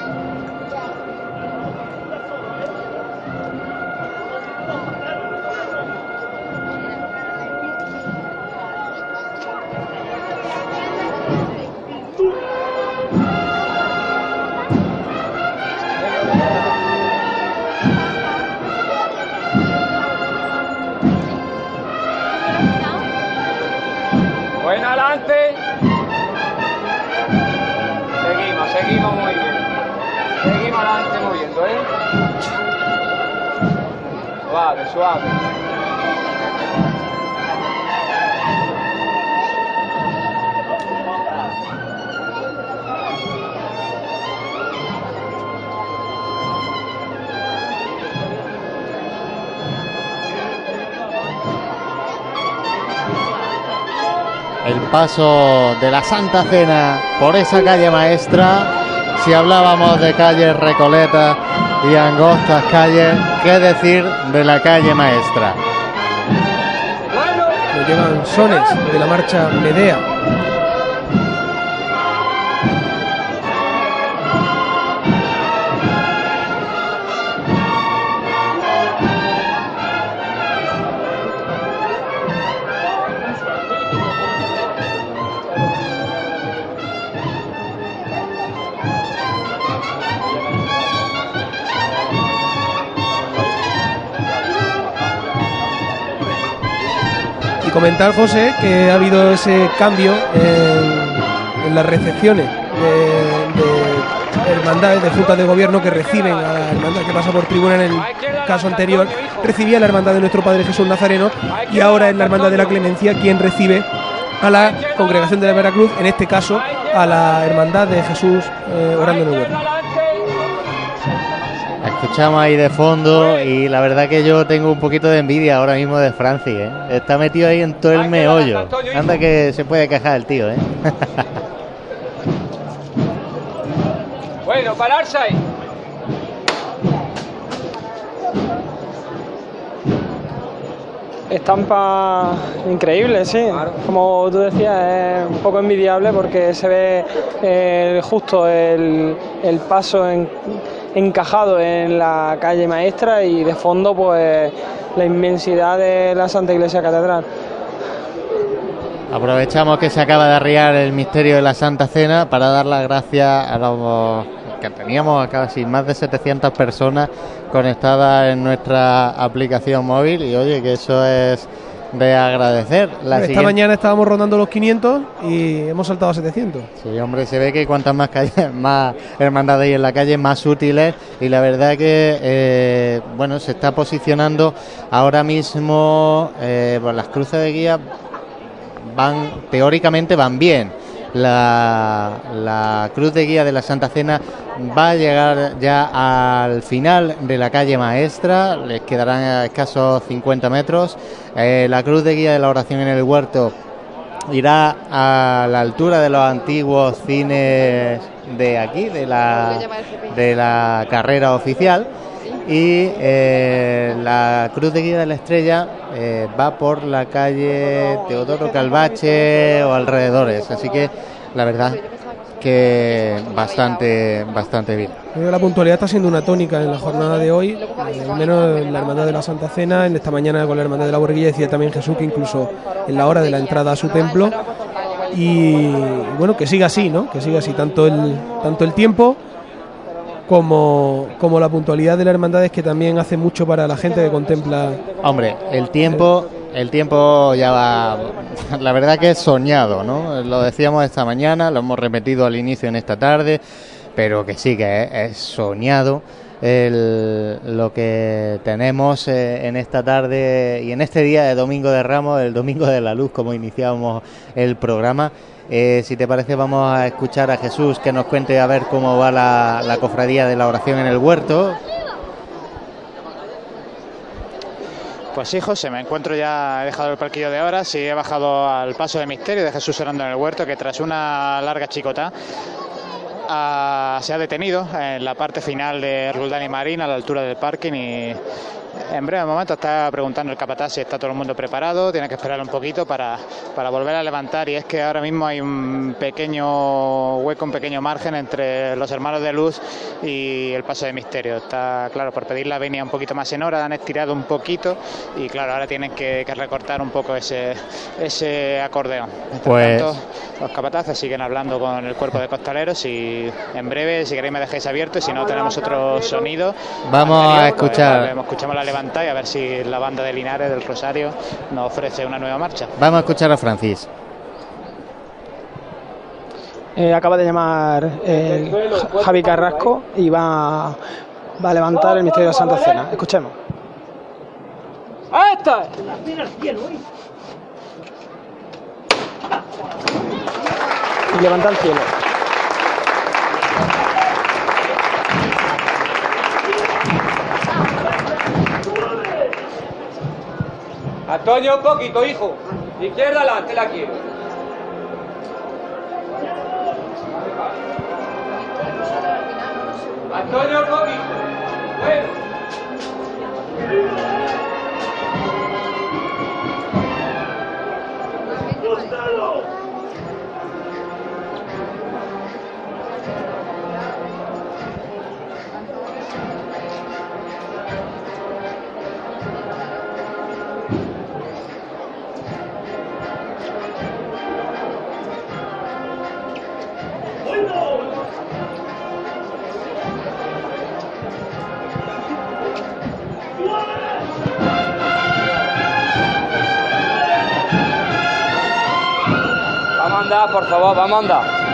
Speaker 15: ¿Eh? Suave, suave.
Speaker 2: El paso de la Santa Cena por esa calle maestra. Si hablábamos de calles recoletas y angostas calles, ¿qué decir de la calle maestra?
Speaker 13: Llevan sones de la marcha Medea. Comentar, José, que ha habido ese cambio en, las recepciones de, de hermandades, de juntas de gobierno que reciben a la hermandad que pasa por tribuna en el caso anterior. Recibía la hermandad de nuestro Padre Jesús Nazareno y ahora es la hermandad de la Clemencia quien recibe a la congregación de la Veracruz, en este caso a la hermandad de Jesús eh, orando en el.
Speaker 2: Escuchamos ahí de fondo y la verdad que yo tengo un poquito de envidia ahora mismo de Francis, ¿eh? Está metido ahí en todo el meollo. Anda que se puede quejar el tío, ¿eh? (laughs)
Speaker 15: Bueno, pararse ahí.
Speaker 14: estampa increíble, sí. Como tú decías, es un poco envidiable porque se ve eh, justo el, el paso en- encajado en la calle maestra y de fondo pues la inmensidad de la Santa Iglesia Catedral.
Speaker 2: Aprovechamos que se acaba de arriar el misterio de la Santa Cena para dar las gracias a los que teníamos a casi más de 700 personas conectadas en nuestra aplicación móvil y oye que eso es de agradecer. La
Speaker 13: Esta
Speaker 2: siguiente-
Speaker 13: mañana estábamos rondando los 500 y hemos saltado a 700.
Speaker 2: Sí, hombre, se ve que cuantas más calles, (laughs) más hermandades hay en la calle, más útiles. Y la verdad que, eh, bueno, se está posicionando ahora mismo, eh, pues las cruces de guía van, teóricamente van bien. La, la cruz de guía de la Santa Cena va a llegar ya al final de la calle maestra, les quedarán a escasos 50 metros. Eh, la cruz de guía de la oración en el huerto irá a la altura de los antiguos cines de aquí, de la, de la carrera oficial. Y eh, la Cruz de Guía de la Estrella eh, va por la calle Teodoro Calvache o alrededores. Así que la verdad que bastante, bastante bien.
Speaker 13: La puntualidad está siendo una tónica en la jornada de hoy, eh, al menos en la Hermandad de la Santa Cena, en esta mañana con la Hermandad de la Borguilla, decía también Jesús que incluso en la hora de la entrada a su templo. Y bueno, que siga así, ¿no? Que siga así, tanto el, tanto el tiempo como, como la puntualidad de la Hermandad es que también hace mucho para la gente que contempla.
Speaker 2: Hombre, el tiempo, el tiempo ya va, la verdad que es soñado, ¿no? Lo decíamos esta mañana, lo hemos repetido al inicio en esta tarde, pero que sí que es, es soñado el- lo que tenemos eh, en esta tarde y en este día de Domingo de Ramos, el Domingo de la Luz, como iniciábamos el programa. Eh, si te parece, vamos a escuchar a Jesús que nos cuente a ver cómo va la, cofradía de la oración en el huerto.
Speaker 3: Pues sí, José, me encuentro ya, he dejado el parquillo de horas y he bajado al paso de misterio de Jesús orando en el huerto, que tras una larga chicota ah, se ha detenido en la parte final de Roldán y Marín, a la altura del parking y en breve momento está preguntando el capataz si está todo el mundo preparado, tiene que esperar un poquito para, para volver a levantar y es que ahora mismo hay un pequeño hueco, un pequeño margen entre los hermanos de luz y el paso de misterio. Está claro, por pedir la venia un poquito más en hora, han estirado un poquito y claro, ahora tienen que, que recortar un poco ese, ese acordeón.
Speaker 2: Pues-
Speaker 3: tanto, los capataces siguen hablando con el cuerpo de costaleros y en breve, si queréis, me dejéis abierto y si no, tenemos otro sonido.
Speaker 2: Vamos a
Speaker 3: pues,
Speaker 2: escuchar.
Speaker 3: escuchamos la levantada y a ver si la banda de Linares del Rosario nos ofrece una nueva marcha.
Speaker 2: Vamos a escuchar a Francis.
Speaker 14: Eh, acaba de llamar eh, Ja- Javi Carrasco y va, va a levantar el misterio de la Santa Cena. Escuchemos. ¡Esta! Y levanta el cielo.
Speaker 15: Antonio, un poquito, hijo. Izquierda adelante, la quiero. Antonio, un poquito. Bueno. Vamos por favor, vamos a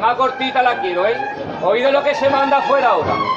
Speaker 15: Llamada cortita la quiero, ¿eh? Oído lo que se manda afuera ahora.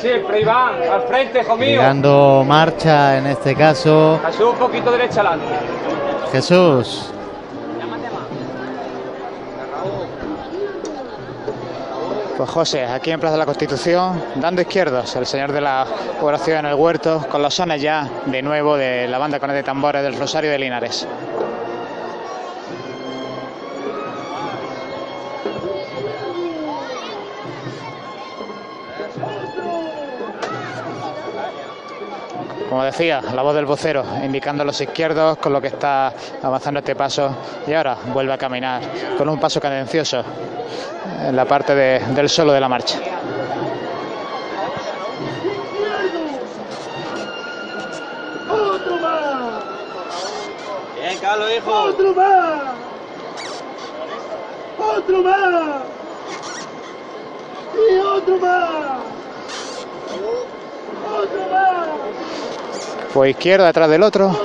Speaker 15: Siempre, Iván. Al frente, hijo mío.
Speaker 2: Mirando marcha en este caso.
Speaker 15: Jesús, un poquito derecha adelante.
Speaker 2: Jesús.
Speaker 3: Pues José, aquí en Plaza de la Constitución, dando izquierdos, el señor de la oración en el huerto, con los sones ya de nuevo de la banda con de tambores del Rosario de Linares. Como decía, la voz del vocero indicando a los izquierdos con lo que está avanzando este paso y ahora vuelve a caminar con un paso cadencioso en la parte de- del solo de la marcha.
Speaker 23: ¡Otro más!
Speaker 15: Bien, Carlos, hijo.
Speaker 23: ¡Otro más! ¡Otro más! ¡Y otro más! ¡Otro más!
Speaker 3: Izquierdo detrás del otro,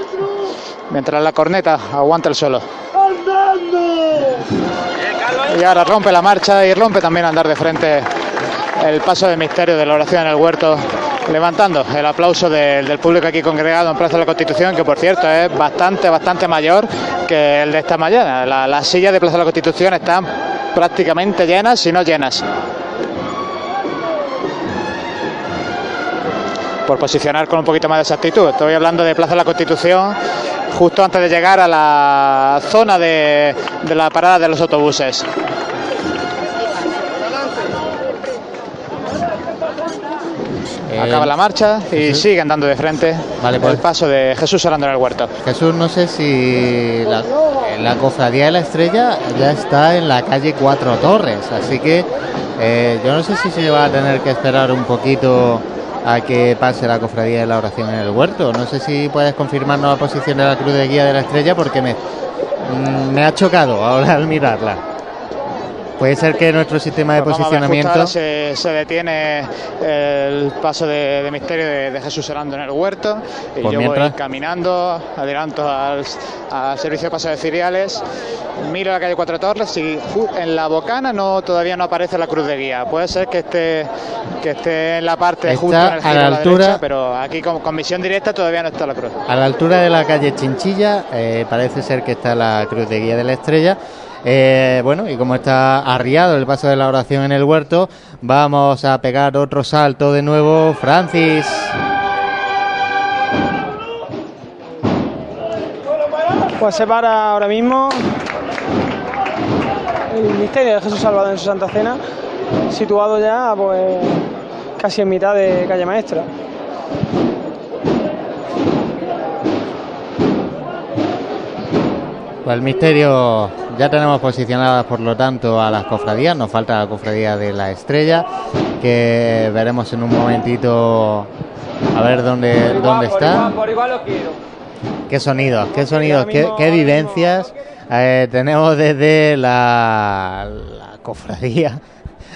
Speaker 3: mientras la corneta aguanta el.
Speaker 23: ¡Andando!
Speaker 3: Y ahora rompe la marcha y rompe también andar de frente el paso de misterio de la oración en el huerto, levantando el aplauso de- del público aquí congregado en Plaza de la Constitución, que por cierto es bastante, bastante mayor que el de esta mañana. La- Las sillas de Plaza de la Constitución están prácticamente llenas, si no llenas. Por posicionar con un poquito más de exactitud. Estoy hablando de Plaza de la Constitución justo antes de llegar a la zona de, de la parada de los autobuses. Acaba la marcha y
Speaker 2: Jesús.
Speaker 3: sigue andando de frente
Speaker 2: Vale, pues.
Speaker 3: el paso de Jesús orando en el huerto.
Speaker 2: Jesús, no sé si la, la cofradía de la estrella ya está en la calle Cuatro Torres, así que eh, yo no sé si se va a tener que esperar un poquito a que pase la cofradía de la oración en el huerto. No sé si puedes confirmarnos la posición de la cruz de guía de la estrella porque me, mm, ha chocado ahora al mirarla. Puede ser que nuestro sistema de
Speaker 3: Pues ver,
Speaker 2: posicionamiento...
Speaker 3: ahora se, se detiene el paso de, de misterio de, de Jesús orando en el huerto y
Speaker 2: Pues
Speaker 3: yo
Speaker 2: mientras-
Speaker 3: voy caminando, adelanto al, al servicio de paso de cereales, miro la calle Cuatro Torres y en la bocana no todavía no aparece la cruz de guía. Puede ser que esté que esté en la parte
Speaker 2: Está
Speaker 3: justo en el
Speaker 2: a la
Speaker 3: a la
Speaker 2: altura-
Speaker 3: derecha, pero aquí con, con visión directa todavía no está la cruz.
Speaker 2: A la altura de la calle Chinchilla eh, parece ser que está la cruz de guía de la estrella. Eh, bueno, y como está arriado el paso de la oración en el huerto, vamos a pegar otro salto de nuevo. Francis.
Speaker 14: Pues se para ahora mismo el misterio de Jesús Salvador en su Santa Cena, situado ya pues casi en mitad de calle Maestra.
Speaker 2: Pues el misterio ya tenemos posicionadas, por lo tanto, a las cofradías. Nos falta la cofradía de la estrella, que veremos en un momentito a ver dónde, dónde está.
Speaker 15: igual, por igual lo quiero.
Speaker 2: Qué sonidos, qué sonidos, qué, qué vivencias eh, tenemos desde la, la cofradía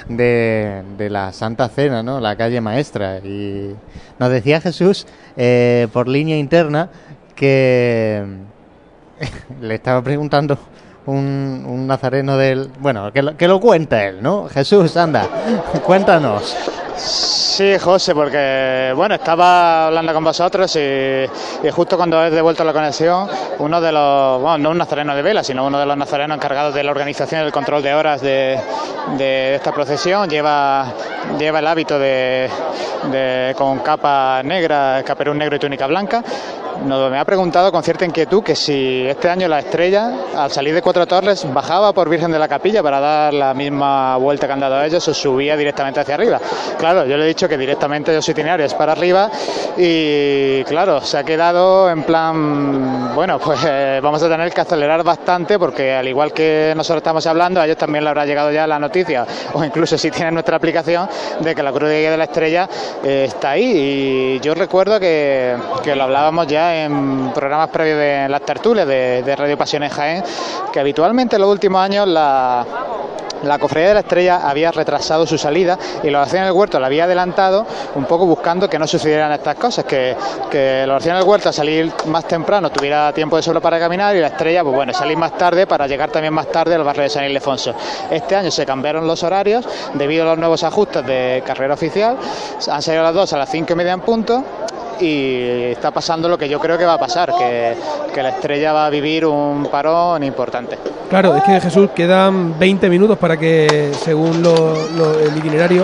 Speaker 2: de, de la Santa Cena, ¿no? La calle Maestra. Y nos decía Jesús eh, por línea interna que (laughs) le estaba preguntando un, un nazareno del... Bueno, que lo, que lo cuenta él, ¿no? Jesús, anda, (laughs) cuéntanos.
Speaker 3: Sí, José, porque bueno, estaba hablando con vosotros y, y justo cuando he devuelto la conexión, uno de los, bueno, no un nazareno de vela, sino uno de los nazarenos encargados de la organización y del control de horas de, de esta procesión, lleva, lleva el hábito de, de- con capa negra, caperón negro y túnica blanca. Nos me ha preguntado con cierta inquietud que si este año la estrella, al salir de Cuatro Torres, bajaba por Virgen de la Capilla para dar la misma vuelta que han dado ellos o subía directamente hacia arriba. Claro, yo le he dicho que directamente los itinerarios para arriba y claro, se ha quedado en plan, bueno, pues eh, vamos a tener que acelerar bastante porque al igual que nosotros estamos hablando, a ellos también le habrá llegado ya la noticia o incluso si tienen nuestra aplicación de que la Cruz de Guía de la Estrella eh, está ahí y yo recuerdo que, que lo hablábamos ya en programas previos de las tertulias de, Radio Pasiones Jaén, que habitualmente en los últimos años la, la Cofradía de la Estrella había retrasado su salida y la oración del huerto la había adelantado un poco buscando que no sucedieran estas cosas, que, que la oración del huerto a salir más temprano tuviera tiempo de sobra para caminar y la estrella, pues bueno, salir más tarde para llegar también más tarde al barrio de San Ildefonso. Este año se cambiaron los horarios debido a los nuevos ajustes de carrera oficial, han salido las dos a las cinco y media en punto y está pasando lo que yo creo que va a pasar, que, que la estrella va a vivir un parón importante.
Speaker 13: Claro, es que Jesús quedan 20 minutos para que, según lo- el itinerario,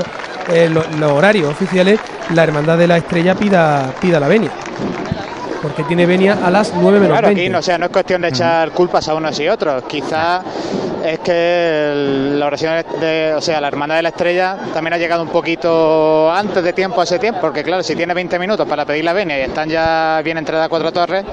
Speaker 13: eh, lo- los horarios oficiales, la Hermandad de la Estrella pida, pida la venia. Porque tiene venia a las 9 menos
Speaker 3: Claro,
Speaker 13: 20.
Speaker 3: aquí no, o sea, no es cuestión de echar culpas a unos y otros. Quizás es que el- la oración de, o sea, la hermandad de la estrella también ha llegado un poquito antes de tiempo a ese tiempo, porque claro, si tiene 20 minutos para pedir la venia y están ya bien entradas cuatro torres,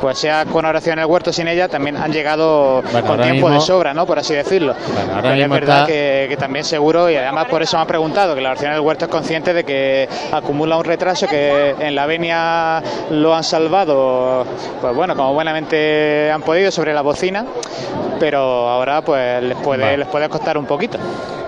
Speaker 3: pues sea con oración en el huerto sin ella, también han llegado
Speaker 2: Bueno,
Speaker 3: con
Speaker 2: ahora
Speaker 3: tiempo de sobra, ¿no? Por así decirlo.
Speaker 2: ahora
Speaker 3: Pero es verdad
Speaker 2: está-
Speaker 3: que, que también seguro, y además por eso me ha preguntado, que la oración en el huerto es consciente de que acumula un retraso, que en la venia lo han salvado, pues bueno, como buenamente han podido sobre la bocina, pero ahora pues les puede, les puede costar un poquito.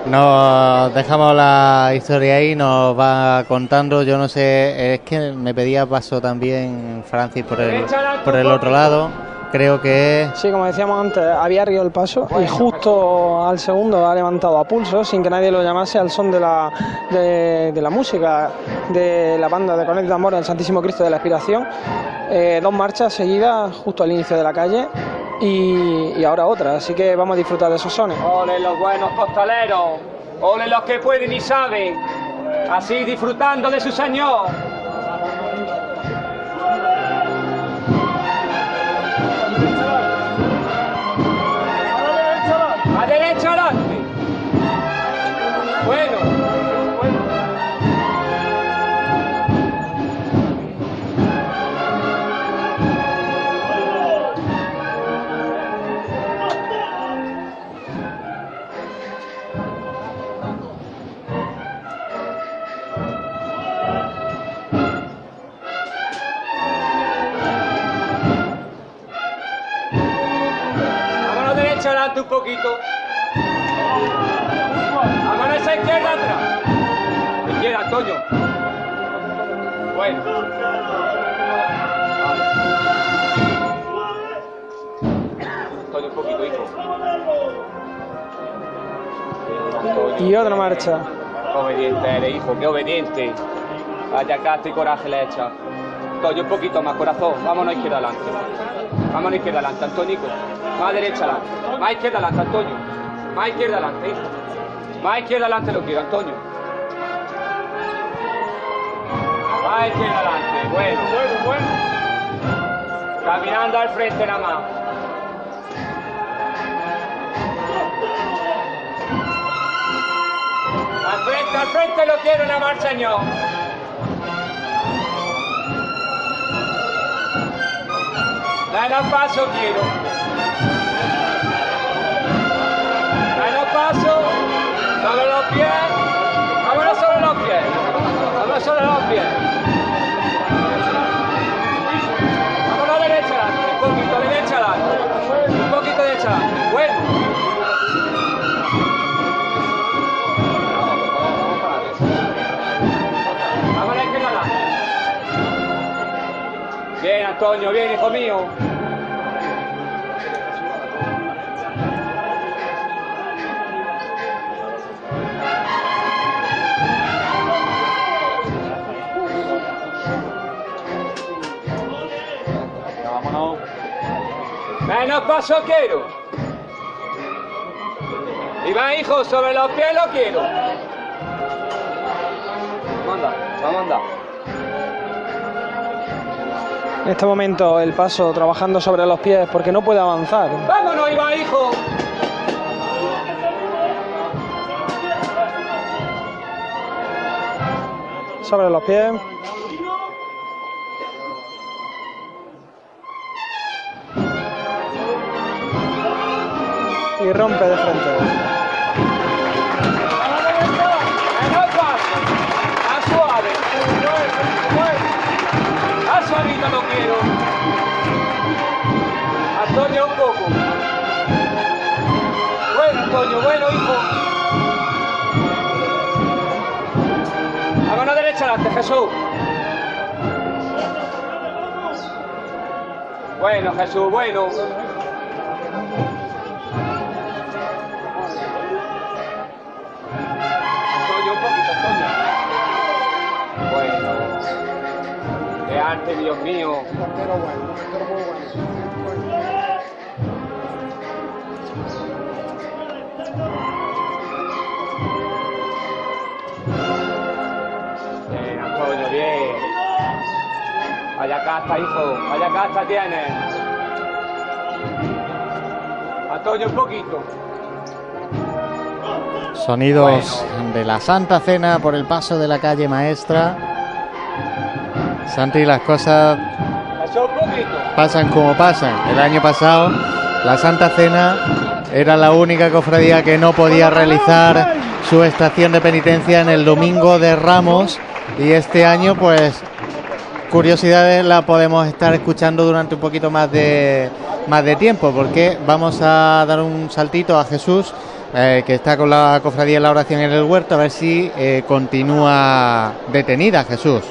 Speaker 2: Nos dejamos la historia ahí, nos va contando. Yo no sé, es que me pedía paso también Francis por el, por el otro lado. Creo que.
Speaker 14: Sí, como decíamos antes, había arriba el paso y justo al segundo ha levantado a pulso sin que nadie lo llamase al son de la, de, de la música de la banda de Conecta Amor del Santísimo Cristo de la Expiración. Eh, dos marchas seguidas justo al inicio de la calle y, y ahora otra, así que vamos a disfrutar de esos sones.
Speaker 15: Ole los buenos costaleros, ole los que pueden y saben, así disfrutando de su Señor. Derecha adelante. Bueno, bueno. Derecha adelante un poquito. Vámonos esa izquierda atrás. Izquierda, Antonio. Bueno. Antonio, un poquito, hijo.
Speaker 14: Y otra marcha.
Speaker 15: Qué obediente eres, hijo, qué obediente. Vaya casta y coraje le echa. Antonio, un poquito más, corazón. Vámonos izquierda adelante. Vámonos izquierda adelante, Antónico. Más derecha adelante. Más izquierda adelante, Antonio. Más izquierda adelante. Más izquierda adelante lo quiero, Antonio. Más izquierda adelante. Bueno, bueno, bueno. Caminando al frente nada más. Al frente, al frente lo quiero nada más, señor. Menos paso quiero. Sobre los pies. Vámonos sobre los pies. Vámonos sobre los pies. Vámonos derecha adelante. Un poquito derecha adelante. Un poquito derecha adelante. Bueno. Bien, Antonio, bien, hijo mío. Menos paso quiero. Y va, hijo, sobre los pies lo quiero. Vamos a andar, vamos a andar.
Speaker 14: En este momento el paso trabajando sobre los pies porque no puede avanzar.
Speaker 15: ¡Vámonos, Iván, hijo!
Speaker 14: Sobre los pies. Y rompe de frente.
Speaker 15: ¡A suave! ¡A suavito lo quiero! Antonio, un poco. Bueno, Antonio, bueno, hijo. A mano derecha adelante, Jesús. Bueno, Jesús, bueno. Bueno. Qué arte, Dios mío. Bien, Antonio, bien. Vaya casta, hijo. Vaya casta tienes. Antonio, un poquito.
Speaker 2: Sonidos de la Santa Cena por el paso de la calle Maestra. Santi, las cosas pasan como pasan. El año pasado la Santa Cena era la única cofradía que no podía realizar su estación de penitencia en el domingo de Ramos y este año pues curiosidades la podemos estar escuchando durante un poquito más de más de tiempo porque vamos a dar un saltito a Jesús eh, que está con la cofradía en la oración en el huerto a ver si eh, continúa detenida Jesús.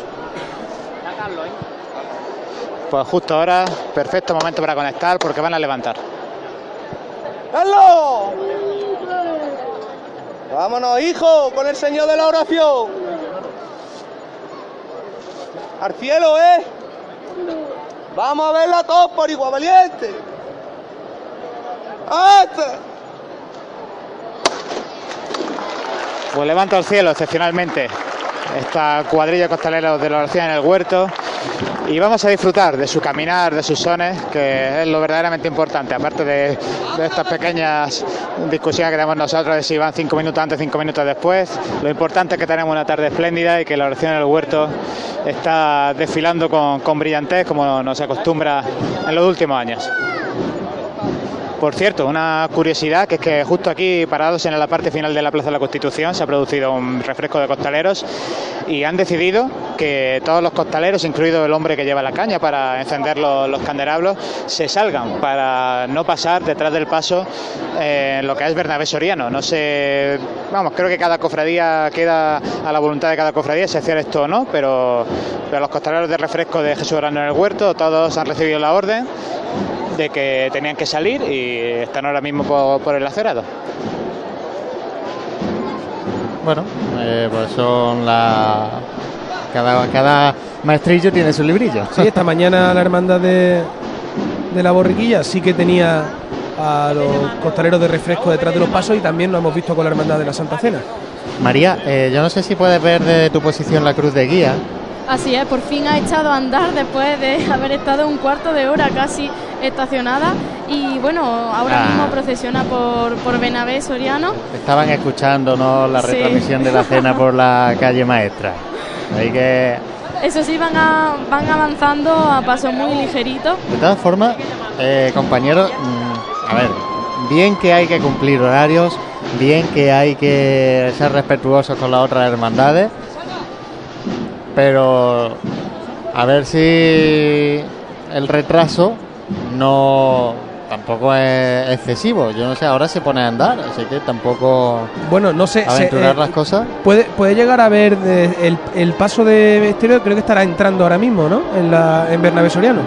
Speaker 3: Pues justo ahora, perfecto momento para conectar porque van a levantar.
Speaker 23: ¡Carlos! Vámonos, hijo, con el Señor de la oración. Al cielo, ¿eh? Vamos a verla todos por igual valiente. ¡Hasta!
Speaker 3: Pues levanta al cielo excepcionalmente esta cuadrilla costalera de la oración en el huerto y vamos a disfrutar de su caminar, de sus sones, que es lo verdaderamente importante, aparte de, estas pequeñas discusiones que tenemos nosotros de si van cinco minutos antes, cinco minutos después. Lo importante es que tenemos una tarde espléndida y que la oración en el huerto está desfilando con, con brillantez como nos acostumbra en los últimos años. Por cierto, una curiosidad que es que justo aquí, parados en la parte final de la Plaza de la Constitución, se ha producido un refresco de costaleros y han decidido que todos los costaleros, incluido el hombre que lleva la caña para encender los, los candelabros, se salgan para no pasar detrás del paso eh, lo que es Bernabé Soriano. No sé, vamos, creo que cada cofradía queda a la voluntad de cada cofradía si hacer esto o no, pero, los costaleros de refresco de Jesús Orando en el Huerto, todos han recibido la orden de que tenían que salir y están ahora mismo por, por el acerado.
Speaker 2: Bueno, eh, pues son la. Cada, cada maestrillo tiene su librillo.
Speaker 13: Sí, esta mañana la hermandad de, de la borriquilla sí que tenía a los costaleros de refresco detrás de los pasos y también lo hemos visto con la hermandad de la Santa Cena.
Speaker 2: María, eh, yo no sé si puedes ver desde tu posición la cruz de guía.
Speaker 18: Así es, por fin ha echado a andar después de (laughs) haber estado un cuarto de hora casi estacionada y bueno, ahora
Speaker 2: Ah.
Speaker 18: mismo procesiona por, por Benavés Soriano.
Speaker 2: Estaban escuchando ¿no? la
Speaker 18: Sí.
Speaker 2: retransmisión de la cena por la calle maestra. Ahí que,
Speaker 18: Eso sí, van, a, van avanzando a paso muy ligerito.
Speaker 2: de todas formas, eh, compañeros, mm, a ver, bien que hay que cumplir horarios, bien que hay que ser respetuosos con las otras hermandades, pero a ver si el retraso no tampoco es excesivo. Yo no sé, ahora se pone a andar, así que tampoco
Speaker 13: Bueno, no sé. se-
Speaker 2: aventurar
Speaker 13: eh,
Speaker 2: las cosas.
Speaker 13: Puede, puede llegar a ver de- el, el paso de Estéreo, creo que estará entrando ahora mismo, ¿no? En, la, en Bernabé Soriano.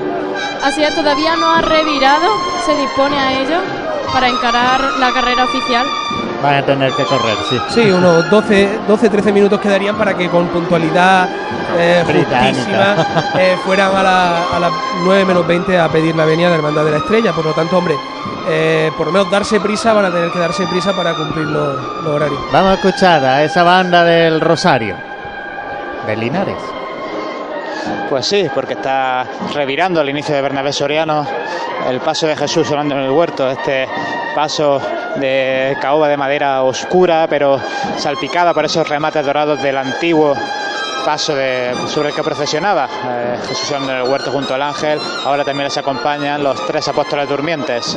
Speaker 18: Así es, todavía no ha revirado, se dispone a ello para encarar la carrera oficial.
Speaker 2: Van a tener que correr, sí.
Speaker 13: Sí, unos 12, 12 13 minutos quedarían para que con puntualidad eh, justísima eh, fueran a, la- a las 9 menos 20 a pedir la venia de la Hermandad de la Estrella. Por lo tanto, hombre, eh, por lo menos darse prisa, van a tener que darse prisa para cumplir los, los horarios.
Speaker 2: Vamos a escuchar a esa banda del Rosario, de Linares.
Speaker 3: Pues sí, porque está revirando al inicio de Bernabé Soriano el paso de Jesús orando en el huerto, este paso de caoba de madera oscura, pero salpicada por esos remates dorados del antiguo paso de, sobre el que procesionaba eh, Jesús en el huerto junto al ángel. Ahora también les acompañan los tres apóstoles durmientes.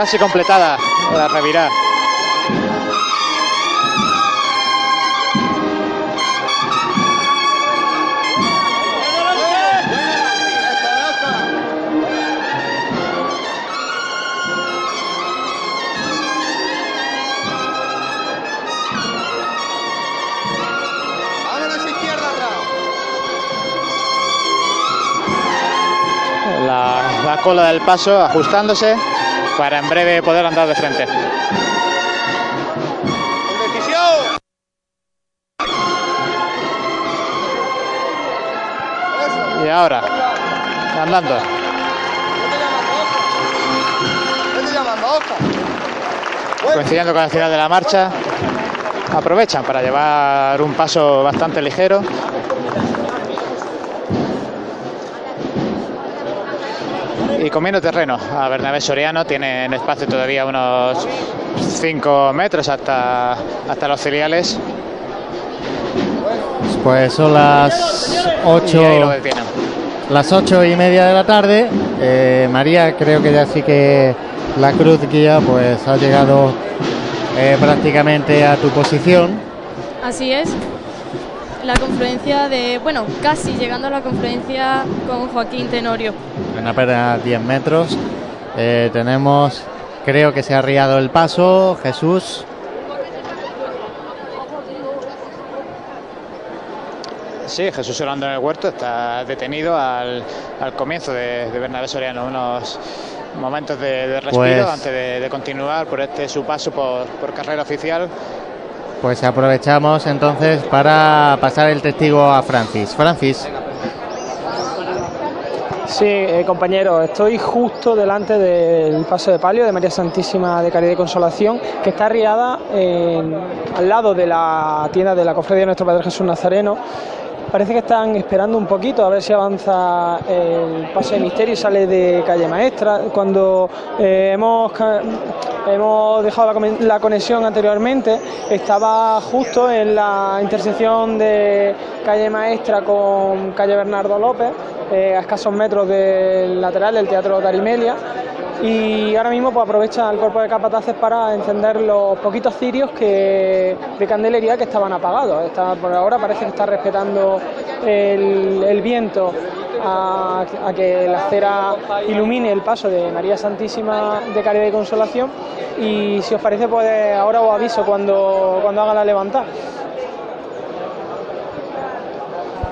Speaker 3: Casi completada. La revirá. La cola del paso ajustándose para en breve poder andar de frente. Y ahora, andando. Coincidiendo con el final de la marcha, aprovechan para llevar un paso bastante ligero. Y comiendo terreno a Bernabé Soriano, tiene en espacio todavía unos 5 metros hasta, hasta los filiales.
Speaker 2: Pues son las
Speaker 3: Y ahí lo
Speaker 2: 8,
Speaker 3: detienen.
Speaker 2: las ocho y media de la tarde. Eh, María, creo que ya sí que la cruz guía pues ha llegado eh, prácticamente a tu posición.
Speaker 18: Así es. La confluencia de, bueno, casi llegando a la confluencia con Joaquín Tenorio.
Speaker 2: En apenas 10 metros. Eh, tenemos, creo que se ha arriado el paso. Jesús.
Speaker 3: Sí, Jesús Orlando en el huerto está detenido al, al comienzo de, de Bernabé Soriano, unos momentos de, de respiro
Speaker 2: Pues-
Speaker 3: antes de, de continuar por este su paso por, por carrera oficial.
Speaker 2: Pues aprovechamos entonces para pasar el testigo a Francis. Francis.
Speaker 14: Sí, eh, compañero, estoy justo delante del paso de palio de María Santísima de Caridad y Consolación, que está arriada en- al lado de la tienda de la Cofradía de Nuestro Padre Jesús Nazareno. Parece que están esperando un poquito a ver si avanza el paso de misterio y sale de calle maestra. Cuando eh, hemos, hemos dejado la, conexión anteriormente, estaba justo en la intersección de calle maestra con calle Bernardo López, eh, a escasos metros del lateral del Teatro Tarimelia. Y ahora mismo pues, aprovecha el cuerpo de capataces para encender los poquitos cirios que, de candelería que estaban apagados. Por ahora parece que está respetando el, viento a, a que la cera ilumine el paso de María Santísima de Caridad y Consolación. Y si os parece, pues ahora os aviso cuando, cuando haga la levantada.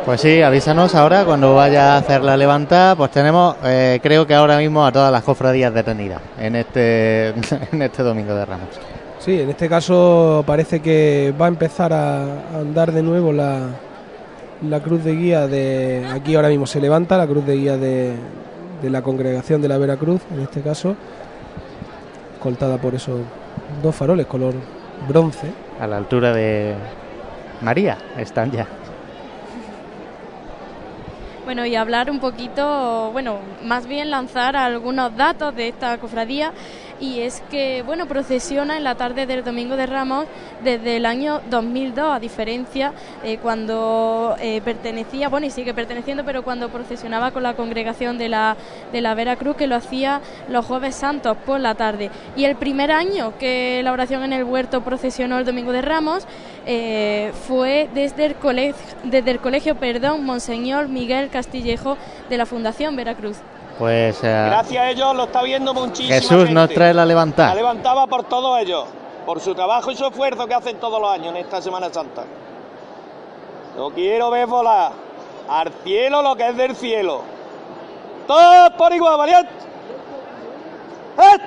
Speaker 2: Pues sí, avísanos ahora cuando vaya a hacer la levantada. Pues tenemos, eh, creo que ahora mismo a todas las cofradías detenidas en este, (laughs) en este domingo de Ramos.
Speaker 13: Sí, en este caso parece que va a empezar a a andar de nuevo la, la cruz de guía de... Aquí ahora mismo se levanta la cruz de guía de, de la congregación de la Veracruz, en este caso, coltada por esos dos faroles color bronce.
Speaker 2: A la altura de María están ya.
Speaker 18: Bueno, y hablar un poquito, bueno, más bien lanzar algunos datos de esta cofradía y es que, bueno, procesiona en la tarde del Domingo de Ramos desde el año 2002, a diferencia eh, cuando eh, pertenecía, bueno, y sigue perteneciendo, pero cuando procesionaba con la congregación de la, de la Veracruz, que lo hacía los jueves santos por la tarde. Y el primer año que la oración en el huerto procesionó el Domingo de Ramos eh, fue desde el, colegio, desde el colegio, perdón, Monseñor Miguel Castillejo de la Fundación Veracruz.
Speaker 2: Pues eh,
Speaker 24: Gracias a ellos lo está viendo muchísima
Speaker 2: Jesús
Speaker 24: gente.
Speaker 2: nos trae la levantada.
Speaker 24: La levantaba por todos ellos, por su trabajo y su esfuerzo que hacen todos los años en esta Semana Santa. Yo quiero ver volar al cielo lo que es del cielo. Todos por igual, valiente. ¡Eh!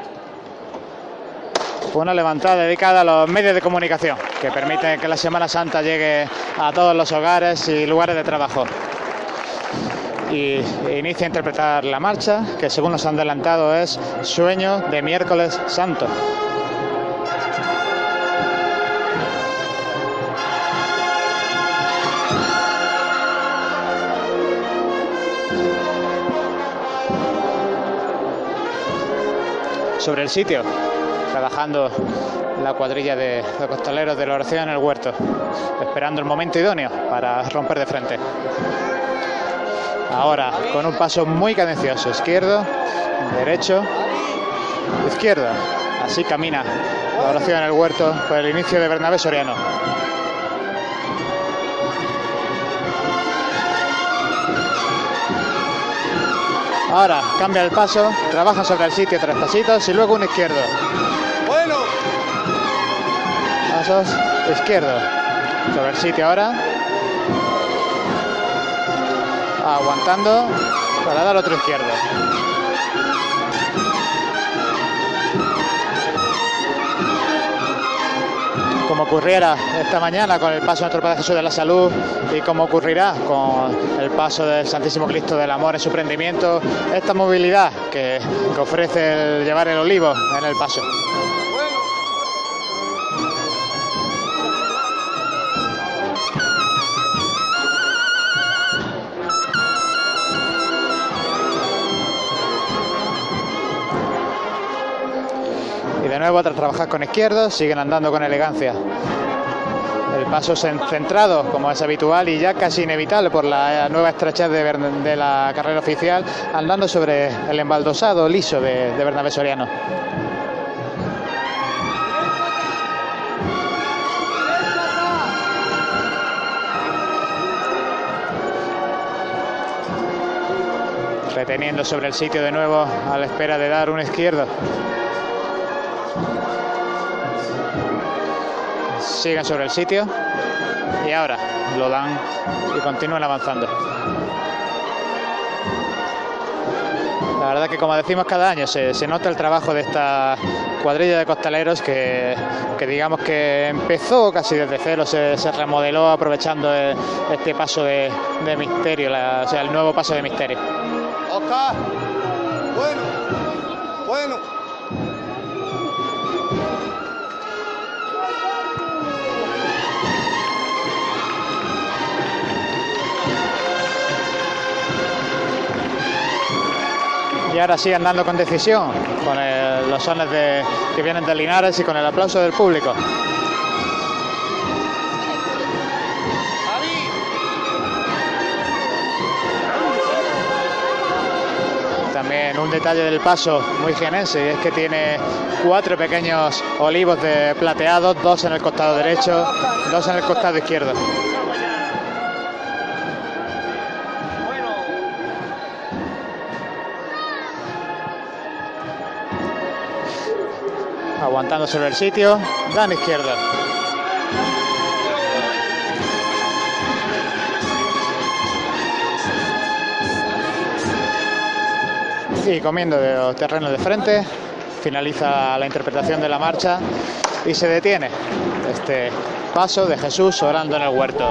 Speaker 3: una levantada dedicada a los medios de comunicación que permiten que la Semana Santa llegue a todos los hogares y lugares de trabajo. Y inicia a interpretar la marcha, que según nos han adelantado es Sueño de Miércoles Santo. sobre el sitio, trabajando la cuadrilla de, de costaleros de la oración en el huerto, esperando el momento idóneo para romper de frente. Ahora, con un paso muy cadencioso, izquierdo, derecho, izquierda. Así camina la oración en el huerto por el inicio de Bernabé Soriano. Ahora cambia el paso, trabaja sobre el sitio tres pasitos y luego un izquierdo.
Speaker 23: Bueno.
Speaker 3: Pasos, izquierdo. Sobre el sitio ahora. Aguantando para dar otro izquierdo. como ocurriera esta mañana con el paso de nuestro Padre Jesús de la Salud y como ocurrirá con el paso del Santísimo Cristo del Amor en su prendimiento, esta movilidad que, que ofrece el llevar el olivo en el paso. Nuevo, tras trabajar con izquierdos, siguen andando con elegancia. El paso cen- centrado, como es habitual y ya casi inevitable por la nueva estrechez de la carrera oficial, andando sobre el embaldosado liso de, de Bernabé Soriano. Reteniendo sobre el sitio de nuevo a la espera de dar un izquierdo. Siguen sobre el sitio y ahora lo dan y continúan avanzando. La verdad que como decimos cada año se, se nota el trabajo de esta cuadrilla de costaleros que, que digamos que empezó casi desde cero, se, remodeló aprovechando eh, este paso de, misterio, o sea, el nuevo paso de misterio.
Speaker 23: Oscar. Bueno. Bueno.
Speaker 3: Y ahora sí andando con decisión, con los sones de- que vienen de Linares y con el aplauso del público. También un detalle del paso muy genense y es que tiene cuatro pequeños olivos de plateados, dos en el costado derecho, dos en el costado izquierdo. Aguantando sobre el sitio, dan izquierda. Y comiendo de los terrenos de frente, finaliza la interpretación de la marcha y se detiene este paso de Jesús orando en el huerto.